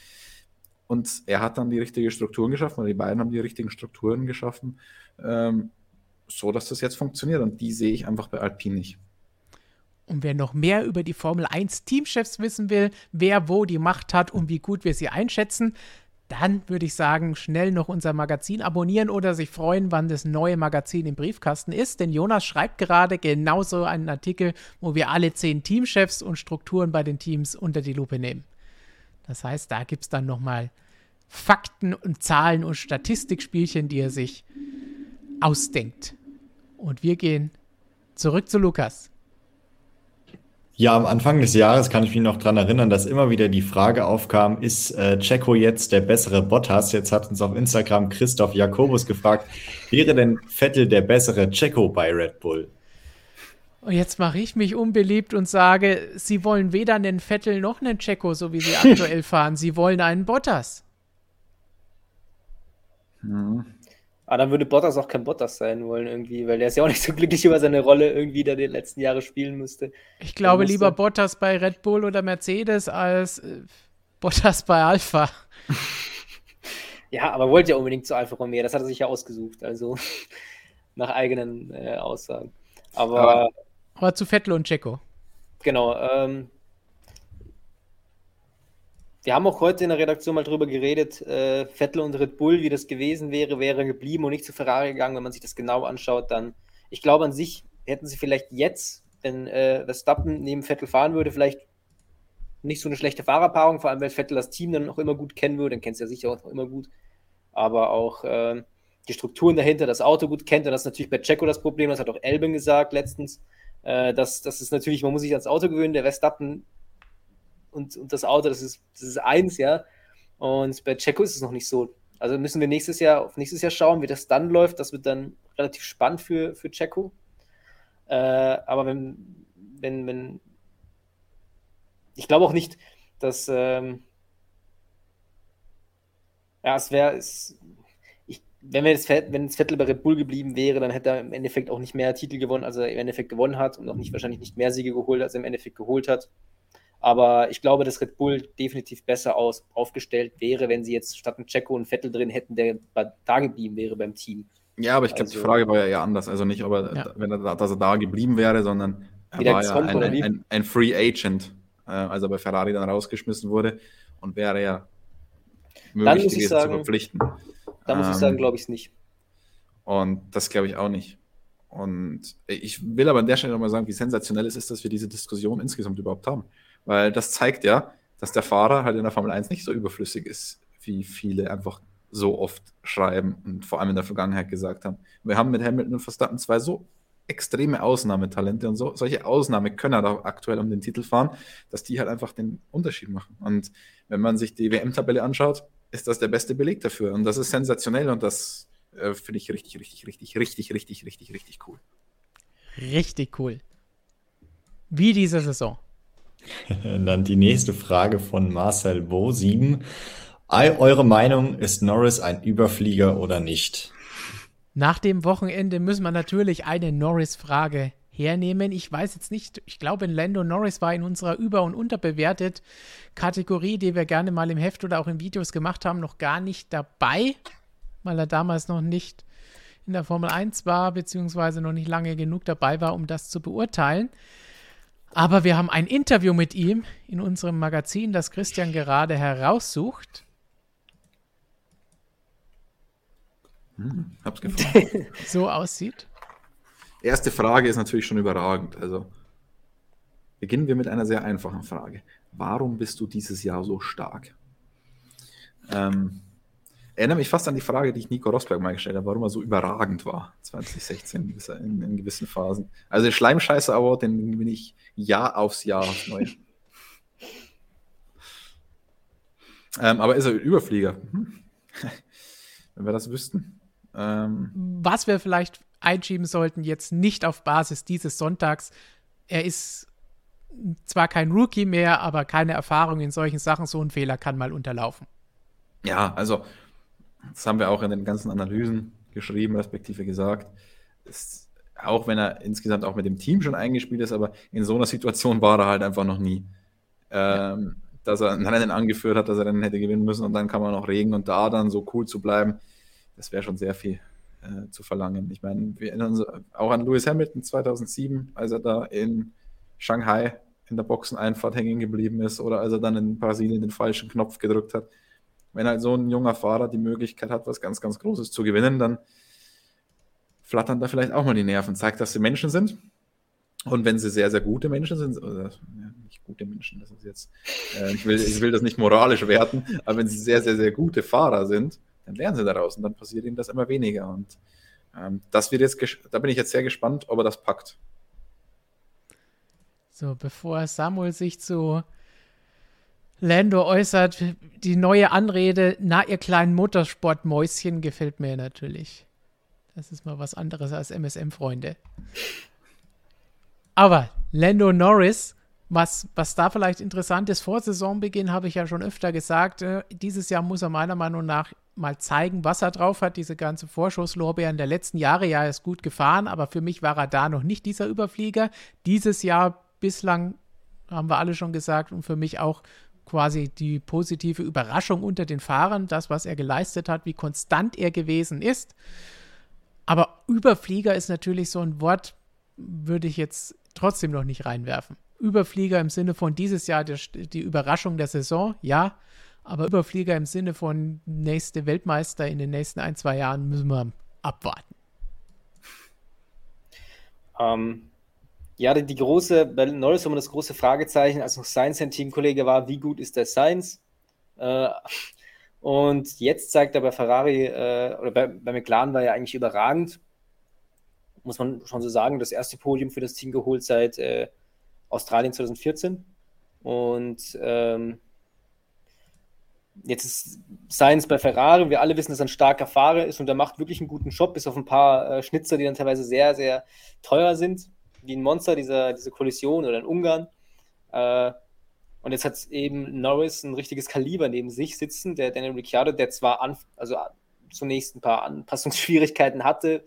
Und er hat dann die richtigen Strukturen geschaffen, oder die beiden haben die richtigen Strukturen geschaffen, ähm, so dass das jetzt funktioniert. Und die sehe ich einfach bei Alpine nicht. Und wer noch mehr über die Formel 1 Teamchefs wissen will, wer wo die Macht hat und wie gut wir sie einschätzen, dann würde ich sagen, schnell noch unser Magazin abonnieren oder sich freuen, wann das neue Magazin im Briefkasten ist. Denn Jonas schreibt gerade genauso einen Artikel, wo wir alle zehn Teamchefs und Strukturen bei den Teams unter die Lupe nehmen. Das heißt, da gibt es dann nochmal Fakten und Zahlen und Statistikspielchen, die er sich ausdenkt. Und wir gehen zurück zu Lukas. Ja, am Anfang des Jahres kann ich mich noch daran erinnern, dass immer wieder die Frage aufkam, ist äh, Checo jetzt der bessere Bottas? Jetzt hat uns auf Instagram Christoph Jakobus gefragt, wäre denn Vettel der bessere Checo bei Red Bull? Und jetzt mache ich mich unbeliebt und sage, sie wollen weder einen Vettel noch einen Checo, so wie sie aktuell fahren. Sie wollen einen Bottas. Hm. Aber dann würde Bottas auch kein Bottas sein wollen irgendwie, weil der ist ja auch nicht so glücklich über seine Rolle irgendwie, da die letzten Jahre spielen musste. Ich glaube musste. lieber Bottas bei Red Bull oder Mercedes als äh, Bottas bei Alpha. ja, aber wollte ja unbedingt zu Alfa Romeo, das hat er sich ja ausgesucht, also nach eigenen äh, Aussagen. Aber, aber, aber zu Vettel und Checo. Genau, ähm, wir haben auch heute in der Redaktion mal drüber geredet, äh, Vettel und Red Bull, wie das gewesen wäre, wäre geblieben und nicht zu Ferrari gegangen. Wenn man sich das genau anschaut, dann, ich glaube an sich, hätten sie vielleicht jetzt, wenn äh, Verstappen neben Vettel fahren würde, vielleicht nicht so eine schlechte Fahrerpaarung, vor allem weil Vettel das Team dann noch immer gut kennen würde, dann kennt es ja sicher auch immer gut, aber auch äh, die Strukturen dahinter, das Auto gut kennt und das ist natürlich bei Checo das Problem, das hat auch Elben gesagt letztens, äh, dass das ist natürlich, man muss sich ans Auto gewöhnen, der Verstappen und, und das Auto, das ist, das ist eins, ja. Und bei Checo ist es noch nicht so. Also müssen wir nächstes Jahr auf nächstes Jahr schauen, wie das dann läuft. Das wird dann relativ spannend für, für Checo. Äh, aber wenn, wenn, wenn, ich glaube auch nicht, dass, ähm, ja, es wäre, wenn wir jetzt, wenn es Vettel bei Red Bull geblieben wäre, dann hätte er im Endeffekt auch nicht mehr Titel gewonnen, als er im Endeffekt gewonnen hat und auch nicht wahrscheinlich nicht mehr Siege geholt, als er im Endeffekt geholt hat. Aber ich glaube, dass Red Bull definitiv besser aus, aufgestellt wäre, wenn sie jetzt statt einen Checo und Vettel drin hätten, der da geblieben wäre beim Team. Ja, aber ich glaube, also, die Frage war ja eher anders. Also nicht, ob er, ja. wenn er, dass er da geblieben wäre, sondern er war ja ein, ein, ein, ein, Free Agent, äh, als er bei Ferrari dann rausgeschmissen wurde und wäre ja möglich gewesen sagen, zu verpflichten. Da muss ähm, ich sagen, glaube ich es nicht. Und das glaube ich auch nicht. Und ich will aber an der Stelle nochmal sagen, wie sensationell es ist, dass wir diese Diskussion insgesamt überhaupt haben. Weil das zeigt ja, dass der Fahrer halt in der Formel 1 nicht so überflüssig ist, wie viele einfach so oft schreiben und vor allem in der Vergangenheit gesagt haben. Wir haben mit Hamilton und Verstappen zwei so extreme Ausnahmetalente und so, solche Ausnahmekönner da aktuell um den Titel fahren, dass die halt einfach den Unterschied machen. Und wenn man sich die WM-Tabelle anschaut, ist das der beste Beleg dafür. Und das ist sensationell und das äh, finde ich richtig, richtig, richtig, richtig, richtig, richtig, richtig cool. Richtig cool. Wie diese Saison. Dann die nächste Frage von Marcel Bo, 7. Eure Meinung, ist Norris ein Überflieger oder nicht? Nach dem Wochenende müssen wir natürlich eine Norris-Frage hernehmen. Ich weiß jetzt nicht, ich glaube, Lando Norris war in unserer über- und unterbewertet Kategorie, die wir gerne mal im Heft oder auch in Videos gemacht haben, noch gar nicht dabei, weil er damals noch nicht in der Formel 1 war, beziehungsweise noch nicht lange genug dabei war, um das zu beurteilen. Aber wir haben ein Interview mit ihm in unserem Magazin, das Christian gerade heraussucht. Hm, hab's gefunden. so aussieht. Erste Frage ist natürlich schon überragend. Also beginnen wir mit einer sehr einfachen Frage. Warum bist du dieses Jahr so stark? Ähm, erinnere mich fast an die Frage, die ich Nico Rosberg mal gestellt habe, warum er so überragend war 2016 in, in gewissen Phasen. Also der Schleimscheiße Award, den bin ich Jahr aufs Jahr aufs Neue. ähm, aber ist er Überflieger? Hm. Wenn wir das wüssten. Ähm, Was wir vielleicht einschieben sollten, jetzt nicht auf Basis dieses Sonntags. Er ist zwar kein Rookie mehr, aber keine Erfahrung in solchen Sachen. So ein Fehler kann mal unterlaufen. Ja, also das haben wir auch in den ganzen Analysen geschrieben, respektive gesagt, ist, auch wenn er insgesamt auch mit dem Team schon eingespielt ist, aber in so einer Situation war er halt einfach noch nie. Ähm, dass er ein Rennen angeführt hat, dass er Rennen hätte gewinnen müssen und dann kann man noch regen und da dann so cool zu bleiben, das wäre schon sehr viel äh, zu verlangen. Ich meine, wir erinnern uns auch an Lewis Hamilton 2007, als er da in Shanghai in der Boxeneinfahrt hängen geblieben ist oder als er dann in Brasilien den falschen Knopf gedrückt hat. Wenn halt so ein junger Fahrer die Möglichkeit hat, was ganz, ganz Großes zu gewinnen, dann flattern da vielleicht auch mal die Nerven. Zeigt, dass sie Menschen sind. Und wenn sie sehr, sehr gute Menschen sind, oder ja, nicht gute Menschen, das ist jetzt, äh, ich, will, ich will das nicht moralisch werten, aber wenn sie sehr, sehr, sehr gute Fahrer sind, dann lernen sie daraus und dann passiert ihnen das immer weniger. Und ähm, das wird jetzt, da bin ich jetzt sehr gespannt, ob er das packt. So, bevor Samuel sich zu Lando äußert, die neue Anrede, na, ihr kleinen Motorsportmäuschen, gefällt mir natürlich. Das ist mal was anderes als MSM-Freunde. Aber Lando Norris, was, was da vielleicht interessant ist, vor Saisonbeginn habe ich ja schon öfter gesagt, äh, dieses Jahr muss er meiner Meinung nach mal zeigen, was er drauf hat. Diese ganze Vorschusslorbeeren der letzten Jahre, ja, ist gut gefahren, aber für mich war er da noch nicht dieser Überflieger. Dieses Jahr bislang haben wir alle schon gesagt und für mich auch quasi die positive Überraschung unter den Fahrern, das, was er geleistet hat, wie konstant er gewesen ist. Aber Überflieger ist natürlich so ein Wort, würde ich jetzt trotzdem noch nicht reinwerfen. Überflieger im Sinne von dieses Jahr die, die Überraschung der Saison, ja. Aber Überflieger im Sinne von nächste Weltmeister in den nächsten ein, zwei Jahren müssen wir abwarten. Ähm, ja, die, die große, bei Norris war das große Fragezeichen, als noch Sainz sein Teamkollege war, wie gut ist der Sainz? Äh, und jetzt zeigt er bei Ferrari, äh, oder bei, bei McLaren war er eigentlich überragend. Muss man schon so sagen, das erste Podium für das Team geholt seit äh, Australien 2014. Und ähm, Jetzt ist Sainz bei Ferrari. Wir alle wissen, dass er ein starker Fahrer ist und er macht wirklich einen guten Job, bis auf ein paar äh, Schnitzer, die dann teilweise sehr, sehr teuer sind, wie ein Monster, dieser, diese Kollision oder in Ungarn. Äh, und jetzt hat eben Norris ein richtiges Kaliber neben sich sitzen, der Daniel Ricciardo, der zwar an, also zunächst ein paar Anpassungsschwierigkeiten hatte,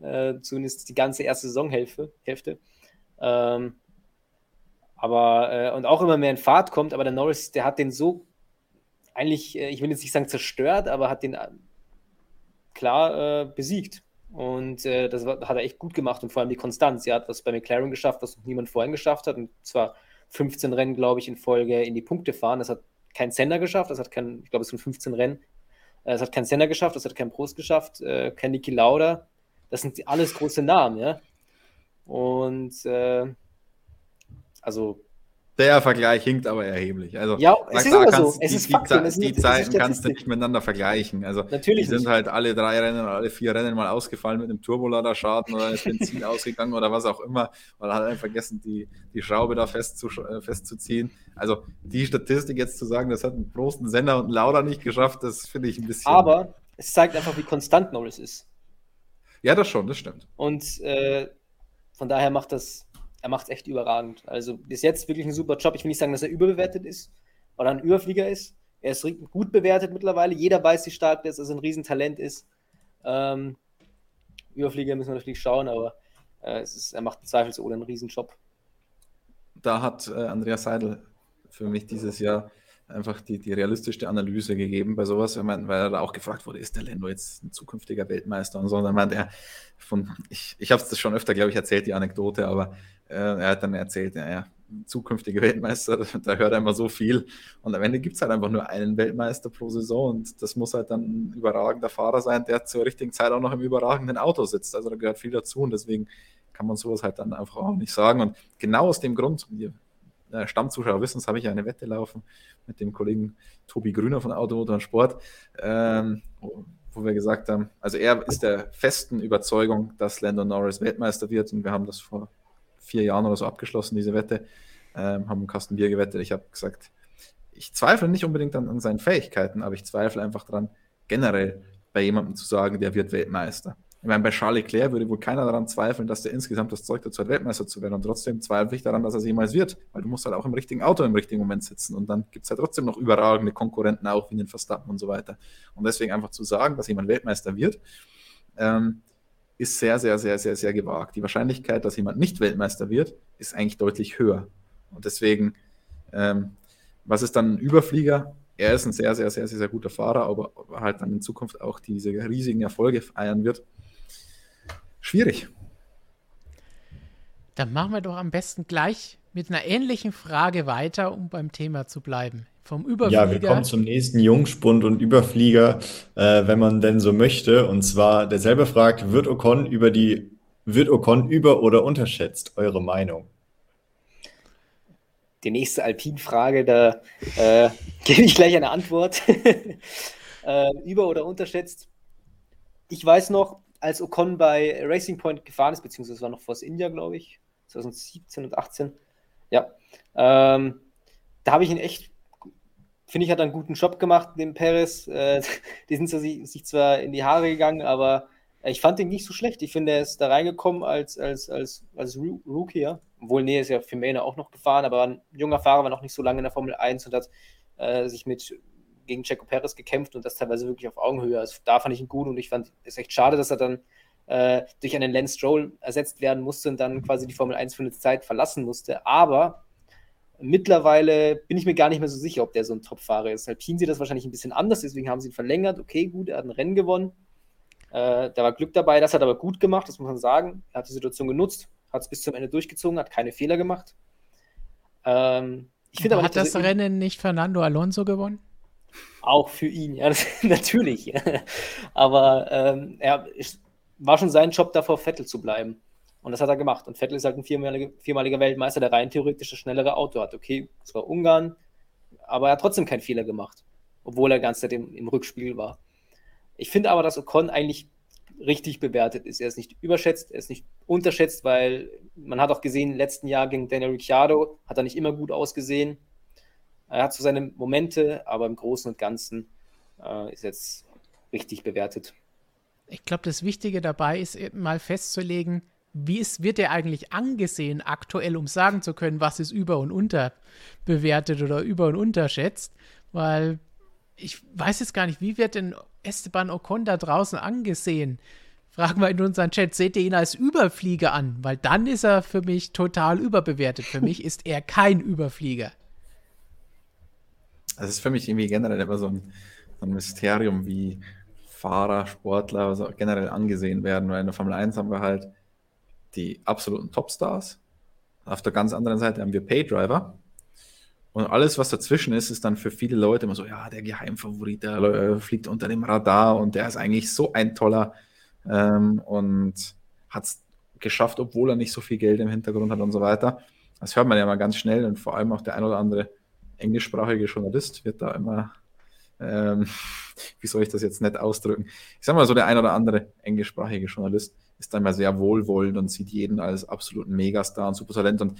äh, zumindest die ganze erste Saisonhälfte. Hälfte. Ähm, aber äh, und auch immer mehr in Fahrt kommt, aber der Norris, der hat den so eigentlich, äh, ich will jetzt nicht sagen zerstört, aber hat den äh, klar äh, besiegt. Und äh, das hat er echt gut gemacht und vor allem die Konstanz. Er hat was bei McLaren geschafft, was noch niemand vorhin geschafft hat. Und zwar 15 Rennen, glaube ich, in Folge in die Punkte fahren. Das hat kein Sender geschafft, das hat kein, ich glaube, es sind 15 Rennen. Äh, das hat kein Sender geschafft, das hat kein Prost geschafft, äh, kein Niki Lauda. Das sind alles große Namen, ja. Und äh, also der Vergleich hinkt aber erheblich. Also, ja, es ist aber so. Es die, ist Faktum. Die, die, die Zeiten kannst du nicht miteinander vergleichen. Also, Natürlich die sind nicht. halt alle drei Rennen oder alle vier Rennen mal ausgefallen mit einem Turboladerschaden oder ist Benzin ausgegangen oder was auch immer. Oder hat einfach vergessen, die, die Schraube da festzu, äh, festzuziehen. Also, die Statistik jetzt zu sagen, das hat ein Prosten Sender und ein Lauda nicht geschafft, das finde ich ein bisschen. Aber es zeigt einfach, wie konstant Norris ist. Ja, das schon, das stimmt. Und äh, von daher macht das er macht es echt überragend. Also bis jetzt wirklich ein super Job. Ich will nicht sagen, dass er überbewertet ist oder ein Überflieger ist. Er ist gut bewertet mittlerweile. Jeder weiß, wie stark er ist, dass er ein Riesentalent ist. Ähm, Überflieger müssen wir natürlich schauen, aber äh, ist, er macht zweifelsohne einen Riesenjob. Da hat äh, Andreas Seidel für mich dieses Jahr einfach die, die realistischste Analyse gegeben bei sowas, weil er da auch gefragt wurde, ist der Lendo jetzt ein zukünftiger Weltmeister und so. Und dann meinte er, von, ich, ich habe es schon öfter, glaube ich, erzählt, die Anekdote, aber er hat dann erzählt, ja, zukünftige Weltmeister, da hört er immer so viel. Und am Ende gibt es halt einfach nur einen Weltmeister pro Saison und das muss halt dann ein überragender Fahrer sein, der zur richtigen Zeit auch noch im überragenden Auto sitzt. Also da gehört viel dazu und deswegen kann man sowas halt dann einfach auch nicht sagen. Und genau aus dem Grund, wir äh, Stammzuschauer wissen habe ich eine Wette laufen mit dem Kollegen Tobi Grüner von Automotor und Sport, ähm, wo wir gesagt haben, also er ist der festen Überzeugung, dass Landon Norris Weltmeister wird und wir haben das vor vier Jahren oder so abgeschlossen, diese Wette, ähm, haben einen Kasten Bier gewettet. Ich habe gesagt, ich zweifle nicht unbedingt an, an, seinen Fähigkeiten, aber ich zweifle einfach daran, generell bei jemandem zu sagen, der wird Weltmeister. Ich meine, bei Charles Leclerc würde wohl keiner daran zweifeln, dass der insgesamt das Zeug dazu hat, Weltmeister zu werden. Und trotzdem zweifle ich daran, dass er es jemals wird. Weil du musst halt auch im richtigen Auto im richtigen Moment sitzen. Und dann gibt es halt trotzdem noch überragende Konkurrenten, auch wie den Verstappen und so weiter. Und deswegen einfach zu sagen, dass jemand Weltmeister wird, ähm, ist sehr, sehr, sehr, sehr, sehr gewagt. Die Wahrscheinlichkeit, dass jemand nicht Weltmeister wird, ist eigentlich deutlich höher. Und deswegen, ähm, was ist dann ein Überflieger? Er ist ein sehr, sehr, sehr, sehr, sehr guter Fahrer, aber halt dann in Zukunft auch diese riesigen Erfolge feiern wird schwierig. Dann machen wir doch am besten gleich mit einer ähnlichen Frage weiter, um beim Thema zu bleiben. Vom Überflieger. Ja, wir kommen zum nächsten Jungspund und Überflieger, äh, wenn man denn so möchte. Und zwar derselbe fragt, wird Ocon über die, wird Ocon über- oder unterschätzt? Eure Meinung? Die nächste Alpin-Frage, da äh, gebe ich gleich eine Antwort. äh, über- oder unterschätzt? Ich weiß noch, als Ocon bei Racing Point gefahren ist, beziehungsweise war noch vor India, glaube ich, 2017 und 18. Ja, ähm, da habe ich ihn echt, finde ich, hat einen guten Job gemacht, dem Perez. Äh, die sind so, sich zwar in die Haare gegangen, aber ich fand ihn nicht so schlecht. Ich finde, er ist da reingekommen als, als, als, als Rookie, ja. Obwohl, nee, ist ja für Mähne auch noch gefahren, aber ein junger Fahrer war noch nicht so lange in der Formel 1 und hat äh, sich mit gegen Checo Perez gekämpft und das teilweise wirklich auf Augenhöhe. Also da fand ich ihn gut und ich fand es echt schade, dass er dann äh, durch einen Lance Stroll ersetzt werden musste und dann quasi die Formel 1 für eine Zeit verlassen musste. Aber mittlerweile bin ich mir gar nicht mehr so sicher, ob der so ein Top-Fahrer ist. Alpine sieht das wahrscheinlich ein bisschen anders, deswegen haben sie ihn verlängert. Okay, gut, er hat ein Rennen gewonnen. Äh, da war Glück dabei, das hat er aber gut gemacht, das muss man sagen. Er hat die Situation genutzt, hat es bis zum Ende durchgezogen, hat keine Fehler gemacht. Ähm, ich aber, aber hat das Rennen nicht Fernando Alonso gewonnen? Auch für ihn, ja, das, natürlich. Aber ähm, er war schon sein Job davor, Vettel zu bleiben. Und das hat er gemacht. Und Vettel ist halt ein viermaliger, viermaliger Weltmeister, der rein theoretisch das schnellere Auto hat. Okay, es war Ungarn, aber er hat trotzdem keinen Fehler gemacht, obwohl er ganz Zeit im, im Rückspiel war. Ich finde aber, dass Ocon eigentlich richtig bewertet ist. Er ist nicht überschätzt, er ist nicht unterschätzt, weil man hat auch gesehen, im letzten Jahr gegen Daniel Ricciardo hat er nicht immer gut ausgesehen. Er hat so seine Momente, aber im Großen und Ganzen äh, ist jetzt richtig bewertet. Ich glaube, das Wichtige dabei ist mal festzulegen, wie ist, wird er eigentlich angesehen aktuell, um sagen zu können, was ist über- und unterbewertet oder über- und unterschätzt? Weil ich weiß jetzt gar nicht, wie wird denn Esteban Ocon da draußen angesehen? Fragen wir in unseren Chat, seht ihr ihn als Überflieger an? Weil dann ist er für mich total überbewertet. Für mich ist er kein Überflieger. Es ist für mich irgendwie generell immer so ein, so ein Mysterium, wie Fahrer, Sportler also generell angesehen werden, weil in der Formel 1 haben wir halt die absoluten Topstars. Auf der ganz anderen Seite haben wir Paydriver. Und alles, was dazwischen ist, ist dann für viele Leute immer so, ja, der Geheimfavorit, der äh, fliegt unter dem Radar und der ist eigentlich so ein toller ähm, und hat es geschafft, obwohl er nicht so viel Geld im Hintergrund hat und so weiter. Das hört man ja mal ganz schnell und vor allem auch der ein oder andere englischsprachige Journalist wird da immer, ähm, wie soll ich das jetzt nett ausdrücken? Ich sag mal so, der ein oder andere englischsprachige Journalist ist da immer sehr wohlwollend und sieht jeden als absoluten Megastar und Supertalent. Und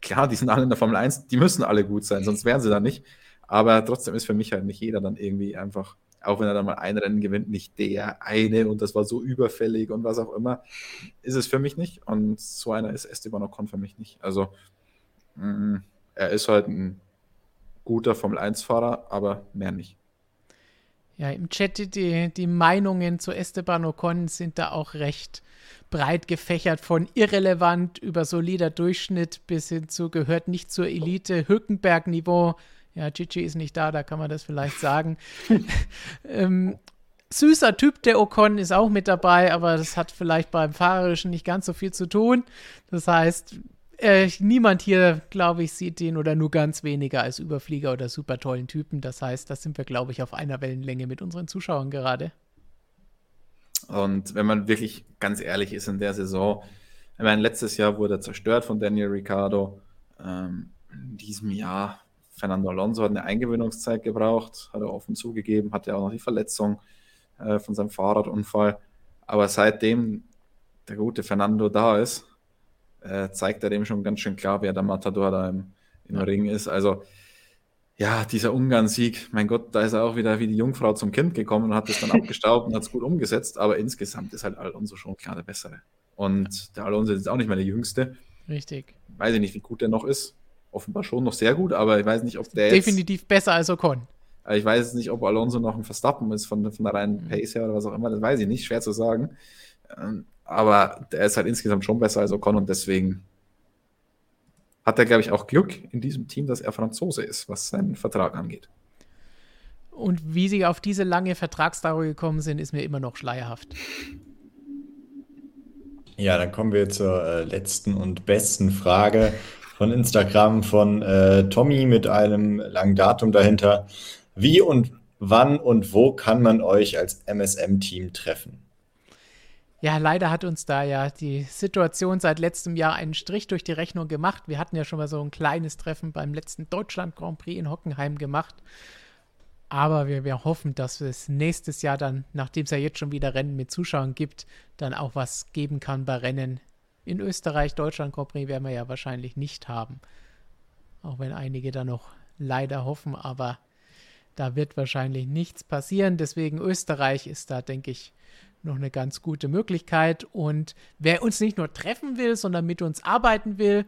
klar, die sind alle in der Formel 1, die müssen alle gut sein, sonst wären sie da nicht. Aber trotzdem ist für mich halt nicht jeder dann irgendwie einfach, auch wenn er dann mal ein Rennen gewinnt, nicht der eine und das war so überfällig und was auch immer, ist es für mich nicht. Und so einer ist Esteban Ocon für mich nicht. Also, mh, mm, er ist halt ein guter Formel-1-Fahrer, aber mehr nicht. Ja, im Chat die, die Meinungen zu Esteban Ocon sind da auch recht breit gefächert, von irrelevant über solider Durchschnitt bis hin zu gehört nicht zur Elite, Hülkenberg-Niveau. Ja, Gigi ist nicht da, da kann man das vielleicht sagen. ähm, süßer Typ, der Ocon ist auch mit dabei, aber das hat vielleicht beim Fahrerischen nicht ganz so viel zu tun. Das heißt, äh, niemand hier, glaube ich, sieht den oder nur ganz weniger als Überflieger oder super tollen Typen. Das heißt, da sind wir, glaube ich, auf einer Wellenlänge mit unseren Zuschauern gerade. Und wenn man wirklich ganz ehrlich ist in der Saison, ich meine, letztes Jahr wurde er zerstört von Daniel Ricciardo. Ähm, in diesem Jahr, Fernando Alonso hat eine Eingewöhnungszeit gebraucht, hat er offen zugegeben, hatte auch noch die Verletzung äh, von seinem Fahrradunfall. Aber seitdem der gute Fernando da ist, äh, zeigt er dem schon ganz schön klar, wer der Matador da im, im ja. Ring ist. Also Ja, dieser Ungarn-Sieg, mein Gott, da ist er auch wieder wie die Jungfrau zum Kind gekommen und hat es dann abgestaubt und hat es gut umgesetzt, aber insgesamt ist halt Alonso schon klar der Bessere. Und der Alonso ist jetzt auch nicht mehr der Jüngste. Richtig. Weiß ich nicht, wie gut der noch ist. Offenbar schon noch sehr gut, aber ich weiß nicht, ob der Definitiv besser als Ocon. Ich weiß nicht, ob Alonso noch ein Verstappen ist von, von der reinen mhm. Pace her oder was auch immer, das weiß ich nicht, schwer zu sagen. Aber der ist halt insgesamt schon besser als Ocon und deswegen hat er, glaube ich, auch Glück in diesem Team, dass er Franzose ist, was seinen Vertrag angeht. Und wie sie auf diese lange Vertragsdauer gekommen sind, ist mir immer noch schleierhaft. Ja, dann kommen wir zur äh, letzten und besten Frage von Instagram von äh, Tommy mit einem langen Datum dahinter. Wie und wann und wo kann man euch als MSM-Team treffen? Ja, leider hat uns da ja die Situation seit letztem Jahr einen Strich durch die Rechnung gemacht. Wir hatten ja schon mal so ein kleines Treffen beim letzten Deutschland Grand Prix in Hockenheim gemacht. Aber wir, wir hoffen, dass es nächstes Jahr dann, nachdem es ja jetzt schon wieder Rennen mit Zuschauern gibt, dann auch was geben kann bei Rennen. In Österreich, Deutschland Grand Prix werden wir ja wahrscheinlich nicht haben. Auch wenn einige da noch leider hoffen, aber da wird wahrscheinlich nichts passieren. Deswegen Österreich ist da, denke ich, noch eine ganz gute Möglichkeit. Und wer uns nicht nur treffen will, sondern mit uns arbeiten will,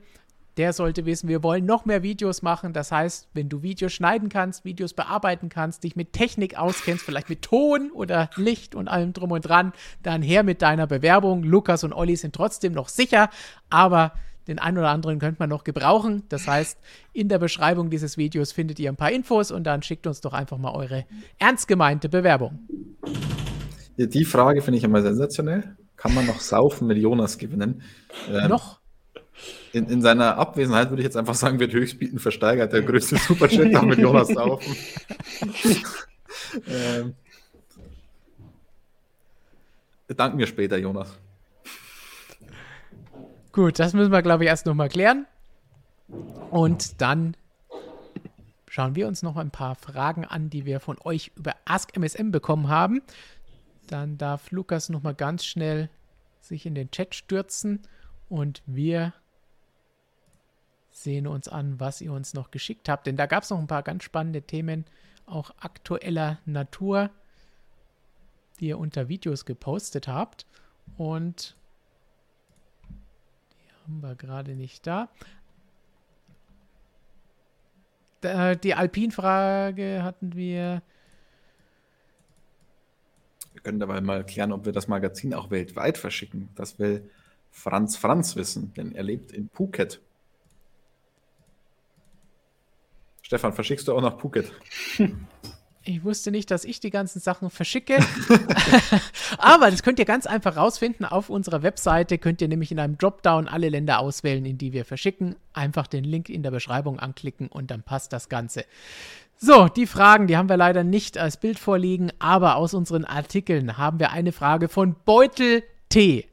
der sollte wissen, wir wollen noch mehr Videos machen. Das heißt, wenn du Videos schneiden kannst, Videos bearbeiten kannst, dich mit Technik auskennst, vielleicht mit Ton oder Licht und allem drum und dran, dann her mit deiner Bewerbung. Lukas und Olli sind trotzdem noch sicher, aber den einen oder anderen könnte man noch gebrauchen. Das heißt, in der Beschreibung dieses Videos findet ihr ein paar Infos und dann schickt uns doch einfach mal eure ernst gemeinte Bewerbung. Die Frage finde ich immer sensationell. Kann man noch saufen mit Jonas gewinnen? Ähm, noch? In, in, seiner Abwesenheit würde ich jetzt einfach sagen, wird höchstbieten versteigert. Der größte Superchat mit Jonas saufen. ähm, danken wir später, Jonas. Gut, das müssen wir, glaube ich, erst nochmal klären. Und dann schauen wir uns noch ein paar Fragen an, die wir von euch über Ask MSM bekommen haben. Dann darf Lukas nochmal ganz schnell sich in den Chat stürzen und wir sehen uns an, was ihr uns noch geschickt habt. Denn da gab es noch ein paar ganz spannende Themen, auch aktueller Natur, die ihr unter Videos gepostet habt. Und die haben wir gerade nicht da. Die Alpin-Frage hatten wir wir können dabei mal klären, ob wir das Magazin auch weltweit verschicken. Das will Franz Franz wissen, denn er lebt in Phuket. Stefan, verschickst du auch nach Phuket? Ich wusste nicht, dass ich die ganzen Sachen verschicke. Aber das könnt ihr ganz einfach rausfinden. Auf unserer Webseite könnt ihr nämlich in einem Dropdown alle Länder auswählen, in die wir verschicken. Einfach den Link in der Beschreibung anklicken und dann passt das Ganze. So, die Fragen, die haben wir leider nicht als Bild vorliegen, aber aus unseren Artikeln haben wir eine Frage von Beutel T.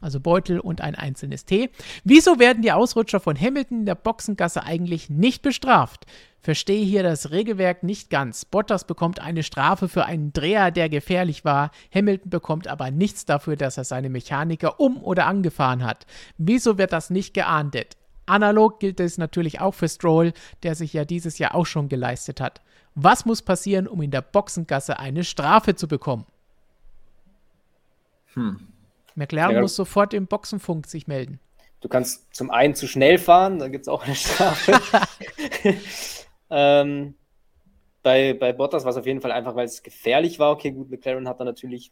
Also Beutel und ein einzelnes T. Wieso werden die Ausrutscher von Hamilton in der Boxengasse eigentlich nicht bestraft? Verstehe hier das Regelwerk nicht ganz. Bottas bekommt eine Strafe für einen Dreher, der gefährlich war. Hamilton bekommt aber nichts dafür, dass er seine Mechaniker um- oder angefahren hat. Wieso wird das nicht geahndet? Analog gilt es natürlich auch für Stroll, der sich ja dieses Jahr auch schon geleistet hat. Was muss passieren, um in der Boxengasse eine Strafe zu bekommen? Hm. McLaren ja. muss sofort im Boxenfunk sich melden. Du kannst zum einen zu schnell fahren, da gibt es auch eine Strafe. ähm, bei, bei Bottas war es auf jeden Fall einfach, weil es gefährlich war. Okay, gut, McLaren hat da natürlich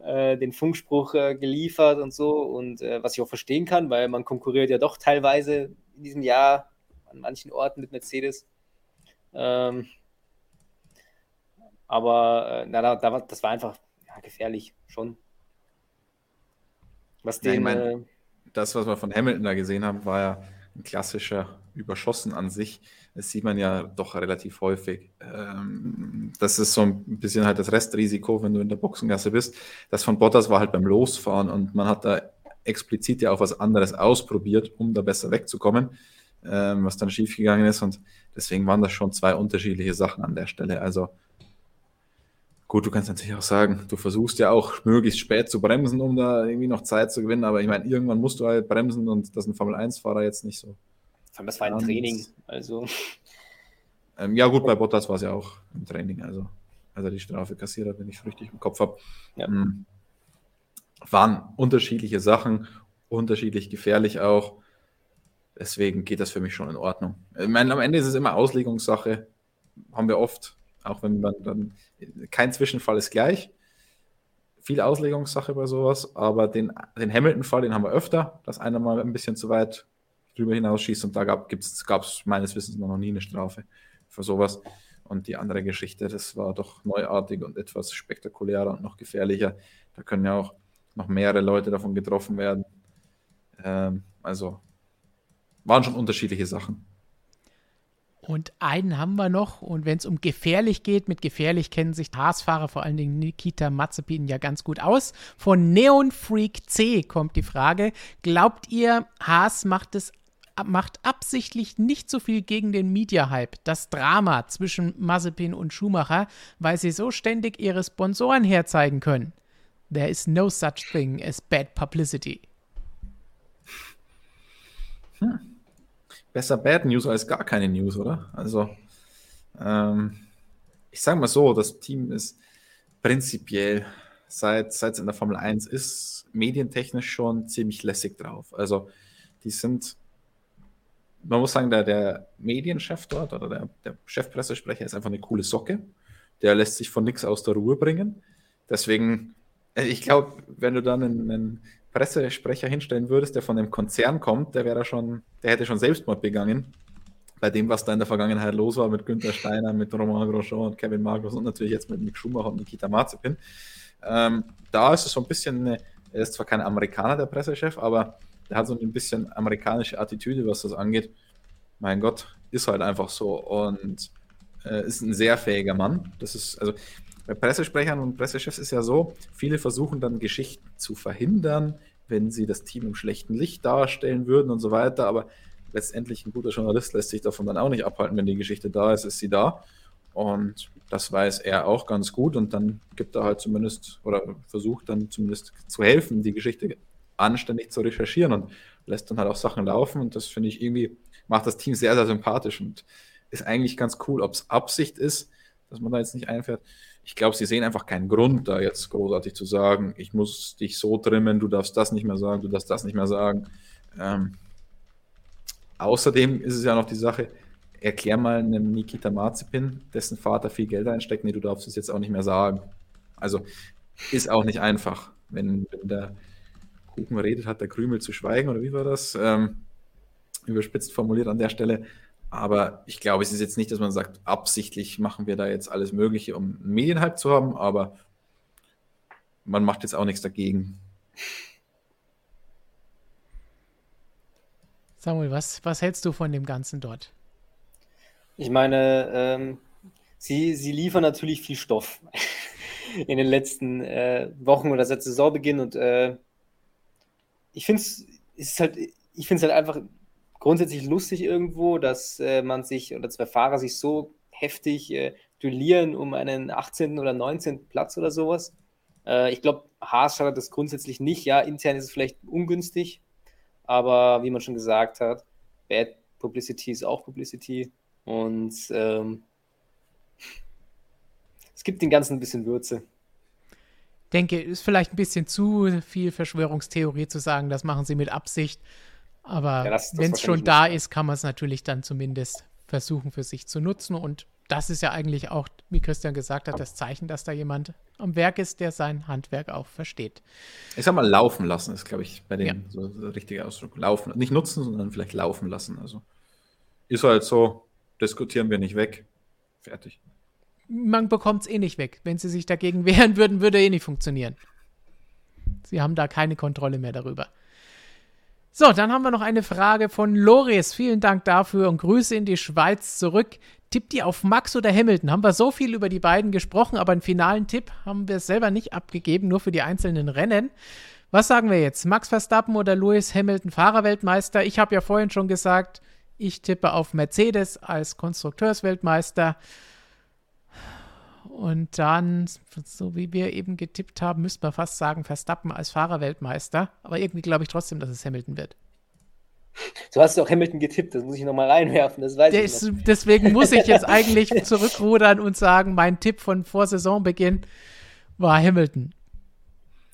den Funkspruch äh, geliefert und so. Und äh, was ich auch verstehen kann, weil man konkurriert ja doch teilweise in diesem Jahr an manchen Orten mit Mercedes. Ähm, aber äh, na, da, da, das war einfach ja, gefährlich schon. Was den, ja, ich mein, äh, das, was wir von Hamilton da gesehen haben, war ja ein klassischer Überschossen an sich. Das sieht man ja doch relativ häufig. Ähm, das ist so ein bisschen halt das Restrisiko, wenn du in der Boxengasse bist. Das von Bottas war halt beim Losfahren und man hat da explizit ja auch was anderes ausprobiert, um da besser wegzukommen, ähm, was dann schiefgegangen ist. Und deswegen waren das schon zwei unterschiedliche Sachen an der Stelle. Also Gut, du kannst natürlich auch sagen, du versuchst ja auch möglichst spät zu bremsen, um da irgendwie noch Zeit zu gewinnen, aber ich meine, irgendwann musst du halt bremsen und das ist ein Formel-1-Fahrer jetzt nicht so. Vor allem, das war ein Training, also. Ähm, ja, gut, bei Bottas war es ja auch im Training, also als er die Strafe kassiert hat, wenn ich es richtig im Kopf habe. Ja. Ähm, waren unterschiedliche Sachen, unterschiedlich gefährlich auch. Deswegen geht das für mich schon in Ordnung. Ich meine, am Ende ist es immer Auslegungssache. Haben wir oft, auch wenn man dann kein Zwischenfall ist gleich. Viel Auslegungssache bei sowas, aber den, den Hamilton-Fall, den haben wir öfter, dass einer mal ein bisschen zu weit drüber hinausschießt und da gab es meines Wissens noch nie eine Strafe für sowas. Und die andere Geschichte, das war doch neuartig und etwas spektakulärer und noch gefährlicher. Da können ja auch noch mehrere Leute davon getroffen werden. Ähm, also waren schon unterschiedliche Sachen. Und einen haben wir noch. Und wenn es um gefährlich geht, mit gefährlich kennen sich Haas-Fahrer, vor allen Dingen Nikita Mazepin, ja ganz gut aus. Von Neon Freak C kommt die Frage: Glaubt ihr, Haas macht es macht absichtlich nicht so viel gegen den Media-Hype, das Drama zwischen Mazepin und Schumacher, weil sie so ständig ihre Sponsoren herzeigen können? There is no such thing as bad publicity. Hm. Besser Bad News als gar keine News, oder? Also, ähm, ich sage mal so, das Team ist prinzipiell, seit es in der Formel 1 ist, medientechnisch schon ziemlich lässig drauf. Also, die sind, man muss sagen, der, der Medienchef dort oder der, der Chefpressesprecher ist einfach eine coole Socke. Der lässt sich von nichts aus der Ruhe bringen. Deswegen, äh, ich glaube, wenn du dann einen, einen Pressesprecher hinstellen würdest, der von einem Konzern kommt, der wäre schon, der hätte schon Selbstmord begangen. Bei dem, was da in der Vergangenheit los war mit Günther Steiner, mit Romain Grosjean und Kevin Markus und natürlich jetzt mit Mick Schumacher und Nikita Mazepin. Ähm, da ist es so ein bisschen, eine, er ist zwar kein Amerikaner, der Pressechef, aber der hat so ein bisschen amerikanische Attitüde, was das angeht. Mein Gott, ist halt einfach so und äh, ist ein sehr fähiger Mann. Das ist, also bei Pressesprechern und Pressechefs ist ja so, viele versuchen dann Geschichten zu verhindern, wenn sie das Team im schlechten Licht darstellen würden und so weiter, aber letztendlich ein guter Journalist lässt sich davon dann auch nicht abhalten, wenn die Geschichte da ist, ist sie da. Und das weiß er auch ganz gut und dann gibt er halt zumindest oder versucht dann zumindest zu helfen, die Geschichte anständig zu recherchieren und lässt dann halt auch Sachen laufen und das finde ich irgendwie, macht das Team sehr, sehr sympathisch und ist eigentlich ganz cool, ob es Absicht ist, dass man da jetzt nicht einfährt ich glaube, sie sehen einfach keinen Grund, da jetzt großartig zu sagen, ich muss dich so trimmen, du darfst das nicht mehr sagen, du darfst das nicht mehr sagen. Ähm, außerdem ist es ja noch die Sache, erklär mal einem Nikita Marzipin, dessen Vater viel Geld einsteckt, nee, du darfst es jetzt auch nicht mehr sagen. Also ist auch nicht einfach, wenn, wenn der Kuchen redet, hat der Krümel zu schweigen, oder wie war das? Ähm, überspitzt formuliert an der Stelle. Aber ich glaube, es ist jetzt nicht, dass man sagt, absichtlich machen wir da jetzt alles Mögliche, um einen Medienhype zu haben, aber man macht jetzt auch nichts dagegen. Samuel, was, was hältst du von dem Ganzen dort? Ich meine, ähm, sie, sie liefern natürlich viel Stoff in den letzten äh, Wochen oder seit Saisonbeginn und äh, ich finde es halt, ich finde halt einfach grundsätzlich lustig irgendwo, dass äh, man sich oder zwei Fahrer sich so heftig äh, duellieren um einen 18. oder 19. Platz oder sowas. Äh, ich glaube, Haas schadet das grundsätzlich nicht. Ja, intern ist es vielleicht ungünstig, aber wie man schon gesagt hat, Bad Publicity ist auch Publicity und ähm, es gibt den Ganzen ein bisschen Würze denke, ist vielleicht ein bisschen zu viel Verschwörungstheorie zu sagen, das machen sie mit Absicht. Aber ja, wenn es schon da ist, kann man es natürlich dann zumindest versuchen für sich zu nutzen. Und das ist ja eigentlich auch, wie Christian gesagt hat, das Zeichen, dass da jemand am Werk ist, der sein Handwerk auch versteht. Ich sag mal, laufen lassen ist, glaube ich, bei dem ja. so der richtige Ausdruck. Laufen, nicht nutzen, sondern vielleicht laufen lassen. Also ist halt so, diskutieren wir nicht weg. Fertig. Man bekommt es eh nicht weg. Wenn sie sich dagegen wehren würden, würde eh nicht funktionieren. Sie haben da keine Kontrolle mehr darüber. So, dann haben wir noch eine Frage von Loris. Vielen Dank dafür und Grüße in die Schweiz zurück. Tippt ihr auf Max oder Hamilton? Haben wir so viel über die beiden gesprochen, aber einen finalen Tipp haben wir selber nicht abgegeben, nur für die einzelnen Rennen. Was sagen wir jetzt? Max Verstappen oder Lewis Hamilton Fahrerweltmeister? Ich habe ja vorhin schon gesagt, ich tippe auf Mercedes als Konstrukteursweltmeister. Und dann, so wie wir eben getippt haben, müsste man fast sagen, Verstappen als Fahrerweltmeister. Aber irgendwie glaube ich trotzdem, dass es Hamilton wird. Du hast doch Hamilton getippt, das muss ich nochmal reinwerfen, das weiß Des, ich noch. Deswegen muss ich jetzt eigentlich zurückrudern und sagen, mein Tipp von vor Saisonbeginn war Hamilton.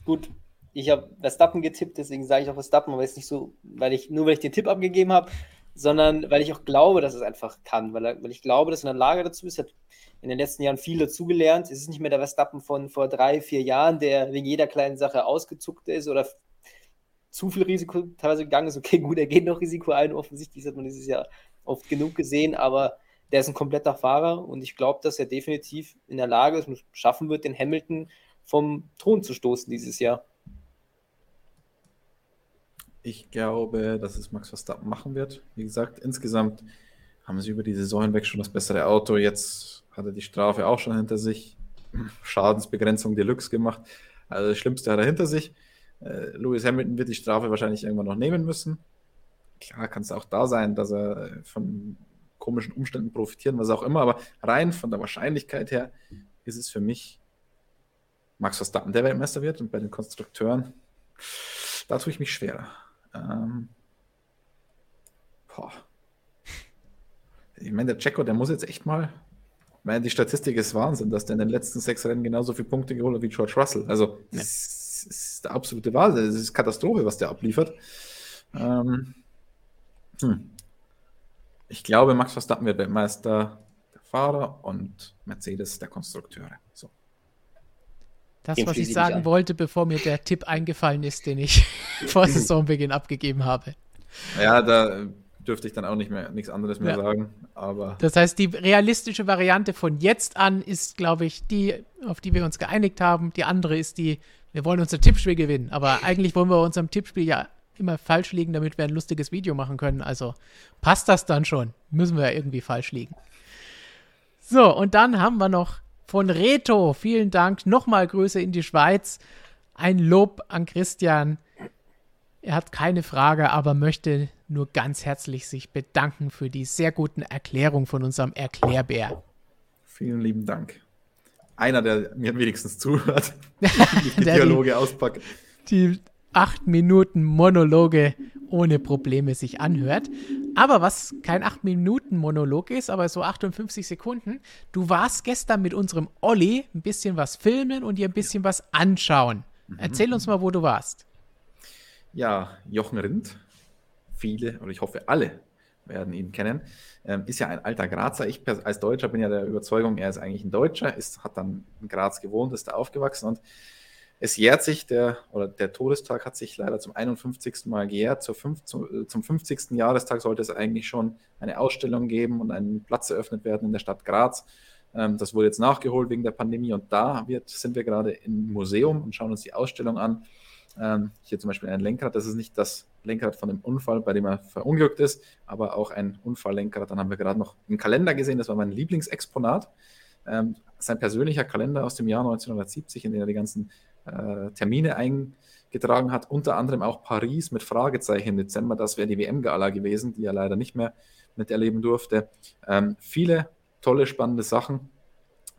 Gut, ich habe Verstappen getippt, deswegen sage ich auch Verstappen, aber jetzt nicht so, weil ich, nur weil ich den Tipp abgegeben habe, sondern weil ich auch glaube, dass es einfach kann, weil, weil ich glaube, dass er in der Lage dazu ist, hat in den letzten Jahren viel dazugelernt. Es ist nicht mehr der Verstappen von vor drei, vier Jahren, der wegen jeder kleinen Sache ausgezuckt ist oder zu viel Risiko teilweise gegangen ist. Okay, gut, er geht noch Risiko ein, offensichtlich hat man dieses Jahr oft genug gesehen, aber der ist ein kompletter Fahrer und ich glaube, dass er definitiv in der Lage ist und schaffen wird, den Hamilton vom Thron zu stoßen dieses Jahr. Ich glaube, dass es Max Verstappen machen wird. Wie gesagt, insgesamt haben sie über die Saison hinweg schon das bessere Auto. Jetzt hat er die Strafe auch schon hinter sich. Schadensbegrenzung Deluxe gemacht. Also das Schlimmste hat er hinter sich. Äh, Lewis Hamilton wird die Strafe wahrscheinlich irgendwann noch nehmen müssen. Klar kann es auch da sein, dass er von komischen Umständen profitieren, was auch immer, aber rein von der Wahrscheinlichkeit her ist es für mich Max Verstappen, der Weltmeister wird und bei den Konstrukteuren, da tue ich mich schwerer. Ähm, boah. Ich meine, der Checo, der muss jetzt echt mal. Ich meine, die Statistik ist Wahnsinn, dass der in den letzten sechs Rennen genauso viele Punkte geholt hat wie George Russell. Also, ja. das ist der absolute Wahnsinn. Das ist Katastrophe, was der abliefert. Ähm, hm. Ich glaube, Max Verstappen wird Weltmeister der Fahrer und Mercedes der Konstrukteure. So. Das, was ich sagen wollte, bevor mir der Tipp eingefallen ist, den ich vor Saisonbeginn abgegeben habe. Ja, da dürfte ich dann auch nicht mehr nichts anderes mehr ja. sagen. Aber das heißt, die realistische Variante von jetzt an ist, glaube ich, die, auf die wir uns geeinigt haben. Die andere ist die, wir wollen unser Tippspiel gewinnen. Aber eigentlich wollen wir unserem Tippspiel ja immer falsch liegen, damit wir ein lustiges Video machen können. Also passt das dann schon. Müssen wir ja irgendwie falsch liegen. So, und dann haben wir noch von Reto. Vielen Dank. Nochmal Grüße in die Schweiz. Ein Lob an Christian. Er hat keine Frage, aber möchte nur ganz herzlich sich bedanken für die sehr guten Erklärungen von unserem Erklärbär. Vielen lieben Dank. Einer, der mir wenigstens zuhört, die Dialoge auspackt. Die acht Minuten Monologe ohne Probleme sich anhört. Aber was kein 8-Minuten-Monolog ist, aber so 58 Sekunden, du warst gestern mit unserem Olli ein bisschen was filmen und dir ein bisschen was anschauen. Mhm. Erzähl uns mal, wo du warst. Ja, Jochen Rindt, viele, oder ich hoffe alle werden ihn kennen, ähm, ist ja ein alter Grazer. Ich als Deutscher bin ja der Überzeugung, er ist eigentlich ein Deutscher, ist, hat dann in Graz gewohnt, ist da aufgewachsen und es jährt sich, der, oder der Todestag hat sich leider zum 51. Mal gejährt. Zur fünf, zum, zum 50. Jahrestag sollte es eigentlich schon eine Ausstellung geben und ein Platz eröffnet werden in der Stadt Graz. Ähm, das wurde jetzt nachgeholt wegen der Pandemie und da wird, sind wir gerade im Museum und schauen uns die Ausstellung an. Ähm, hier zum Beispiel ein Lenkrad, das ist nicht das Lenkrad von dem Unfall, bei dem er verunglückt ist, aber auch ein Unfalllenkrad. Dann haben wir gerade noch einen Kalender gesehen, das war mein Lieblingsexponat. Ähm, sein persönlicher Kalender aus dem Jahr 1970, in dem er die ganzen äh, Termine eingetragen hat, unter anderem auch Paris mit Fragezeichen im Dezember. Das wäre die WM-Gala gewesen, die er leider nicht mehr miterleben durfte. Ähm, viele tolle, spannende Sachen,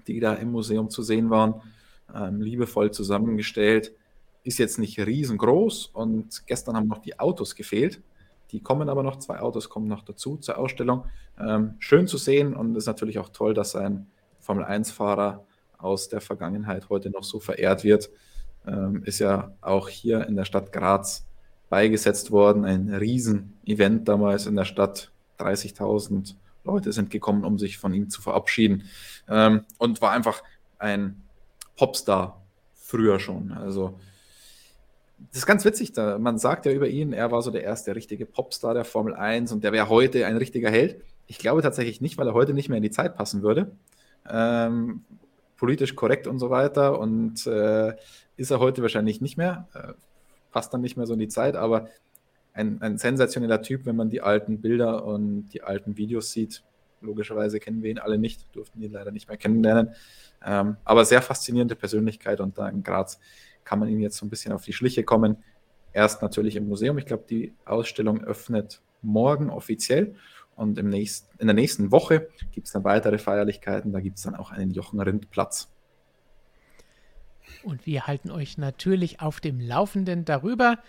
die da im Museum zu sehen waren, ähm, liebevoll zusammengestellt. Ist jetzt nicht riesengroß und gestern haben noch die Autos gefehlt. Die kommen aber noch, zwei Autos kommen noch dazu zur Ausstellung. Ähm, schön zu sehen und ist natürlich auch toll, dass ein Formel-1-Fahrer aus der Vergangenheit heute noch so verehrt wird ähm, ist ja auch hier in der Stadt Graz beigesetzt worden. Ein Riesen-Event damals in der Stadt. 30.000 Leute sind gekommen, um sich von ihm zu verabschieden. Ähm, und war einfach ein Popstar früher schon. Also das ist ganz witzig, da, man sagt ja über ihn, er war so der erste richtige Popstar der Formel 1 und der wäre heute ein richtiger Held. Ich glaube tatsächlich nicht, weil er heute nicht mehr in die Zeit passen würde. Ähm, politisch korrekt und so weiter. Und äh, ist er heute wahrscheinlich nicht mehr. Äh, passt dann nicht mehr so in die Zeit, aber ein, ein sensationeller Typ, wenn man die alten Bilder und die alten Videos sieht. Logischerweise kennen wir ihn alle nicht, durften ihn leider nicht mehr kennenlernen. Ähm, aber sehr faszinierende Persönlichkeit und da in Graz kann man ihm jetzt so ein bisschen auf die Schliche kommen. Erst natürlich im Museum. Ich glaube, die Ausstellung öffnet morgen offiziell. Und im nächsten, in der nächsten Woche gibt es dann weitere Feierlichkeiten. Da gibt es dann auch einen Jochen Rindplatz. Und wir halten euch natürlich auf dem Laufenden darüber.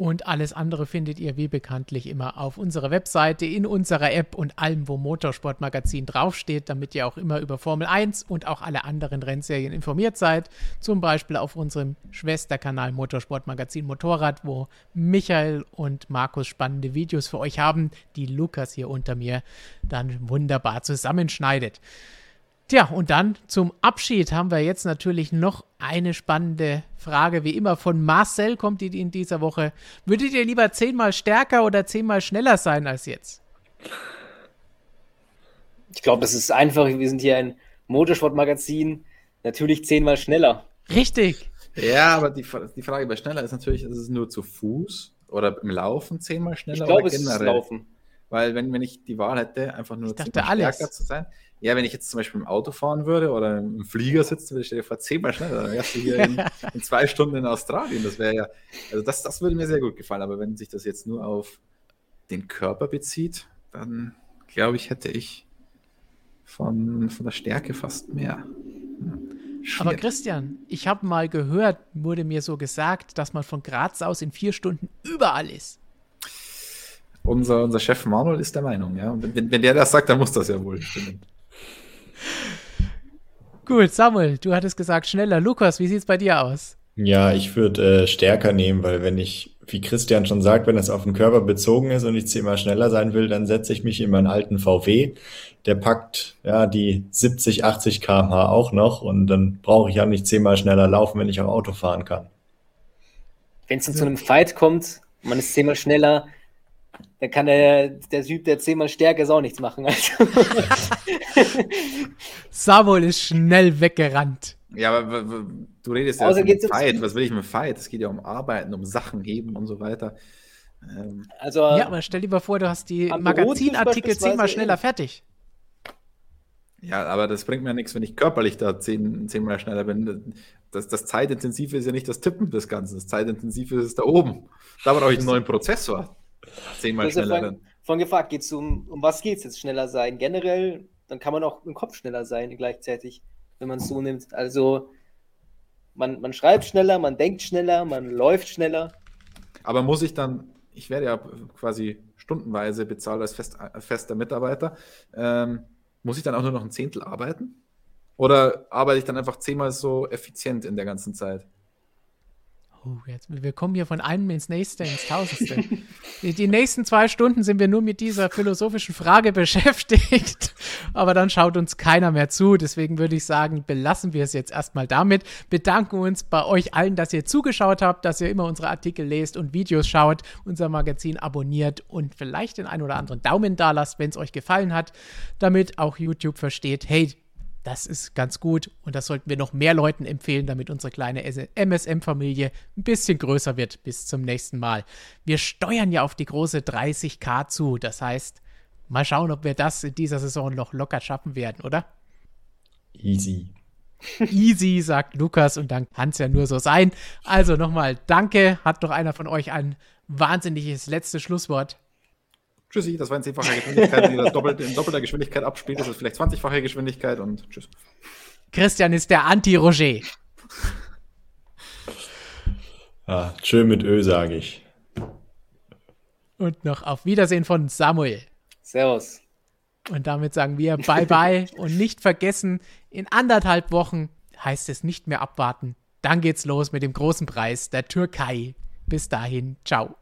Und alles andere findet ihr wie bekanntlich immer auf unserer Webseite, in unserer App und allem, wo Motorsportmagazin draufsteht, damit ihr auch immer über Formel 1 und auch alle anderen Rennserien informiert seid. Zum Beispiel auf unserem Schwesterkanal Motorsportmagazin Motorrad, wo Michael und Markus spannende Videos für euch haben, die Lukas hier unter mir dann wunderbar zusammenschneidet. Tja, und dann zum Abschied haben wir jetzt natürlich noch eine spannende Frage. Wie immer von Marcel kommt die in dieser Woche. Würdet ihr lieber zehnmal stärker oder zehnmal schneller sein als jetzt? Ich glaube, das ist einfach. Wir sind hier ein Motorsportmagazin. Natürlich zehnmal schneller. Richtig. Ja, aber die, die Frage bei schneller ist natürlich, ist es nur zu Fuß oder im Laufen zehnmal schneller? Ich glaube, es ist Laufen. Weil wenn, wenn ich die Wahl hätte, einfach nur alles. stärker zu sein, ja, wenn ich jetzt zum Beispiel im Auto fahren würde oder im Flieger sitzen würde, stell dir vor, zehnmal schneller, dann wärst du hier in, in, zwei Stunden in Australien. Das wäre ja, also das, das würde mir sehr gut gefallen. Aber wenn sich das jetzt nur auf den Körper bezieht, dann glaube ich, hätte ich von, von der Stärke fast mehr. Schwierig. Aber Christian, ich habe mal gehört, wurde mir so gesagt, dass man von Graz aus in vier Stunden überall ist. Unser, unser Chef Manuel ist der Meinung, ja. Und wenn, wenn der das sagt, dann muss das ja wohl stimmen. Gut, Samuel, du hattest gesagt schneller. Lukas, wie sieht es bei dir aus? Ja, ich würde äh, stärker nehmen, weil wenn ich, wie Christian schon sagt, wenn es auf den Körper bezogen ist und ich zehnmal schneller sein will, dann setze ich mich in meinen alten VW. Der packt ja die 70, 80 km/h auch noch und dann brauche ich ja nicht zehnmal schneller laufen, wenn ich auch Auto fahren kann. Wenn es zu einem Fight kommt, man ist zehnmal schneller, dann kann der, der Typ, der zehnmal stärker ist, auch nichts machen. Also. Samuel ist schnell weggerannt. Ja, aber du redest ja also um Fight. Was will ich mit Fight? Es geht ja um Arbeiten, um Sachen heben und so weiter. Ähm. Also, ja, aber stell dir mal vor, du hast die Magazinartikel zehnmal schneller fertig. Ja, aber das bringt mir nichts, wenn ich körperlich da zehn, zehnmal schneller bin. Das, das Zeitintensive ist ja nicht das Tippen des Ganzen. Das Zeitintensive ist da oben. Da brauche ich einen neuen Prozessor. Zehnmal schneller dann. Von gefragt, geht es um, um was geht es jetzt schneller sein? Generell, dann kann man auch im Kopf schneller sein gleichzeitig, wenn man es so nimmt. Also man, man schreibt schneller, man denkt schneller, man läuft schneller. Aber muss ich dann, ich werde ja quasi stundenweise bezahlt als fest, fester Mitarbeiter, ähm, muss ich dann auch nur noch ein Zehntel arbeiten? Oder arbeite ich dann einfach zehnmal so effizient in der ganzen Zeit? Oh, jetzt, wir kommen hier von einem ins nächste, ins Tausendste. die, die, nächsten zwei Stunden sind wir nur mit dieser philosophischen Frage beschäftigt. Aber dann schaut uns keiner mehr zu. Deswegen würde ich sagen, belassen wir es jetzt erstmal damit. Bedanken uns bei euch allen, dass ihr zugeschaut habt, dass ihr immer unsere Artikel lest und Videos schaut, unser Magazin abonniert und vielleicht den ein oder anderen Daumen da lasst, wenn es euch gefallen hat, damit auch YouTube versteht, hey, das ist ganz gut und das sollten wir noch mehr Leuten empfehlen, damit unsere kleine MSM-Familie ein bisschen größer wird. Bis zum nächsten Mal. Wir steuern ja auf die große 30k zu. Das heißt, mal schauen, ob wir das in dieser Saison noch locker schaffen werden, oder? Easy. Easy, sagt Lukas, und dann kann es ja nur so sein. Also nochmal, danke. Hat doch einer von euch ein wahnsinniges letztes Schlusswort? Tschüssi, das war in zehnfacher Geschwindigkeit. Wenn ihr das doppelt, in doppelter Geschwindigkeit abspielt, ist es vielleicht 20-fache Geschwindigkeit und tschüss. Christian ist der Anti-Roger. Ah, schön mit Ö, sage ich. Und noch auf Wiedersehen von Samuel. Servus. Und damit sagen wir Bye-bye und nicht vergessen, in anderthalb Wochen heißt es nicht mehr abwarten. Dann geht's los mit dem großen Preis der Türkei. Bis dahin, ciao.